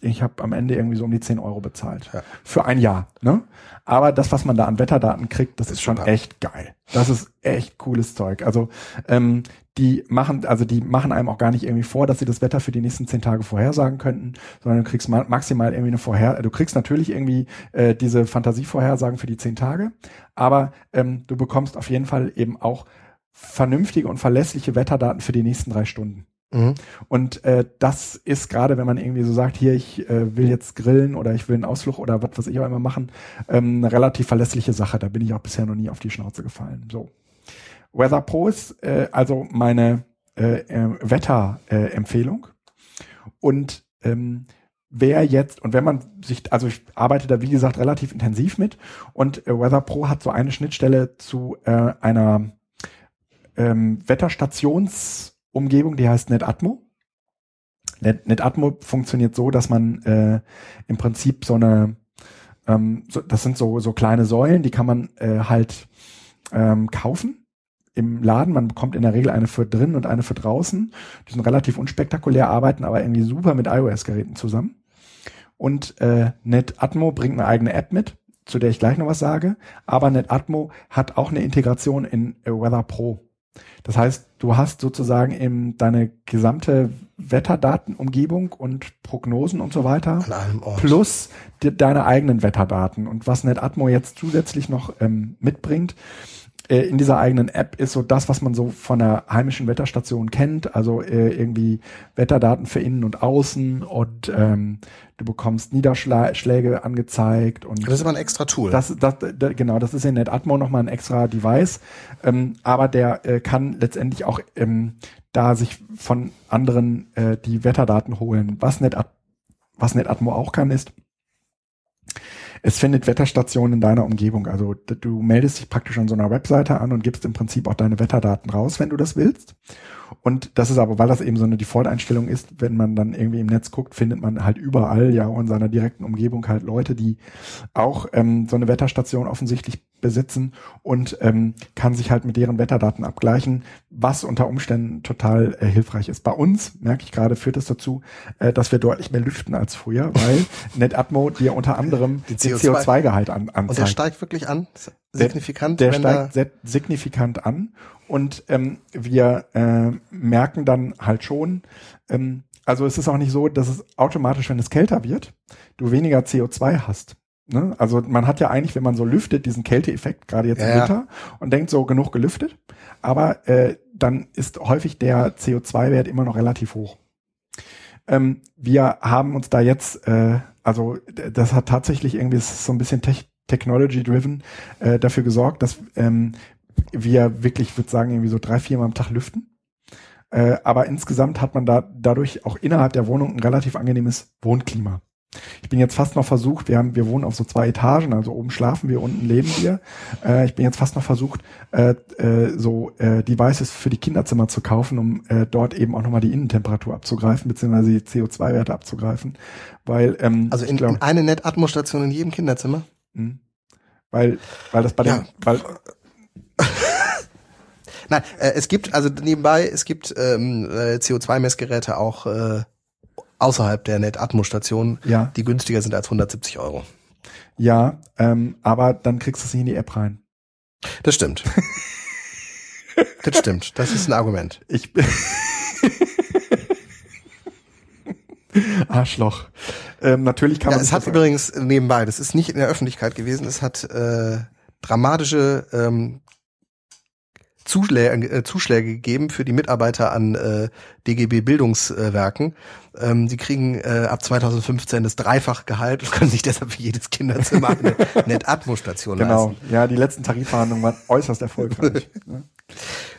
[SPEAKER 1] ich habe am Ende irgendwie so um die 10 Euro bezahlt.
[SPEAKER 2] Ja.
[SPEAKER 1] Für ein Jahr. Ne? Aber das, was man da an Wetterdaten kriegt, das ist, schon
[SPEAKER 2] super.
[SPEAKER 1] echt geil. Das ist echt cooles Zeug. Also ähm, die machen, also die machen einem auch gar nicht irgendwie vor, dass sie das Wetter für die nächsten zehn Tage vorhersagen könnten, sondern du kriegst ma maximal irgendwie eine Vorher, du kriegst natürlich irgendwie äh, diese Fantasievorhersagen für die zehn Tage, aber ähm, du bekommst auf jeden Fall eben auch vernünftige und verlässliche Wetterdaten für die nächsten drei Stunden.
[SPEAKER 2] Mhm.
[SPEAKER 1] Und äh, das ist gerade, wenn man irgendwie so sagt, hier, ich äh, will jetzt grillen oder ich will einen Ausflug oder was weiß ich auch immer machen, ähm, eine relativ verlässliche Sache. Da bin ich auch bisher noch nie auf die Schnauze gefallen. So. Weather Pro ist äh, also meine äh, äh, Wetterempfehlung. Und ähm, wer jetzt, und wenn man sich, also ich arbeite da wie gesagt relativ intensiv mit und äh, Weather Pro hat so eine Schnittstelle zu äh, einer ähm, Wetterstationsumgebung, die heißt NetAtmo. Net, NetAtmo funktioniert so, dass man äh, im Prinzip so eine, ähm, so, das sind so, so kleine Säulen, die kann man äh, halt ähm, kaufen im Laden. Man bekommt in der Regel eine für drin und eine für draußen. Die sind relativ unspektakulär, arbeiten aber irgendwie super mit iOS-Geräten zusammen. Und äh, NetAtmo bringt eine eigene App mit, zu der ich gleich noch was sage. Aber NetAtmo hat auch eine Integration in äh, Weather Pro. Das heißt, du hast sozusagen eben deine gesamte Wetterdatenumgebung und Prognosen und so weiter plus die, deine eigenen Wetterdaten. Und was NetAtmo jetzt zusätzlich noch ähm, mitbringt, äh, in dieser eigenen App ist so das, was man so von der heimischen Wetterstation kennt, also äh, irgendwie Wetterdaten für innen und außen und ähm, du bekommst Niederschläge angezeigt und
[SPEAKER 2] Das ist aber ein extra Tool.
[SPEAKER 1] das, das, da- genau, das ist in NetAtmo nochmal ein extra Device, ähm, aber der äh, kann letztendlich auch ähm, da sich von anderen äh, die Wetterdaten holen. Was, NetAt was NetAtmo auch kann, ist, es findet Wetterstationen in deiner Umgebung. Also du meldest dich praktisch an so einer Webseite an und gibst im Prinzip auch deine Wetterdaten raus, wenn du das willst. Und das ist aber, weil das eben so eine Default-Einstellung ist, wenn man dann irgendwie im Netz guckt, findet man halt überall ja auch in seiner direkten Umgebung halt Leute, die auch ähm, so eine Wetterstation offensichtlich besitzen und ähm, kann sich halt mit deren Wetterdaten abgleichen, was unter Umständen total äh, hilfreich ist. Bei uns, merke ich gerade, führt es dazu, äh, dass wir deutlich mehr lüften als früher, weil NetAtmo dir unter anderem
[SPEAKER 2] Die
[SPEAKER 1] den
[SPEAKER 2] CO2
[SPEAKER 1] CO2-Gehalt an, anzeigt.
[SPEAKER 2] und der steigt wirklich an? Signifikant?
[SPEAKER 1] Der
[SPEAKER 2] wenn
[SPEAKER 1] steigt sehr signifikant an und ähm, wir äh, merken dann halt schon, ähm, also es ist auch nicht so, dass es automatisch, wenn es kälter wird, du weniger CO2 hast. Ne? Also man hat ja eigentlich, wenn man so lüftet, diesen Kälteeffekt, gerade jetzt im
[SPEAKER 2] ja.
[SPEAKER 1] Winter, und denkt so genug gelüftet, aber äh, dann ist häufig der CO2-Wert immer noch relativ hoch. Ähm, wir haben uns da jetzt, äh, also das hat tatsächlich irgendwie so ein bisschen tech technology-driven äh, dafür gesorgt, dass ähm, wir wirklich, ich würde sagen, irgendwie so drei, vier Mal am Tag lüften. Äh, aber insgesamt hat man da dadurch auch innerhalb der Wohnung ein relativ angenehmes Wohnklima. Ich bin jetzt fast noch versucht, wir haben, wir wohnen auf so zwei Etagen, also oben schlafen wir, unten leben wir. Äh, ich bin jetzt fast noch versucht, äh, äh, so äh, Devices für die Kinderzimmer zu kaufen, um äh, dort eben auch nochmal die Innentemperatur abzugreifen, beziehungsweise die CO2-Werte abzugreifen. Weil, ähm,
[SPEAKER 2] Also in,
[SPEAKER 1] glaub-
[SPEAKER 2] in eine NetAtmo-Station in jedem Kinderzimmer?
[SPEAKER 1] Mhm. Weil, weil das bei
[SPEAKER 2] Ja.
[SPEAKER 1] den, weil,
[SPEAKER 2] Nein, äh, es gibt, also nebenbei, es gibt ähm, äh, CO2-Messgeräte auch äh, außerhalb der NetAtmo-Station,
[SPEAKER 1] Ja.
[SPEAKER 2] die günstiger sind als 170 Euro.
[SPEAKER 1] ja, ähm, aber dann kriegst du es nicht in die App rein.
[SPEAKER 2] Das stimmt. das stimmt. Das ist ein Argument.
[SPEAKER 1] Ich bin Arschloch. Ähm, natürlich kann
[SPEAKER 2] Ja,
[SPEAKER 1] man
[SPEAKER 2] es hat übrigens nebenbei, das ist nicht in der Öffentlichkeit gewesen, es hat äh, dramatische ähm, Zuschläge, äh, Zuschläge gegeben für die Mitarbeiter an äh, DGB Bildungswerken. Ähm, sie kriegen äh, ab 2015 das dreifache Gehalt und können sich deshalb für jedes Kinderzimmer eine NetAtmo-Station
[SPEAKER 1] Genau,
[SPEAKER 2] leisten.
[SPEAKER 1] ja, die letzten Tarifverhandlungen waren äußerst erfolgreich.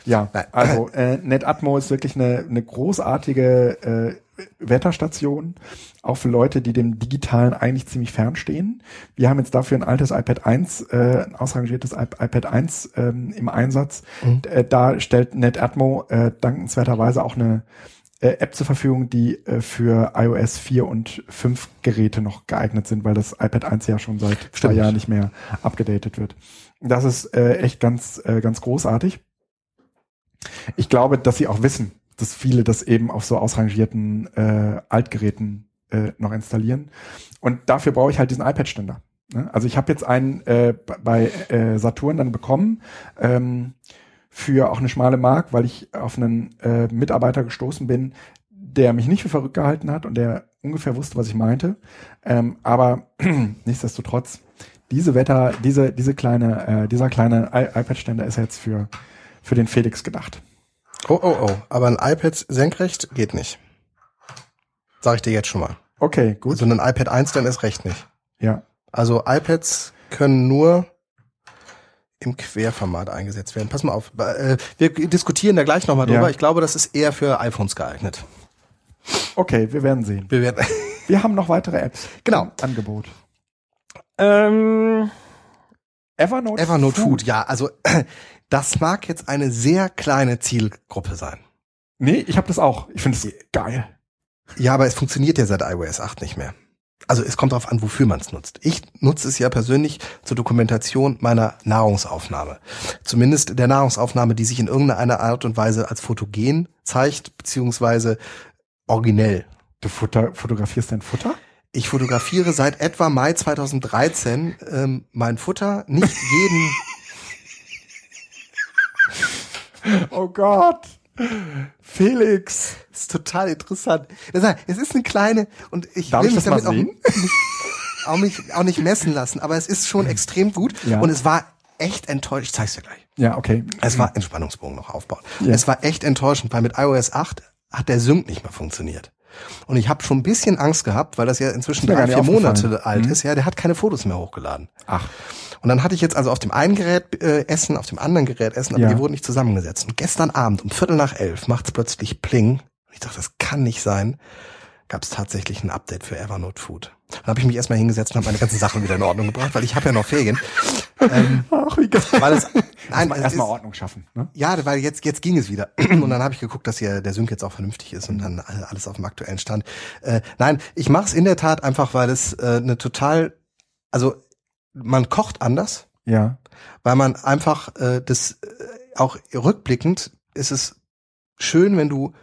[SPEAKER 1] Ja,
[SPEAKER 2] Nein.
[SPEAKER 1] also äh, NetAtmo ist wirklich eine, eine großartige äh, Wetterstation, auch für Leute, die dem Digitalen eigentlich ziemlich fernstehen. Wir haben jetzt dafür ein altes iPad 1, äh, ein ausrangiertes iP- iPad 1 ähm, im Einsatz.
[SPEAKER 2] Mhm.
[SPEAKER 1] Äh, da stellt NetAtmo äh, dankenswerterweise auch eine äh, App zur Verfügung, die äh, für iOS 4 und 5 Geräte noch geeignet sind, weil das iPad 1 ja schon seit zwei
[SPEAKER 2] Stimmt.
[SPEAKER 1] Jahren nicht mehr abgedatet wird. Das ist äh, echt ganz, äh, ganz großartig. Ich glaube, dass sie auch wissen, dass viele das eben auf so ausrangierten äh, Altgeräten äh, noch installieren. Und dafür brauche ich halt diesen iPad-Ständer. Ne? Also ich habe jetzt einen äh, bei äh, Saturn dann bekommen ähm, für auch eine schmale Mark, weil ich auf einen äh, Mitarbeiter gestoßen bin, der mich nicht für verrückt gehalten hat und der ungefähr wusste, was ich meinte. Ähm, aber nichtsdestotrotz, diese Wetter, diese, diese kleine, äh, dieser kleine iPad-Ständer ist jetzt für, für den Felix gedacht.
[SPEAKER 2] Oh, oh, oh. Aber ein iPad senkrecht geht nicht. Sag ich dir jetzt schon mal.
[SPEAKER 1] Okay, gut.
[SPEAKER 2] Also ein iPad 1 dann ist recht nicht.
[SPEAKER 1] Ja.
[SPEAKER 2] Also iPads können nur im Querformat eingesetzt werden. Pass mal auf. Äh, Wir diskutieren da gleich nochmal drüber.
[SPEAKER 1] Ja.
[SPEAKER 2] Ich glaube, das ist eher für iPhones geeignet.
[SPEAKER 1] Okay, wir werden sehen.
[SPEAKER 2] Wir werden
[SPEAKER 1] Wir haben noch weitere Apps.
[SPEAKER 2] Genau.
[SPEAKER 1] Angebot.
[SPEAKER 3] Ähm,
[SPEAKER 1] Evernote,
[SPEAKER 2] Evernote Food. Ja, also das mag jetzt eine sehr kleine Zielgruppe sein.
[SPEAKER 1] Nee, ich habe das auch. Ich finde es geil.
[SPEAKER 2] Ja, aber es funktioniert ja seit iOS 8 nicht mehr. Also es kommt darauf an, wofür man es nutzt. Ich nutze es ja persönlich zur Dokumentation meiner Nahrungsaufnahme. Zumindest der Nahrungsaufnahme, die sich in irgendeiner Art und Weise als fotogen zeigt, beziehungsweise originell.
[SPEAKER 1] Du fotografierst dein Futter?
[SPEAKER 2] Ich fotografiere seit etwa Mai 2013 ähm, mein Futter, nicht jeden.
[SPEAKER 1] Oh Gott. Felix.
[SPEAKER 2] Das ist total interessant. Es ist eine kleine und ich
[SPEAKER 1] Darf
[SPEAKER 2] will
[SPEAKER 1] ich
[SPEAKER 2] mich damit auch, auch, mich, auch nicht messen lassen, aber es ist schon extrem gut
[SPEAKER 1] Ja.
[SPEAKER 2] und es war echt enttäuscht. Ich zeig's dir gleich.
[SPEAKER 1] Ja, okay.
[SPEAKER 2] Es war Entspannungsbogen noch aufbauen.
[SPEAKER 1] Ja.
[SPEAKER 2] Es war echt enttäuschend, weil mit iOS 8 hat der Sync nicht mehr funktioniert. Und ich habe schon ein bisschen Angst gehabt, weil das ja inzwischen drei, vier
[SPEAKER 1] nicht
[SPEAKER 2] Monate alt
[SPEAKER 1] Mhm.
[SPEAKER 2] ist. Ja, der hat keine Fotos mehr hochgeladen.
[SPEAKER 1] Ach,
[SPEAKER 2] Und dann hatte ich jetzt also auf dem einen Gerät äh, Essen, auf dem anderen Gerät Essen, aber
[SPEAKER 1] Ja.
[SPEAKER 2] die wurden nicht zusammengesetzt. Und gestern Abend um Viertel nach elf macht's plötzlich Pling. Und ich dachte, das kann nicht sein. Gab es tatsächlich ein Update für Evernote Food. Dann habe ich mich erstmal hingesetzt und habe meine ganzen Sachen wieder in Ordnung gebracht, weil ich habe ja noch Ferien. ähm,
[SPEAKER 1] ach wie geil.
[SPEAKER 2] weil es, nein,
[SPEAKER 1] Erstmal
[SPEAKER 2] es
[SPEAKER 1] erstmal Ordnung schaffen. Ne?
[SPEAKER 2] ja, weil jetzt, jetzt ging es wieder. Und dann habe ich geguckt, dass hier der Sync jetzt auch vernünftig ist und dann alles auf dem aktuellen Stand. Äh, nein, ich mache es in der Tat einfach, weil es äh, eine total, also man kocht anders,
[SPEAKER 1] Ja.
[SPEAKER 2] weil man einfach äh, das äh, auch rückblickend ist es schön, wenn du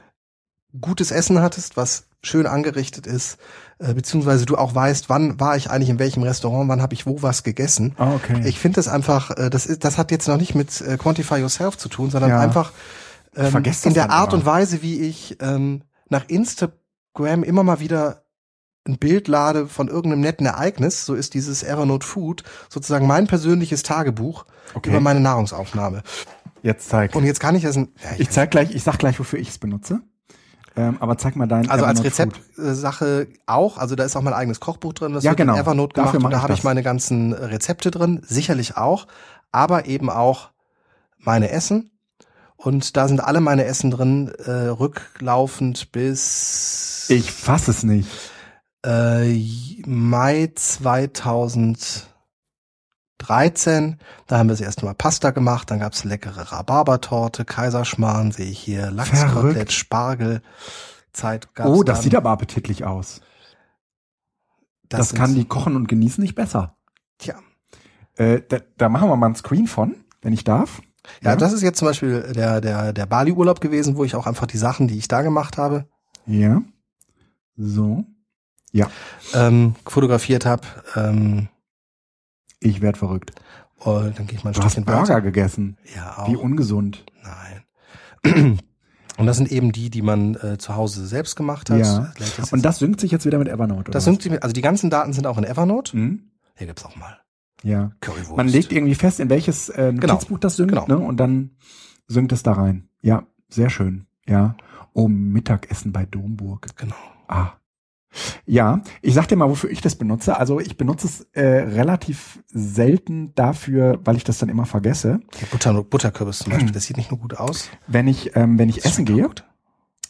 [SPEAKER 2] gutes Essen hattest, was schön angerichtet ist, äh, beziehungsweise du auch weißt, wann war ich eigentlich in welchem Restaurant, wann habe ich wo was gegessen.
[SPEAKER 1] Ah, okay.
[SPEAKER 2] Ich finde das einfach, äh, das ist, das hat jetzt noch nicht mit äh, Quantify Yourself zu tun, sondern
[SPEAKER 1] Ja.
[SPEAKER 2] einfach ähm, in der Art
[SPEAKER 1] immer.
[SPEAKER 2] und Weise, wie ich ähm, nach Instagram immer mal wieder ein Bild lade von irgendeinem netten Ereignis, so ist dieses Evernote Food sozusagen mein persönliches Tagebuch
[SPEAKER 1] Okay.
[SPEAKER 2] über meine Nahrungsaufnahme.
[SPEAKER 1] Jetzt zeig.
[SPEAKER 2] Und jetzt kann ich ein, ja,
[SPEAKER 1] ich zeig gleich, ich sag gleich, wofür ich es benutze. Ähm, aber zeig mal dein
[SPEAKER 2] also als
[SPEAKER 1] Evernote Food.
[SPEAKER 2] Rezeptsache auch, also da ist auch mein eigenes Kochbuch drin, das
[SPEAKER 1] Ja,
[SPEAKER 2] wird in
[SPEAKER 1] genau.
[SPEAKER 2] Evernote
[SPEAKER 1] Dafür
[SPEAKER 2] gemacht und
[SPEAKER 1] mach
[SPEAKER 2] da
[SPEAKER 1] ich
[SPEAKER 2] habe ich meine ganzen Rezepte drin, sicherlich auch, aber eben auch meine Essen und da sind alle meine Essen drin, äh, rücklaufend bis
[SPEAKER 1] Ich fass es nicht.
[SPEAKER 2] Äh, Mai 2013. Da haben wir das erste Mal Pasta gemacht, dann gab's leckere Rhabarbertorte, Kaiserschmarrn, sehe ich hier, Lachskotelett. Spargel. Zeit gab's
[SPEAKER 1] Oh, das
[SPEAKER 2] dann.
[SPEAKER 1] sieht aber appetitlich aus. Das,
[SPEAKER 2] sind-
[SPEAKER 1] kann die kochen und genießen nicht besser.
[SPEAKER 2] Tja.
[SPEAKER 1] Äh, da, da machen wir mal einen Screen von, wenn ich darf.
[SPEAKER 2] Ja, das ist jetzt zum Beispiel der, der, der Bali-Urlaub gewesen, wo ich auch einfach die Sachen, die ich da gemacht habe,
[SPEAKER 1] Ja. So.
[SPEAKER 2] Ähm, fotografiert habe. Ähm,
[SPEAKER 1] Ich werd verrückt.
[SPEAKER 2] und dann gehe ich mal ein
[SPEAKER 1] Du hast
[SPEAKER 2] Stückchen
[SPEAKER 1] Burger
[SPEAKER 2] weiter.
[SPEAKER 1] gegessen.
[SPEAKER 2] Ja, auch.
[SPEAKER 1] Wie ungesund.
[SPEAKER 2] Nein. Und das sind eben die, die man äh, zu Hause selbst gemacht hat.
[SPEAKER 1] Ja.
[SPEAKER 2] Das
[SPEAKER 1] Und das synkt sich jetzt wieder mit Evernote, oder?
[SPEAKER 2] das
[SPEAKER 1] was?
[SPEAKER 2] sind die, also die ganzen Daten sind auch in Evernote.
[SPEAKER 1] Hm?
[SPEAKER 2] Hier gibt's auch mal
[SPEAKER 1] Ja.
[SPEAKER 2] Currywurst.
[SPEAKER 1] Man legt irgendwie fest, in welches äh,
[SPEAKER 2] Genau.
[SPEAKER 1] Notizbuch das synkt,
[SPEAKER 2] Genau.
[SPEAKER 1] ne? Und dann synkt es da rein. Ja, sehr schön. Ja. Oh, Mittagessen bei Domburg.
[SPEAKER 2] Genau.
[SPEAKER 1] Ah. Ja, ich sag dir mal, wofür ich das benutze. Also ich benutze es äh, relativ selten dafür, weil ich das dann immer vergesse.
[SPEAKER 2] Butter, Butterkürbis zum Beispiel, das sieht nicht nur gut aus.
[SPEAKER 1] Wenn ich, ähm, wenn ich
[SPEAKER 2] das
[SPEAKER 1] essen gehe,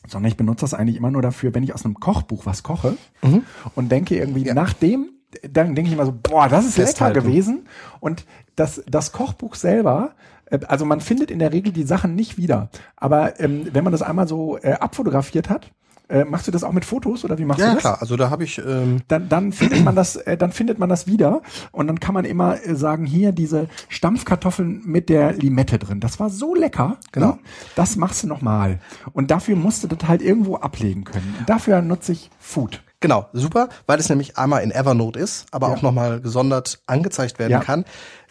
[SPEAKER 1] sondern ich benutze das eigentlich immer nur dafür, wenn ich aus einem Kochbuch was koche
[SPEAKER 2] Mhm.
[SPEAKER 1] und denke irgendwie
[SPEAKER 2] Ja.
[SPEAKER 1] nach dem, dann denke ich immer so, boah, das ist
[SPEAKER 2] Festhalten.
[SPEAKER 1] lecker gewesen. Und das, das Kochbuch selber, äh, also man findet in der Regel die Sachen nicht wieder. Aber ähm, wenn man das einmal so äh, abfotografiert hat, äh, machst du das auch mit Fotos oder wie machst
[SPEAKER 2] Ja,
[SPEAKER 1] du
[SPEAKER 2] ja,
[SPEAKER 1] das?
[SPEAKER 2] klar. Also da habe ich, ähm,
[SPEAKER 1] Dann, dann findet man das, äh, dann findet man das wieder und dann kann man immer äh, sagen, hier diese Stampfkartoffeln mit der Limette drin. Das war so lecker.
[SPEAKER 2] Genau.
[SPEAKER 1] Ne? Das machst du nochmal. Und dafür musst du das halt irgendwo ablegen können. Und dafür nutze ich Food.
[SPEAKER 2] genau, super, weil es nämlich einmal in Evernote ist, aber
[SPEAKER 1] Ja.
[SPEAKER 2] auch nochmal gesondert angezeigt werden
[SPEAKER 1] Ja.
[SPEAKER 2] kann.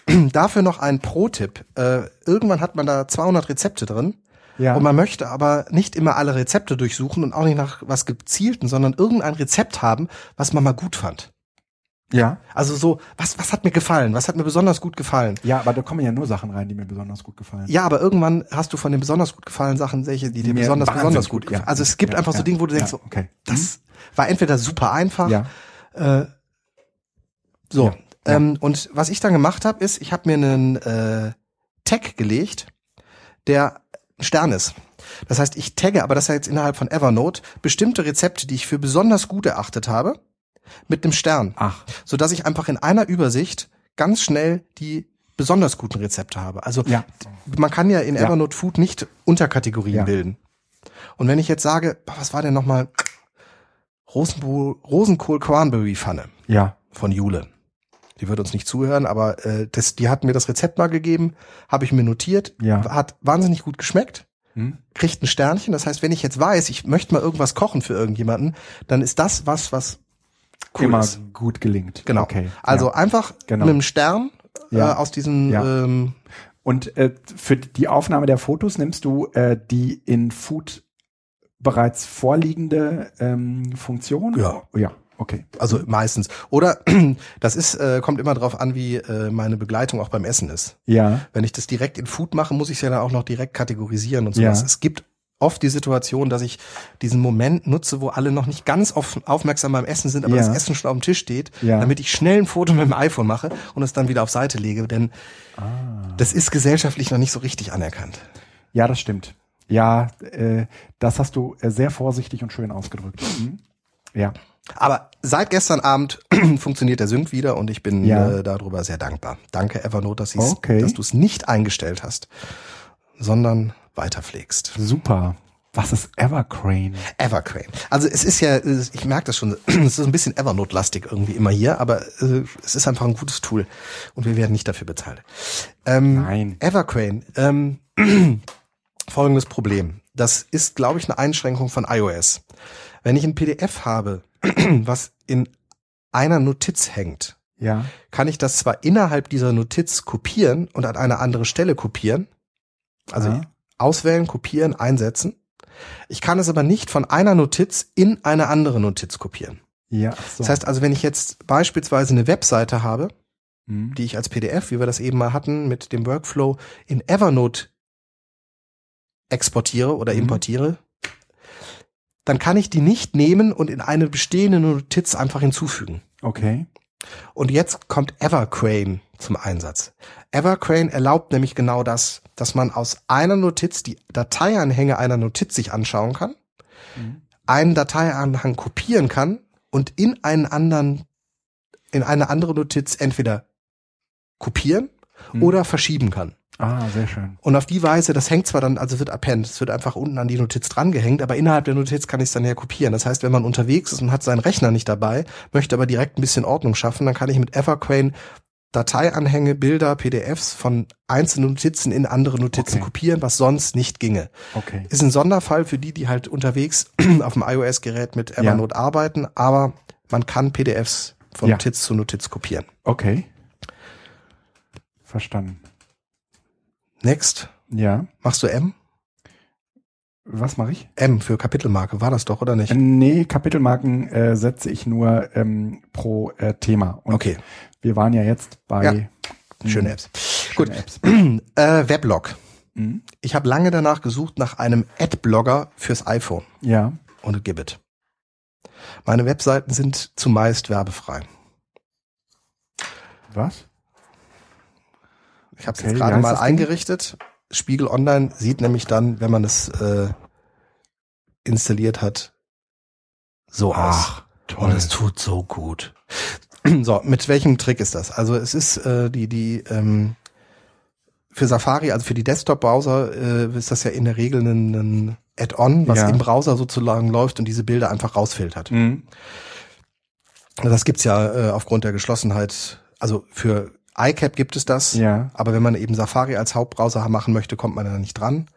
[SPEAKER 2] Dafür noch ein Pro-Tipp. Äh, irgendwann hat man da 200 Rezepte drin.
[SPEAKER 1] Ja.
[SPEAKER 2] Und man möchte aber nicht immer alle Rezepte durchsuchen und auch nicht nach was gezielten, sondern irgendein Rezept haben, was man mal gut fand.
[SPEAKER 1] Ja.
[SPEAKER 2] Also so, was, was hat mir gefallen? Was hat mir besonders gut gefallen?
[SPEAKER 1] Ja, aber da kommen ja nur Sachen rein, die mir besonders gut gefallen.
[SPEAKER 2] Ja, aber irgendwann hast du von den besonders gut gefallen Sachen welche, die dir
[SPEAKER 1] mir
[SPEAKER 2] besonders, besonders gut
[SPEAKER 1] ja.
[SPEAKER 2] gefallen. Also es gibt
[SPEAKER 1] Ja,
[SPEAKER 2] einfach so
[SPEAKER 1] ja,
[SPEAKER 2] Dinge, wo du
[SPEAKER 1] ja,
[SPEAKER 2] denkst, so,
[SPEAKER 1] okay.
[SPEAKER 2] das war entweder super einfach,
[SPEAKER 1] Ja.
[SPEAKER 2] äh, so.
[SPEAKER 1] Ja, ja.
[SPEAKER 2] Ähm, und was ich dann gemacht habe, ist, ich habe mir einen äh, Tag gelegt, der Stern ist. Das heißt, ich tagge, aber das ist jetzt innerhalb von Evernote, bestimmte Rezepte, die ich für besonders gut erachtet habe, mit einem Stern.
[SPEAKER 1] Ach,
[SPEAKER 2] So dass ich einfach in einer Übersicht ganz schnell die besonders guten Rezepte habe. Also
[SPEAKER 1] Ja.
[SPEAKER 2] man kann ja in
[SPEAKER 1] Ja.
[SPEAKER 2] Evernote Food nicht Unterkategorien
[SPEAKER 1] Ja.
[SPEAKER 2] bilden. Und wenn ich jetzt sage, was war denn nochmal Rosenkohl, Rosenkohl Cranberry Pfanne
[SPEAKER 1] ja.
[SPEAKER 2] von Jule. Die wird uns nicht zuhören, aber äh, das, die hat mir das Rezept mal gegeben, habe ich mir notiert,
[SPEAKER 1] Ja.
[SPEAKER 2] hat wahnsinnig gut geschmeckt,
[SPEAKER 1] Hm?
[SPEAKER 2] kriegt ein Sternchen. Das heißt, wenn ich jetzt weiß, ich möchte mal irgendwas kochen für irgendjemanden, dann ist das was, was cool
[SPEAKER 1] Immer
[SPEAKER 2] ist.
[SPEAKER 1] gut gelingt.
[SPEAKER 2] Genau.
[SPEAKER 1] Okay.
[SPEAKER 2] Also
[SPEAKER 1] ja.
[SPEAKER 2] einfach
[SPEAKER 1] Genau.
[SPEAKER 2] mit einem Stern
[SPEAKER 1] Ja.
[SPEAKER 2] äh, aus diesem
[SPEAKER 1] Ja.
[SPEAKER 2] ähm,
[SPEAKER 1] Und äh, für die Aufnahme der Fotos nimmst du äh, die in Food bereits vorliegende ähm, Funktion?
[SPEAKER 2] Ja.
[SPEAKER 1] Ja, okay.
[SPEAKER 2] Also meistens. Oder das ist, äh, kommt immer drauf an, wie äh, meine Begleitung auch beim Essen ist.
[SPEAKER 1] Ja.
[SPEAKER 2] Wenn ich das direkt in Food mache, muss ich es ja dann auch noch direkt kategorisieren und
[SPEAKER 1] Ja.
[SPEAKER 2] sowas. Es gibt oft die Situation, dass ich diesen Moment nutze, wo alle noch nicht ganz auf, aufmerksam beim Essen sind, aber
[SPEAKER 1] Ja.
[SPEAKER 2] das Essen schon auf dem Tisch steht,
[SPEAKER 1] Ja.
[SPEAKER 2] damit ich schnell ein Foto mit dem iPhone mache und es dann wieder auf Seite lege, denn
[SPEAKER 1] Ah.
[SPEAKER 2] das ist gesellschaftlich noch nicht so richtig anerkannt.
[SPEAKER 1] Ja, das stimmt. Ja, äh, das hast du äh, sehr vorsichtig und schön ausgedrückt. Mhm. Ja.
[SPEAKER 2] Aber seit gestern Abend funktioniert der Sync wieder und ich bin
[SPEAKER 1] Ja.
[SPEAKER 2] äh, darüber sehr dankbar. Danke Evernote, dass,
[SPEAKER 1] Okay.
[SPEAKER 2] dass du es nicht eingestellt hast, sondern weiterpflegst.
[SPEAKER 1] Super. Was ist Evercrane?
[SPEAKER 2] Evercrane. Also es ist ja, ich merke das schon, es ist ein bisschen Evernote-lastig irgendwie immer hier, aber äh, es ist einfach ein gutes Tool und wir werden nicht dafür bezahlt. Ähm,
[SPEAKER 1] Nein.
[SPEAKER 2] Evercrane, ähm, folgendes Problem. Das ist, glaube ich, eine Einschränkung von iOS. Wenn ich ein PDF habe, was in einer Notiz hängt,
[SPEAKER 1] Ja.
[SPEAKER 2] kann ich das zwar innerhalb dieser Notiz kopieren und an eine andere Stelle kopieren, also
[SPEAKER 1] Ah.
[SPEAKER 2] auswählen, kopieren, einsetzen. Ich kann es aber nicht von einer Notiz in eine andere Notiz kopieren.
[SPEAKER 1] Ja. So.
[SPEAKER 2] Das heißt also, wenn ich jetzt beispielsweise eine Webseite habe,
[SPEAKER 1] Mhm.
[SPEAKER 2] die ich als PDF, wie wir das eben mal hatten, mit dem Workflow in Evernote exportiere oder
[SPEAKER 1] Mhm.
[SPEAKER 2] importiere, dann kann ich die nicht nehmen und in eine bestehende Notiz einfach hinzufügen.
[SPEAKER 1] Okay.
[SPEAKER 2] Und jetzt kommt Evercrane zum Einsatz. Evercrane erlaubt nämlich genau das, dass man aus einer Notiz die Dateianhänge einer Notiz sich anschauen kann,
[SPEAKER 1] Mhm.
[SPEAKER 2] einen Dateianhang kopieren kann und in einen anderen, in eine andere Notiz entweder kopieren
[SPEAKER 1] Mhm.
[SPEAKER 2] oder verschieben kann.
[SPEAKER 1] Ah, sehr schön.
[SPEAKER 2] Und auf die Weise, das hängt zwar dann, also wird append, es wird einfach unten an die Notiz drangehängt, aber innerhalb der Notiz kann ich es dann ja kopieren. Das heißt, wenn man unterwegs ist und hat seinen Rechner nicht dabei, möchte aber direkt ein bisschen Ordnung schaffen, dann kann ich mit Evercrane Dateianhänge, Bilder, PDFs von einzelnen Notizen in andere Notizen
[SPEAKER 1] Okay.
[SPEAKER 2] kopieren, was sonst nicht ginge.
[SPEAKER 1] Okay.
[SPEAKER 2] Ist ein Sonderfall für die, die halt unterwegs auf dem iOS-Gerät mit Evernote arbeiten, aber man kann PDFs von
[SPEAKER 1] Ja.
[SPEAKER 2] Notiz zu Notiz kopieren.
[SPEAKER 1] Okay. Verstanden.
[SPEAKER 2] Next.
[SPEAKER 1] Ja.
[SPEAKER 2] Machst du M?
[SPEAKER 1] Was mache ich?
[SPEAKER 2] M für Kapitelmarke, war das doch, oder nicht?
[SPEAKER 1] Nee, Kapitelmarken äh, setze ich nur ähm, pro äh, Thema. Und
[SPEAKER 2] Okay,
[SPEAKER 1] wir waren ja jetzt bei
[SPEAKER 2] Ja.
[SPEAKER 1] hm,
[SPEAKER 2] schöne Apps.
[SPEAKER 1] schöne
[SPEAKER 2] Gut.
[SPEAKER 1] Apps.
[SPEAKER 2] Äh, Weblog.
[SPEAKER 1] Mhm.
[SPEAKER 2] Ich habe lange danach gesucht nach einem Adblogger fürs iPhone
[SPEAKER 1] Ja.
[SPEAKER 2] und Gibbet. Meine Webseiten sind zumeist werbefrei.
[SPEAKER 1] Was?
[SPEAKER 2] Ich habe es
[SPEAKER 1] Okay,
[SPEAKER 2] jetzt gerade mal eingerichtet. Spiegel Online sieht nämlich dann, wenn man es äh, installiert hat, so aus.
[SPEAKER 1] toll.
[SPEAKER 2] Und es tut so gut. So, mit welchem Trick ist das? Also es ist äh, die, die ähm, für Safari, also für die Desktop-Browser, äh, ist das ja in der Regel ein, ein Add-on, was
[SPEAKER 1] Ja.
[SPEAKER 2] im Browser sozusagen läuft und diese Bilder einfach rausfiltert.
[SPEAKER 1] Mhm.
[SPEAKER 2] Das gibt's ja äh, aufgrund der Geschlossenheit, also für iCap gibt es das,
[SPEAKER 1] Ja.
[SPEAKER 2] aber wenn man eben Safari als Hauptbrowser machen möchte, kommt man da nicht dran.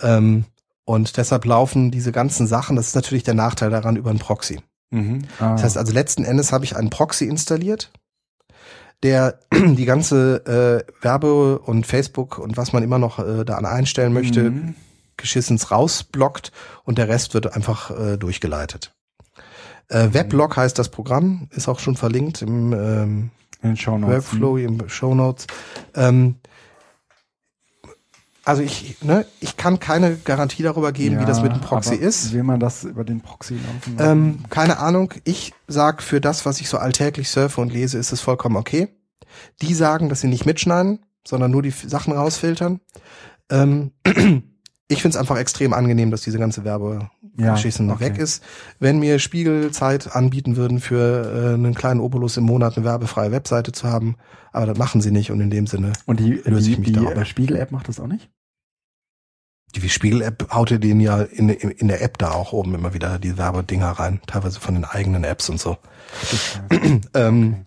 [SPEAKER 2] Ähm, und deshalb laufen diese ganzen Sachen, das ist natürlich der Nachteil daran, über einen Proxy.
[SPEAKER 1] Mhm. Ah.
[SPEAKER 2] Das heißt also, letzten Endes habe ich einen Proxy installiert, der die ganze äh, Werbe und Facebook und was man immer noch äh, da an einstellen möchte,
[SPEAKER 1] Mhm.
[SPEAKER 2] geschissens rausblockt und der Rest wird einfach äh, durchgeleitet. Äh, Weblog heißt das Programm, ist auch schon verlinkt im ähm,
[SPEAKER 1] in den Shownotes.
[SPEAKER 2] Workflow, im Show Notes. Ähm, also ich, ne, ich kann keine Garantie darüber geben, wie
[SPEAKER 1] Ja,
[SPEAKER 2] das mit dem Proxy ist.
[SPEAKER 1] Will man das über den Proxy laufen?
[SPEAKER 2] Ähm, keine Ahnung. Ich sag für das, was ich so alltäglich surfe und lese, ist es vollkommen okay. Die sagen, dass sie nicht mitschneiden, sondern nur die Sachen rausfiltern. Ähm, ich find's einfach extrem angenehm, dass diese ganze Werbegeschichte
[SPEAKER 1] Ja,
[SPEAKER 2] noch
[SPEAKER 1] okay.
[SPEAKER 2] weg ist. Wenn mir Spiegel Zeit anbieten würden, für äh, einen kleinen Obolus im Monat eine werbefreie Webseite zu haben, aber das machen sie nicht und in dem Sinne,
[SPEAKER 1] Und die,
[SPEAKER 2] löse
[SPEAKER 1] die,
[SPEAKER 2] ich mich
[SPEAKER 1] die
[SPEAKER 2] darüber.
[SPEAKER 1] äh, Spiegel-App macht das auch nicht?
[SPEAKER 2] die Spiegel-App haut ihr den ja in, in, in der App da auch oben immer wieder die Werbedinger rein, teilweise von den eigenen Apps und so. ähm,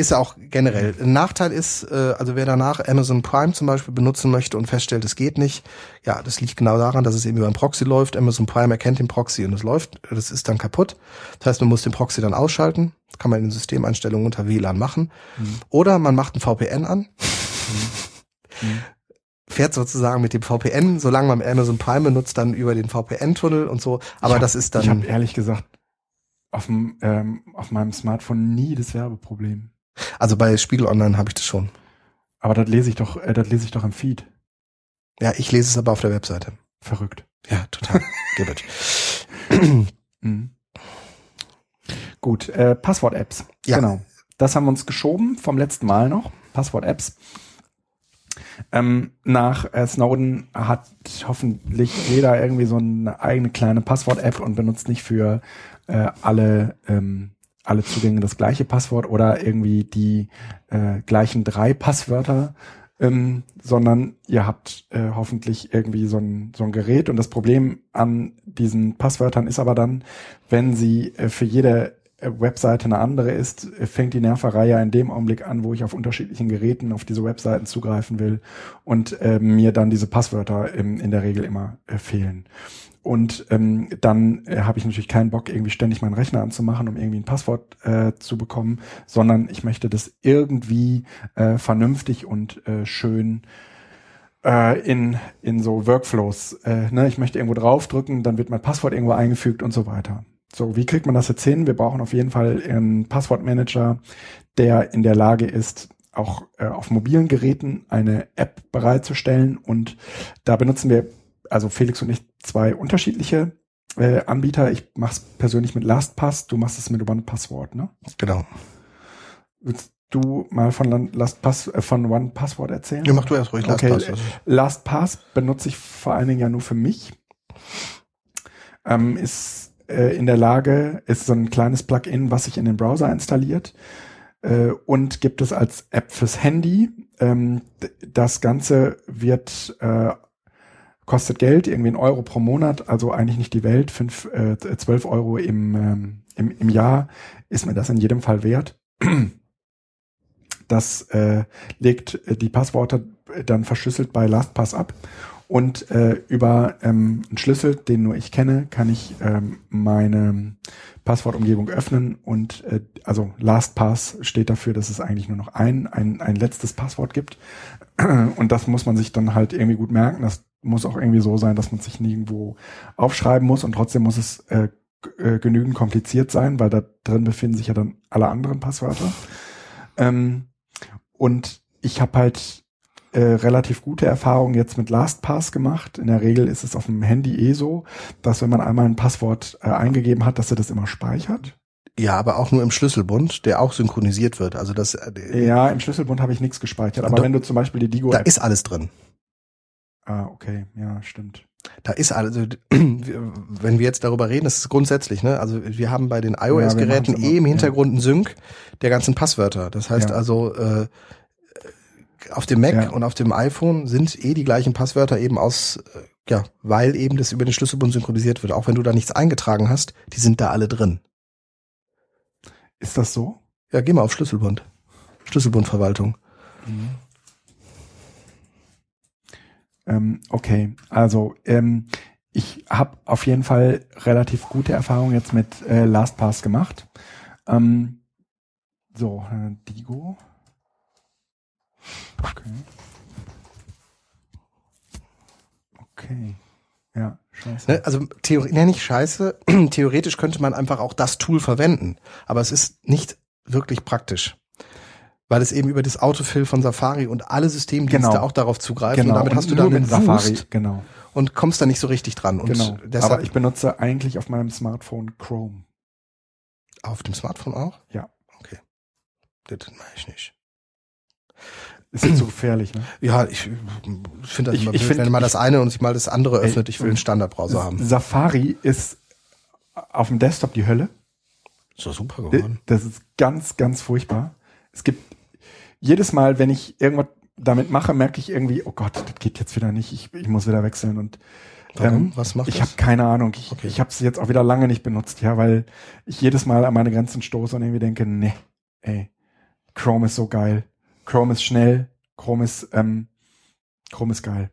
[SPEAKER 2] Ist ja auch generell. Ein Nachteil ist, äh, also wer danach Amazon Prime zum Beispiel benutzen möchte und feststellt, es geht nicht, ja, das liegt genau daran, dass es eben über einen Proxy läuft. Amazon Prime erkennt den Proxy und es läuft. Das ist dann kaputt. Das heißt, man muss den Proxy dann ausschalten. Das kann man in den Systemeinstellungen unter WLAN machen. Oder man macht ein VPN an. Fährt sozusagen mit dem VPN, solange man Amazon Prime benutzt, dann über den VPN-Tunnel und so. Aber
[SPEAKER 1] hab-
[SPEAKER 2] das ist dann.
[SPEAKER 1] Ich habe ehrlich gesagt auf, dem, ähm, auf meinem Smartphone nie das Werbeproblem.
[SPEAKER 2] Also bei Spiegel Online habe ich das schon.
[SPEAKER 1] Aber das lese ich doch, äh, das lese ich doch im Feed.
[SPEAKER 2] Ja, ich lese es aber auf der Webseite.
[SPEAKER 1] Verrückt.
[SPEAKER 2] Ja, total. Give it.
[SPEAKER 1] Mhm. Gut, äh, Passwort-Apps.
[SPEAKER 2] Ja.
[SPEAKER 1] Genau. Das haben wir uns geschoben vom letzten Mal noch. Passwort-Apps. Ähm, nach äh, Snowden hat hoffentlich jeder irgendwie so eine eigene kleine Passwort-App und benutzt nicht für äh, alle, ähm, alle Zugänge das gleiche Passwort oder irgendwie die äh, gleichen drei Passwörter, ähm, sondern ihr habt äh, hoffentlich irgendwie so ein, so ein Gerät. Und das Problem an diesen Passwörtern ist aber dann, wenn sie äh, für jede äh, Webseite eine andere ist, äh, fängt die Nerverei ja in dem Augenblick an, wo ich auf unterschiedlichen Geräten auf diese Webseiten zugreifen will und äh, mir dann diese Passwörter im, in der Regel immer äh, fehlen. Und ähm, dann äh, habe ich natürlich keinen Bock, irgendwie ständig meinen Rechner anzumachen, um irgendwie ein Passwort äh, zu bekommen, sondern ich möchte das irgendwie äh, vernünftig und äh, schön äh, in, in so Workflows. Äh, ne? Ich möchte irgendwo draufdrücken, dann wird mein Passwort irgendwo eingefügt und so weiter. So, wie kriegt man das jetzt hin? Wir brauchen auf jeden Fall einen Passwortmanager, der in der Lage ist, auch äh, auf mobilen Geräten eine App bereitzustellen. Und da benutzen wir, also Felix und ich, zwei unterschiedliche äh, Anbieter. Ich mache es persönlich mit LastPass, du machst es mit OnePassword, ne?
[SPEAKER 2] Genau.
[SPEAKER 1] Willst du mal von LastPass, äh, von OnePassword erzählen?
[SPEAKER 2] Ja, mach du erst ruhig
[SPEAKER 1] Okay,
[SPEAKER 2] LastPass.
[SPEAKER 1] äh, LastPass benutze ich vor allen Dingen ja nur für mich. Ähm, ist äh, in der Lage, ist so ein kleines Plugin, was sich in den Browser installiert äh, und gibt es als App fürs Handy. Ähm, das Ganze wird äh, kostet Geld, irgendwie ein Euro pro Monat, also eigentlich nicht die Welt, fünf, äh, 12 Euro im, ähm, im, im Jahr ist mir das in jedem Fall wert. Das äh, legt äh, die Passworte dann verschlüsselt bei LastPass ab und äh, über ähm, einen Schlüssel, den nur ich kenne, kann ich ähm, meine Passwortumgebung öffnen und äh, also LastPass steht dafür, dass es eigentlich nur noch ein, ein, ein letztes Passwort gibt und das muss man sich dann halt irgendwie gut merken. Das muss auch irgendwie so sein, dass man sich nirgendwo aufschreiben muss und trotzdem muss es äh, äh, genügend kompliziert sein, weil da drin befinden sich ja dann alle anderen Passwörter. Ähm, und ich habe halt äh, relativ gute Erfahrungen jetzt mit LastPass gemacht. In der Regel ist es auf dem Handy eh so, dass wenn man einmal ein Passwort äh, eingegeben hat, dass er das immer speichert.
[SPEAKER 2] Ja, aber auch nur im Schlüsselbund, der auch synchronisiert wird. Also das, äh,
[SPEAKER 1] Ja, im Schlüsselbund habe ich nichts gespeichert. Aber
[SPEAKER 2] Doch.
[SPEAKER 1] wenn du zum Beispiel die Digo
[SPEAKER 2] da ist alles drin.
[SPEAKER 1] Ah, okay, ja, stimmt.
[SPEAKER 2] Da ist also, wenn wir jetzt darüber reden, das ist grundsätzlich, ne? Also wir haben bei den iOS-Geräten
[SPEAKER 1] machen's
[SPEAKER 2] eh im Hintergrund einen Sync der ganzen Passwörter. Das heißt
[SPEAKER 1] Ja.
[SPEAKER 2] also, äh, auf dem Mac
[SPEAKER 1] Ja.
[SPEAKER 2] und auf dem iPhone sind eh die gleichen Passwörter eben aus, äh, ja, weil eben das über den Schlüsselbund synchronisiert wird. Auch wenn du da nichts eingetragen hast, die sind da alle drin.
[SPEAKER 1] Ist das so?
[SPEAKER 2] Ja, geh mal auf Schlüsselbund. Schlüsselbundverwaltung.
[SPEAKER 1] Ähm, okay, also ähm, ich habe auf jeden Fall relativ gute Erfahrungen jetzt mit äh, LastPass gemacht. Ähm, so, äh, Digo. Okay. Okay. Ja, scheiße.
[SPEAKER 2] Ne? Also Theorie, ne, nicht scheiße. Theoretisch könnte man einfach auch das Tool verwenden, aber es ist nicht wirklich praktisch. Weil es eben über das Autofill von Safari und alle Systemdienste
[SPEAKER 1] Genau.
[SPEAKER 2] auch darauf zugreifen.
[SPEAKER 1] Genau,
[SPEAKER 2] Und damit
[SPEAKER 1] und
[SPEAKER 2] hast du dann
[SPEAKER 1] mit
[SPEAKER 2] einen
[SPEAKER 1] Safari,
[SPEAKER 2] Wust
[SPEAKER 1] genau.
[SPEAKER 2] und kommst da nicht so richtig dran. Und
[SPEAKER 1] genau.
[SPEAKER 2] deshalb
[SPEAKER 1] Aber ich benutze eigentlich auf meinem Smartphone Chrome.
[SPEAKER 2] auf dem Smartphone auch?
[SPEAKER 1] Ja.
[SPEAKER 2] Okay. Das mache ich nicht.
[SPEAKER 1] Ist jetzt so gefährlich, ne?
[SPEAKER 2] Ja, ich finde das
[SPEAKER 1] Ich-
[SPEAKER 2] immer
[SPEAKER 1] ich find-
[SPEAKER 2] wenn mal das eine und sich mal das andere
[SPEAKER 1] Ey,
[SPEAKER 2] öffnet. Ich will einen Standardbrowser haben.
[SPEAKER 1] Safari ist auf dem Desktop die Hölle.
[SPEAKER 2] Ist doch super geworden.
[SPEAKER 1] Das ist ganz, ganz furchtbar. Es gibt jedes Mal, wenn ich irgendwas damit mache, merke ich irgendwie, oh Gott, das geht jetzt wieder nicht. Ich, ich muss wieder wechseln und
[SPEAKER 2] Warum?
[SPEAKER 1] ähm,
[SPEAKER 2] Was macht
[SPEAKER 1] ich habe keine Ahnung. Ich,
[SPEAKER 2] Okay.
[SPEAKER 1] ich habe es jetzt auch wieder lange nicht benutzt, ja, weil ich jedes Mal an meine Grenzen stoße und irgendwie denke, nee, ey, Chrome ist so geil. Chrome ist schnell. Chrome ist, ähm, Chrome ist geil.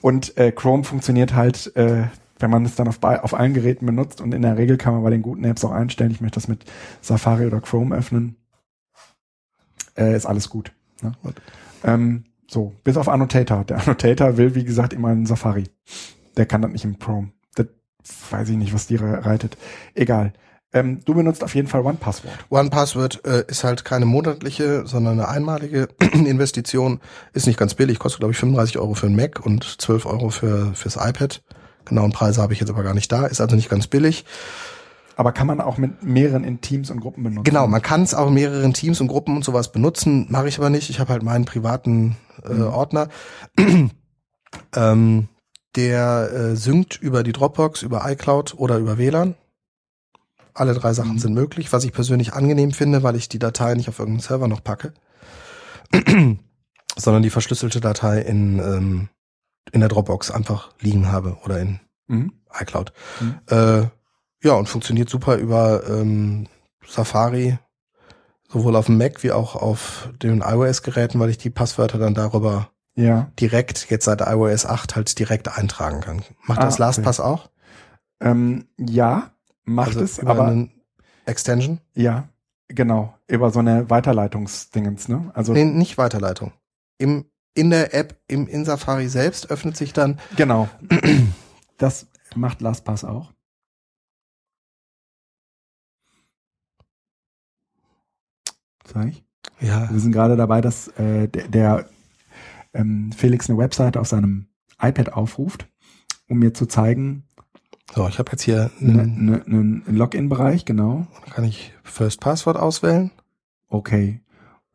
[SPEAKER 1] Und äh, Chrome funktioniert halt, äh, wenn man es dann auf, auf allen Geräten benutzt und in der Regel kann man bei den guten Apps auch einstellen, ich möchte das mit Safari oder Chrome öffnen, äh, ist alles gut. Ne? Ähm, so, bis auf Annotator. Der Annotator will, wie gesagt, immer in Safari. Der kann das nicht im Chrome. Das weiß ich nicht, was die re- reitet. Egal. Ähm, du benutzt auf jeden Fall OnePassword.
[SPEAKER 2] OnePassword äh, ist halt keine monatliche, sondern eine einmalige Investition. Ist nicht ganz billig, kostet glaube ich 35 Euro für ein Mac und 12 Euro für fürs iPad. Genauen Preise habe ich jetzt aber gar nicht da. Ist also nicht ganz billig.
[SPEAKER 1] Aber kann man auch mit mehreren in Teams und Gruppen benutzen?
[SPEAKER 2] Genau, man kann es auch in mehreren Teams und Gruppen und sowas benutzen. Mache ich aber nicht. Ich habe halt meinen privaten äh,
[SPEAKER 1] Mhm.
[SPEAKER 2] Ordner. ähm, der äh, synkt über die Dropbox, über iCloud oder über WLAN. Alle drei Sachen
[SPEAKER 1] Mhm.
[SPEAKER 2] sind möglich, was ich persönlich angenehm finde, weil ich die Datei nicht auf irgendeinen Server noch packe, sondern die verschlüsselte Datei in, ähm, in der Dropbox einfach liegen habe oder in
[SPEAKER 1] Mhm.
[SPEAKER 2] iCloud.
[SPEAKER 1] Mhm.
[SPEAKER 2] Äh, ja, und funktioniert super über ähm, Safari, sowohl auf dem Mac wie auch auf den iOS-Geräten, weil ich die Passwörter dann darüber
[SPEAKER 1] Ja.
[SPEAKER 2] direkt, jetzt seit iOS 8, halt direkt eintragen kann. Macht das
[SPEAKER 1] Ah, okay.
[SPEAKER 2] LastPass auch?
[SPEAKER 1] Ähm, ja, macht
[SPEAKER 2] also
[SPEAKER 1] es,
[SPEAKER 2] über
[SPEAKER 1] aber
[SPEAKER 2] einen Extension?
[SPEAKER 1] ja, genau, über so eine Weiterleitungsdingens, ne? Also
[SPEAKER 2] Nee, nicht Weiterleitung. Im, in der App, im, in Safari selbst öffnet sich dann,
[SPEAKER 1] genau. Das macht LastPass auch. Sag ich?
[SPEAKER 2] ja,
[SPEAKER 1] Wir sind gerade dabei, dass äh, der, der ähm, Felix eine Webseite auf seinem iPad aufruft, um mir zu zeigen,
[SPEAKER 2] so, ich habe jetzt hier,
[SPEAKER 1] ne,
[SPEAKER 2] einen,
[SPEAKER 1] ne, ne, einen Login-Bereich, genau.
[SPEAKER 2] kann ich First Passwort auswählen.
[SPEAKER 1] Okay.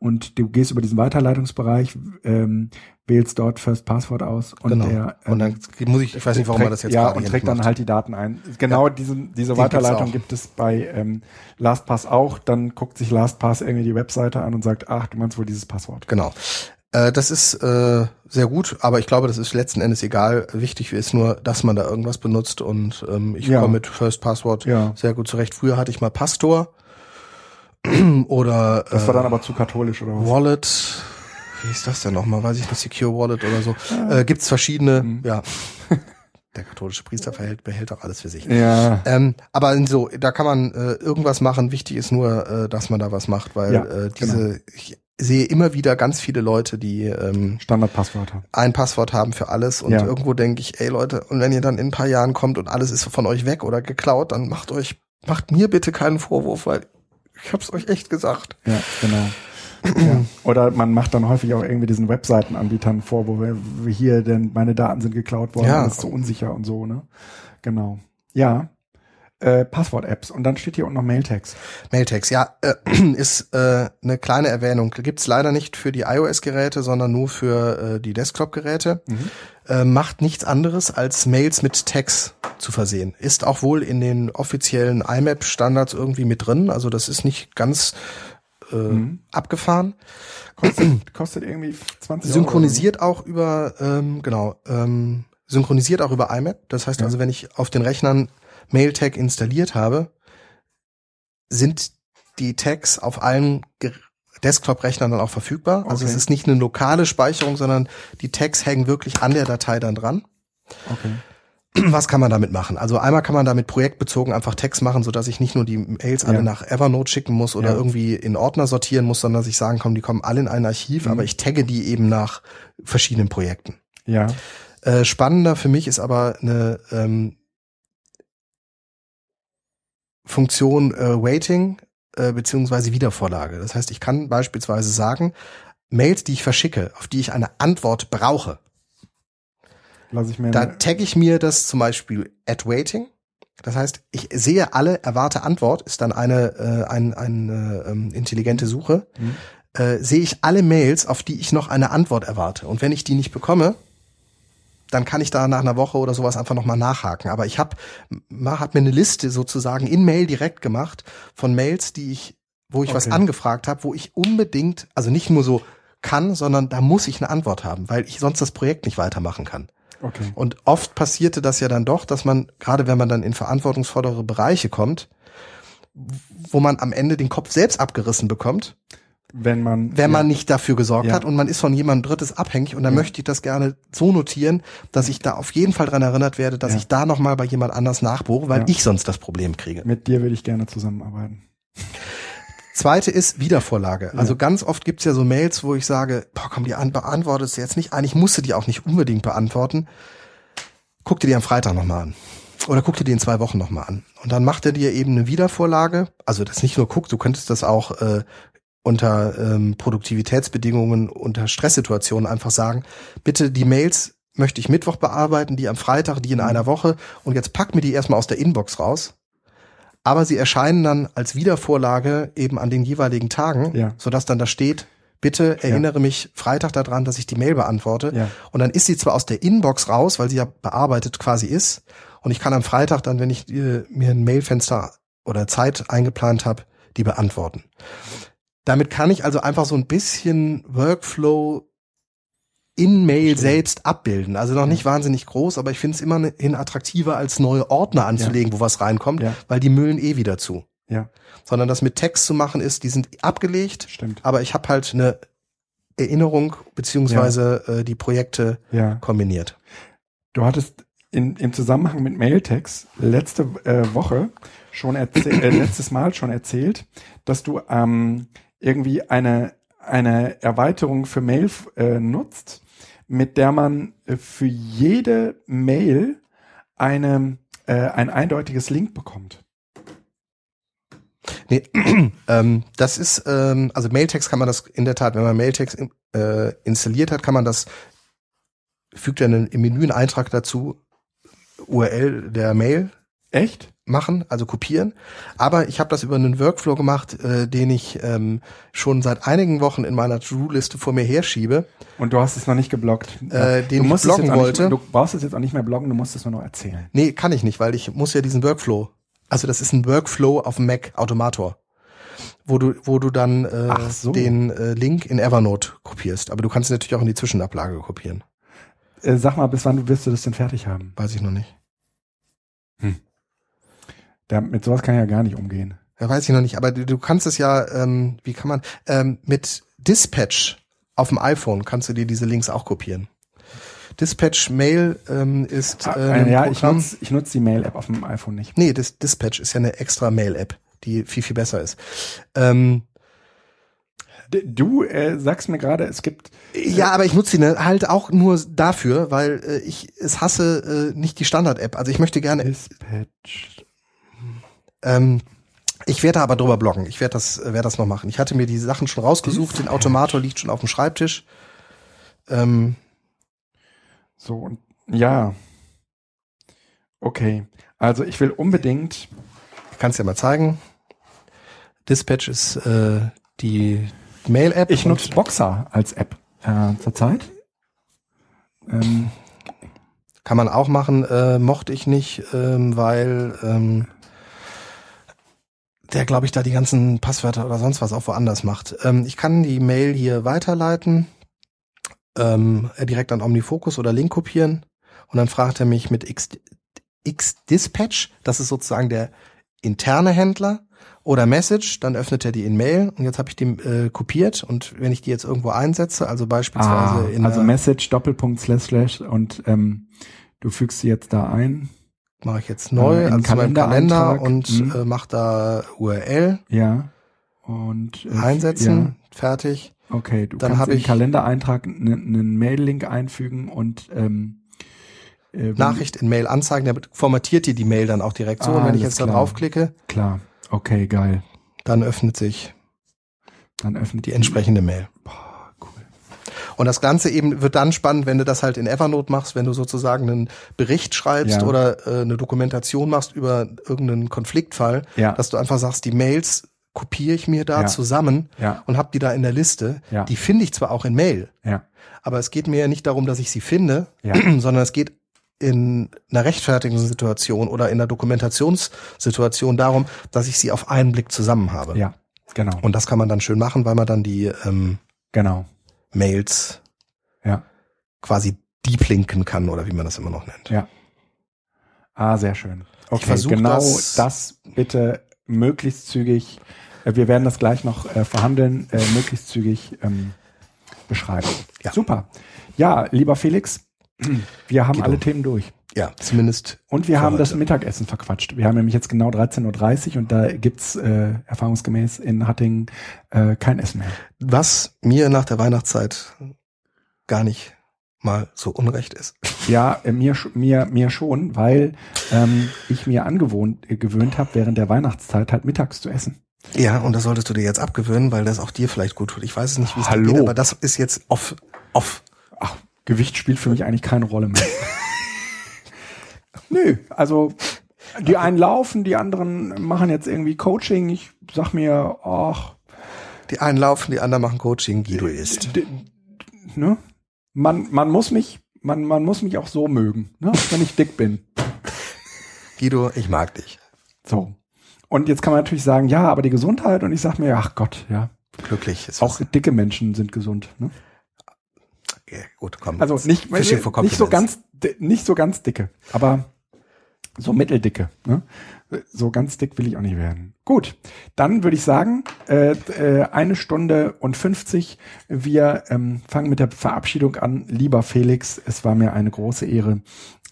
[SPEAKER 1] Und du gehst über diesen Weiterleitungsbereich, ähm, wählst dort First Passwort aus und
[SPEAKER 2] genau.
[SPEAKER 1] der ähm,
[SPEAKER 2] und dann muss ich, ich weiß nicht, warum
[SPEAKER 1] trägt,
[SPEAKER 2] man das jetzt
[SPEAKER 1] ja und trägt dann
[SPEAKER 2] macht.
[SPEAKER 1] halt die Daten ein. Genau diese diese
[SPEAKER 2] gibt's
[SPEAKER 1] Weiterleitung gibt es bei ähm, LastPass auch. Dann guckt sich LastPass irgendwie die Webseite an und sagt, ach, du meinst wohl dieses Passwort.
[SPEAKER 2] Genau. Äh, das ist äh, sehr gut, aber ich glaube, das ist letzten Endes egal. Wichtig ist nur, dass man da irgendwas benutzt und ähm, ich
[SPEAKER 1] Ja.
[SPEAKER 2] komme mit First Password
[SPEAKER 1] Ja.
[SPEAKER 2] sehr gut zurecht. Früher hatte ich mal Pastor oder
[SPEAKER 1] Das war dann
[SPEAKER 2] äh,
[SPEAKER 1] aber zu katholisch oder was?
[SPEAKER 2] Wallet. Wie ist das denn nochmal? Weiß ich nicht, Secure Wallet oder so. Äh, gibt's verschiedene,
[SPEAKER 1] Mhm.
[SPEAKER 2] ja. Der katholische Priester verhält, behält auch alles für sich.
[SPEAKER 1] Ja.
[SPEAKER 2] Ähm, aber so, da kann man äh, irgendwas machen. Wichtig ist nur, äh, dass man da was macht, weil
[SPEAKER 1] Ja,
[SPEAKER 2] äh, diese, ich sehe immer wieder ganz viele Leute, die ähm,
[SPEAKER 1] Standardpasswörter.
[SPEAKER 2] ein Passwort haben für alles und
[SPEAKER 1] Ja.
[SPEAKER 2] irgendwo denke ich, ey Leute, und wenn ihr dann in ein paar Jahren kommt und alles ist von euch weg oder geklaut, dann macht euch, macht mir bitte keinen Vorwurf, weil ich hab's euch echt gesagt.
[SPEAKER 1] Ja, genau. ja. Oder man macht dann häufig auch irgendwie diesen Webseitenanbietern vor, wo wir, hier denn meine Daten sind geklaut worden,
[SPEAKER 2] Ja.
[SPEAKER 1] das ist so unsicher und so, ne? Genau. Ja. Äh, Passwort-Apps und dann steht hier unten noch Mailtext.
[SPEAKER 2] Mailtext, ja, äh, ist äh, eine kleine Erwähnung. Gibt's leider nicht für die iOS-Geräte, sondern nur für äh, die Desktop-Geräte. Äh, macht nichts anderes, als Mails mit Tags zu versehen. Ist auch wohl in den offiziellen IMAP-Standards irgendwie mit drin. Also das ist nicht ganz äh,
[SPEAKER 1] Mhm.
[SPEAKER 2] abgefahren.
[SPEAKER 1] Kostet, kostet irgendwie 20 Euro
[SPEAKER 2] Synchronisiert auch über, ähm, genau, ähm, synchronisiert auch über IMAP. Das heißt
[SPEAKER 1] Ja.
[SPEAKER 2] also, wenn ich auf den Rechnern Mailtag installiert habe, sind die Tags auf allen Desktop-Rechnern dann auch verfügbar. Also
[SPEAKER 1] Okay.
[SPEAKER 2] es ist nicht eine lokale Speicherung, sondern die Tags hängen wirklich an der Datei dann dran.
[SPEAKER 1] so. Okay.
[SPEAKER 2] Was kann man damit machen? Also einmal kann man damit projektbezogen einfach Tags machen, sodass ich nicht nur die Mails alle
[SPEAKER 1] Ja.
[SPEAKER 2] nach Evernote schicken muss oder
[SPEAKER 1] Ja.
[SPEAKER 2] irgendwie in Ordner sortieren muss, sondern dass ich sagen kann, die kommen alle in ein Archiv,
[SPEAKER 1] Mhm.
[SPEAKER 2] aber ich tagge die eben nach verschiedenen Projekten.
[SPEAKER 1] Ja.
[SPEAKER 2] Äh, spannender für mich ist aber eine ähm, Funktion äh, Waiting äh, beziehungsweise Wiedervorlage. Das heißt, ich kann beispielsweise sagen, Mails, die ich verschicke, auf die ich eine Antwort brauche,
[SPEAKER 1] Lass ich mir
[SPEAKER 2] da tagge ich mir das zum Beispiel at Waiting. Das heißt, ich sehe alle, erwarte Antwort, ist dann eine, äh, ein, eine ähm, intelligente Suche.
[SPEAKER 1] Mhm.
[SPEAKER 2] Äh, sehe ich alle Mails, auf die ich noch eine Antwort erwarte. Und wenn ich die nicht bekomme, dann kann ich da nach einer Woche oder sowas einfach nochmal nachhaken. Aber ich habe hab mir eine Liste sozusagen in Mail direkt gemacht von Mails, die ich, wo ich was
[SPEAKER 1] Okay.
[SPEAKER 2] angefragt habe, wo ich unbedingt, also nicht nur so kann, sondern da muss ich eine Antwort haben, weil ich sonst das Projekt nicht weitermachen kann.
[SPEAKER 1] Okay.
[SPEAKER 2] Und oft passierte das ja dann doch, dass man, gerade wenn man dann in verantwortungsvollere Bereiche kommt, wo man am Ende den Kopf selbst abgerissen bekommt,
[SPEAKER 1] Wenn man
[SPEAKER 2] wenn
[SPEAKER 1] ja.
[SPEAKER 2] man nicht dafür gesorgt
[SPEAKER 1] Ja.
[SPEAKER 2] hat und man ist von jemandem Drittes abhängig und dann
[SPEAKER 1] Ja.
[SPEAKER 2] möchte ich das gerne so notieren, dass ich da auf jeden Fall dran erinnert werde, dass ich da nochmal bei jemand anders nachbohre, weil ich sonst das Problem kriege.
[SPEAKER 1] mit dir würde ich gerne zusammenarbeiten.
[SPEAKER 2] Zweite ist Wiedervorlage. Also ganz oft gibt's ja so Mails, wo ich sage, boah, komm, die an, beantwortest du jetzt nicht. Eigentlich musst du die auch nicht unbedingt beantworten. Guck dir die am Freitag nochmal an. oder guck dir die in zwei Wochen nochmal an. Und dann macht er dir eben eine Wiedervorlage. Also das nicht nur guckt, du könntest das auch äh, unter ähm, Produktivitätsbedingungen, unter Stresssituationen einfach sagen, bitte die Mails möchte ich Mittwoch bearbeiten, die am Freitag, die in
[SPEAKER 1] Mhm.
[SPEAKER 2] einer Woche und jetzt pack mir die erstmal aus der Inbox raus. Aber sie erscheinen dann als Wiedervorlage eben an den jeweiligen Tagen,
[SPEAKER 1] Ja.
[SPEAKER 2] sodass dann da steht, bitte erinnere mich Freitag daran, dass ich die Mail beantworte.
[SPEAKER 1] Ja.
[SPEAKER 2] Und dann ist sie zwar aus der Inbox raus, weil sie ja bearbeitet quasi ist. Und ich kann am Freitag dann, wenn ich äh, mir ein Mailfenster oder Zeit eingeplant habe, die beantworten. Damit kann ich also einfach so ein bisschen Workflow in Mail selbst abbilden. Also noch nicht wahnsinnig groß, aber ich finde es immerhin attraktiver, als neue Ordner anzulegen, wo was reinkommt,
[SPEAKER 1] Ja.
[SPEAKER 2] weil die müllen eh wieder zu.
[SPEAKER 1] Ja,
[SPEAKER 2] Sondern das mit Text zu machen ist, die sind abgelegt,
[SPEAKER 1] stimmt.
[SPEAKER 2] aber ich habe halt eine Erinnerung beziehungsweise äh, die Projekte
[SPEAKER 1] Ja.
[SPEAKER 2] kombiniert.
[SPEAKER 1] Du hattest in, im Zusammenhang mit Mailtext letzte äh, Woche schon erzählt, äh, letztes Mal schon erzählt, dass du ähm, irgendwie eine, eine Erweiterung für Mail äh, nutzt, mit der man äh, für jede Mail eine, äh, ein eindeutiges Link bekommt.
[SPEAKER 2] Nee, ähm, das ist, ähm, also Mailtext kann man das in der Tat, wenn man Mailtext äh, installiert hat, kann man das, fügt er einen, im Menü einen Eintrag dazu, URL der Mail
[SPEAKER 1] Echt?
[SPEAKER 2] Machen, also kopieren. Aber ich habe das über einen Workflow gemacht, äh, den ich ähm, schon seit einigen Wochen in meiner To-Do-Liste vor mir herschiebe.
[SPEAKER 1] Und du hast es noch nicht geblockt.
[SPEAKER 2] Äh, den
[SPEAKER 1] du
[SPEAKER 2] ich
[SPEAKER 1] es auch
[SPEAKER 2] wollte.
[SPEAKER 1] Nicht, du brauchst es jetzt auch nicht mehr bloggen, du musst es nur noch erzählen.
[SPEAKER 2] Nee, kann ich nicht, weil ich muss ja diesen Workflow. Also das ist ein Workflow auf dem Mac Automator, wo du wo du dann äh,
[SPEAKER 1] so.
[SPEAKER 2] den äh, Link in Evernote kopierst. Aber du kannst ihn natürlich auch in die Zwischenablage kopieren.
[SPEAKER 1] Äh, sag mal, bis wann wirst du das denn fertig haben?
[SPEAKER 2] Weiß ich noch nicht.
[SPEAKER 1] Da, mit sowas kann ich ja gar nicht umgehen.
[SPEAKER 2] Ja, weiß ich noch nicht. Aber du, du kannst es ja, ähm, wie kann man ähm, mit Dispatch auf dem iPhone kannst du dir diese Links auch kopieren. Dispatch Mail ähm, ist äh, ein
[SPEAKER 1] ja, ich
[SPEAKER 2] Programm.
[SPEAKER 1] nutze ich nutz die Mail-App auf dem iPhone nicht.
[SPEAKER 2] Nee, das Dispatch ist ja eine extra Mail-App, die viel, viel besser ist. Ähm,
[SPEAKER 1] du äh, sagst mir gerade, es gibt
[SPEAKER 2] ja, aber ich nutze die ne, halt auch nur dafür, weil äh, ich es hasse äh, nicht die Standard-App. Also ich möchte gerne,
[SPEAKER 1] Dispatch.
[SPEAKER 2] Ähm, ich werde aber drüber bloggen. Ich werde das, werde das noch machen. Ich hatte mir die Sachen schon rausgesucht. Den Automator liegt schon auf dem Schreibtisch. Ähm,
[SPEAKER 1] So und ja. Okay. Also ich will unbedingt.
[SPEAKER 2] ich kann es dir mal zeigen. Dispatch ist äh, die Mail-App.
[SPEAKER 1] Ich nutze Boxer als App äh, zurzeit. Ähm,
[SPEAKER 2] Kann man auch machen, äh, mochte ich nicht, ähm, weil ähm, der, glaube ich, da die ganzen Passwörter oder sonst was auch woanders macht. Ähm, ich kann die Mail hier weiterleiten, ähm, äh, direkt an OmniFocus oder Link kopieren und dann fragt er mich mit X, Xdispatch, das ist sozusagen der interne Händler, oder Message, dann öffnet er die in Mail und jetzt habe ich die äh, kopiert und wenn ich die jetzt irgendwo einsetze, also beispielsweise
[SPEAKER 1] ah,
[SPEAKER 2] in
[SPEAKER 1] also Message Doppelpunkt Slash Slash und ähm, du fügst sie jetzt da ein.
[SPEAKER 2] Mache ich jetzt neu,
[SPEAKER 1] Äh,
[SPEAKER 2] also Kalender
[SPEAKER 1] Kalendereintrag.
[SPEAKER 2] und
[SPEAKER 1] Mhm.
[SPEAKER 2] äh, mache da URL
[SPEAKER 1] Ja. Und äh,
[SPEAKER 2] einsetzen, fertig.
[SPEAKER 1] Ja. Okay, du
[SPEAKER 2] Dann
[SPEAKER 1] kannst
[SPEAKER 2] hab
[SPEAKER 1] in den
[SPEAKER 2] ich-
[SPEAKER 1] Kalendereintrag einen einen Mail-Link einfügen und ähm, äh,
[SPEAKER 2] Nachricht in Mail anzeigen, der formatiert dir die Mail dann auch direkt so. und wenn ich jetzt da
[SPEAKER 1] klar.
[SPEAKER 2] draufklicke,
[SPEAKER 1] Klar. Okay, geil.
[SPEAKER 2] dann öffnet sich
[SPEAKER 1] Dann öffnet
[SPEAKER 2] die entsprechende Mail.
[SPEAKER 1] Boah.
[SPEAKER 2] Und das Ganze eben wird dann spannend, wenn du das halt in Evernote machst, wenn du sozusagen einen Bericht schreibst
[SPEAKER 1] Ja.
[SPEAKER 2] oder äh, eine Dokumentation machst über irgendeinen Konfliktfall,
[SPEAKER 1] Ja.
[SPEAKER 2] dass du einfach sagst, die Mails kopiere ich mir da
[SPEAKER 1] Ja.
[SPEAKER 2] zusammen
[SPEAKER 1] Ja.
[SPEAKER 2] und hab die da in der Liste.
[SPEAKER 1] Ja.
[SPEAKER 2] Die finde ich zwar auch in Mail, aber es geht mir ja nicht darum, dass ich sie finde, sondern es geht in einer Rechtfertigungssituation oder in einer Dokumentationssituation darum, dass ich sie auf einen Blick zusammen habe.
[SPEAKER 1] Ja. Genau.
[SPEAKER 2] Und das kann man dann schön machen, weil man dann die ähm,
[SPEAKER 1] genau.
[SPEAKER 2] Mails
[SPEAKER 1] Ja.
[SPEAKER 2] quasi deep linken kann oder wie man das immer noch nennt.
[SPEAKER 1] Ja. Ah, sehr schön. Okay, genau
[SPEAKER 2] das-
[SPEAKER 1] das, bitte möglichst zügig. äh, Wir werden das gleich noch äh, verhandeln, äh, möglichst zügig ähm, beschreiben.
[SPEAKER 2] Ja.
[SPEAKER 1] Super. Ja, lieber Felix, wir haben
[SPEAKER 2] Guido.
[SPEAKER 1] alle Themen durch.
[SPEAKER 2] Ja, zumindest.
[SPEAKER 1] Und wir haben das
[SPEAKER 2] heute.
[SPEAKER 1] Mittagessen verquatscht. Wir haben nämlich jetzt genau 13.30 Uhr und da gibt's äh, erfahrungsgemäß in Hattingen äh, kein Essen mehr.
[SPEAKER 2] Was mir nach der Weihnachtszeit gar nicht mal so unrecht ist.
[SPEAKER 1] Ja, äh, mir, mir, mir schon, weil ähm, ich mir angewohnt, äh, gewöhnt habe, während der Weihnachtszeit halt mittags zu essen.
[SPEAKER 2] Ja, und das solltest du dir jetzt abgewöhnen, weil das auch dir vielleicht gut tut. Ich weiß es nicht, wie es dir geht, aber das ist jetzt off, off.
[SPEAKER 1] Ach, Gewicht spielt für mich eigentlich keine Rolle mehr. Nö, also die einen laufen, die anderen machen jetzt irgendwie Coaching. Ich sag mir, ach,
[SPEAKER 2] Die einen laufen, die anderen machen Coaching, Guido ist.
[SPEAKER 1] ne? Man, man muss mich, man, man muss mich auch so mögen, ne? wenn ich dick bin.
[SPEAKER 2] Guido, ich mag dich.
[SPEAKER 1] So. Und jetzt kann man natürlich sagen, ja, aber die Gesundheit. Und ich sag mir, ach Gott, ja,
[SPEAKER 2] Glücklich ist
[SPEAKER 1] auch dicke Menschen sind gesund. Ne?
[SPEAKER 2] Ja, gut, komm.
[SPEAKER 1] Also nicht, nicht so ganz, nicht so ganz dicke, aber so mitteldicke. Ne? So ganz dick will ich auch nicht werden. Gut, dann würde ich sagen, äh, äh, eine Stunde und 50. Wir ähm, fangen mit der Verabschiedung an. Lieber Felix, es war mir eine große Ehre,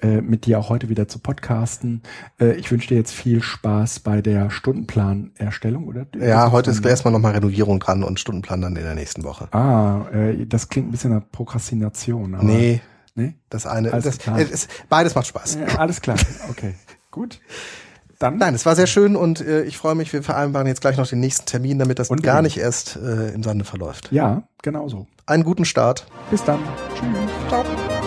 [SPEAKER 1] äh, mit dir auch heute wieder zu podcasten. Äh, ich wünsche dir jetzt viel Spaß bei der Stundenplanerstellung, oder?
[SPEAKER 2] Ja, heute ist erstmal nochmal Renovierung dran und Stundenplan dann in der nächsten Woche.
[SPEAKER 1] Ah, äh, das klingt ein bisschen nach Prokrastination. Aber,
[SPEAKER 2] nee,
[SPEAKER 1] Nee?
[SPEAKER 2] das eine,
[SPEAKER 1] Alles
[SPEAKER 2] das,
[SPEAKER 1] klar.
[SPEAKER 2] es, beides macht Spaß.
[SPEAKER 1] Ja, alles klar. Okay. Gut. Dann
[SPEAKER 2] Nein, es war sehr schön und äh, ich freue mich, wir vereinbaren jetzt gleich noch den nächsten Termin, damit das
[SPEAKER 1] Unbedingt.
[SPEAKER 2] gar nicht erst äh, im Sande verläuft.
[SPEAKER 1] ja, genau so.
[SPEAKER 2] Einen guten Start.
[SPEAKER 1] Bis dann. Tschüss.
[SPEAKER 2] Ciao.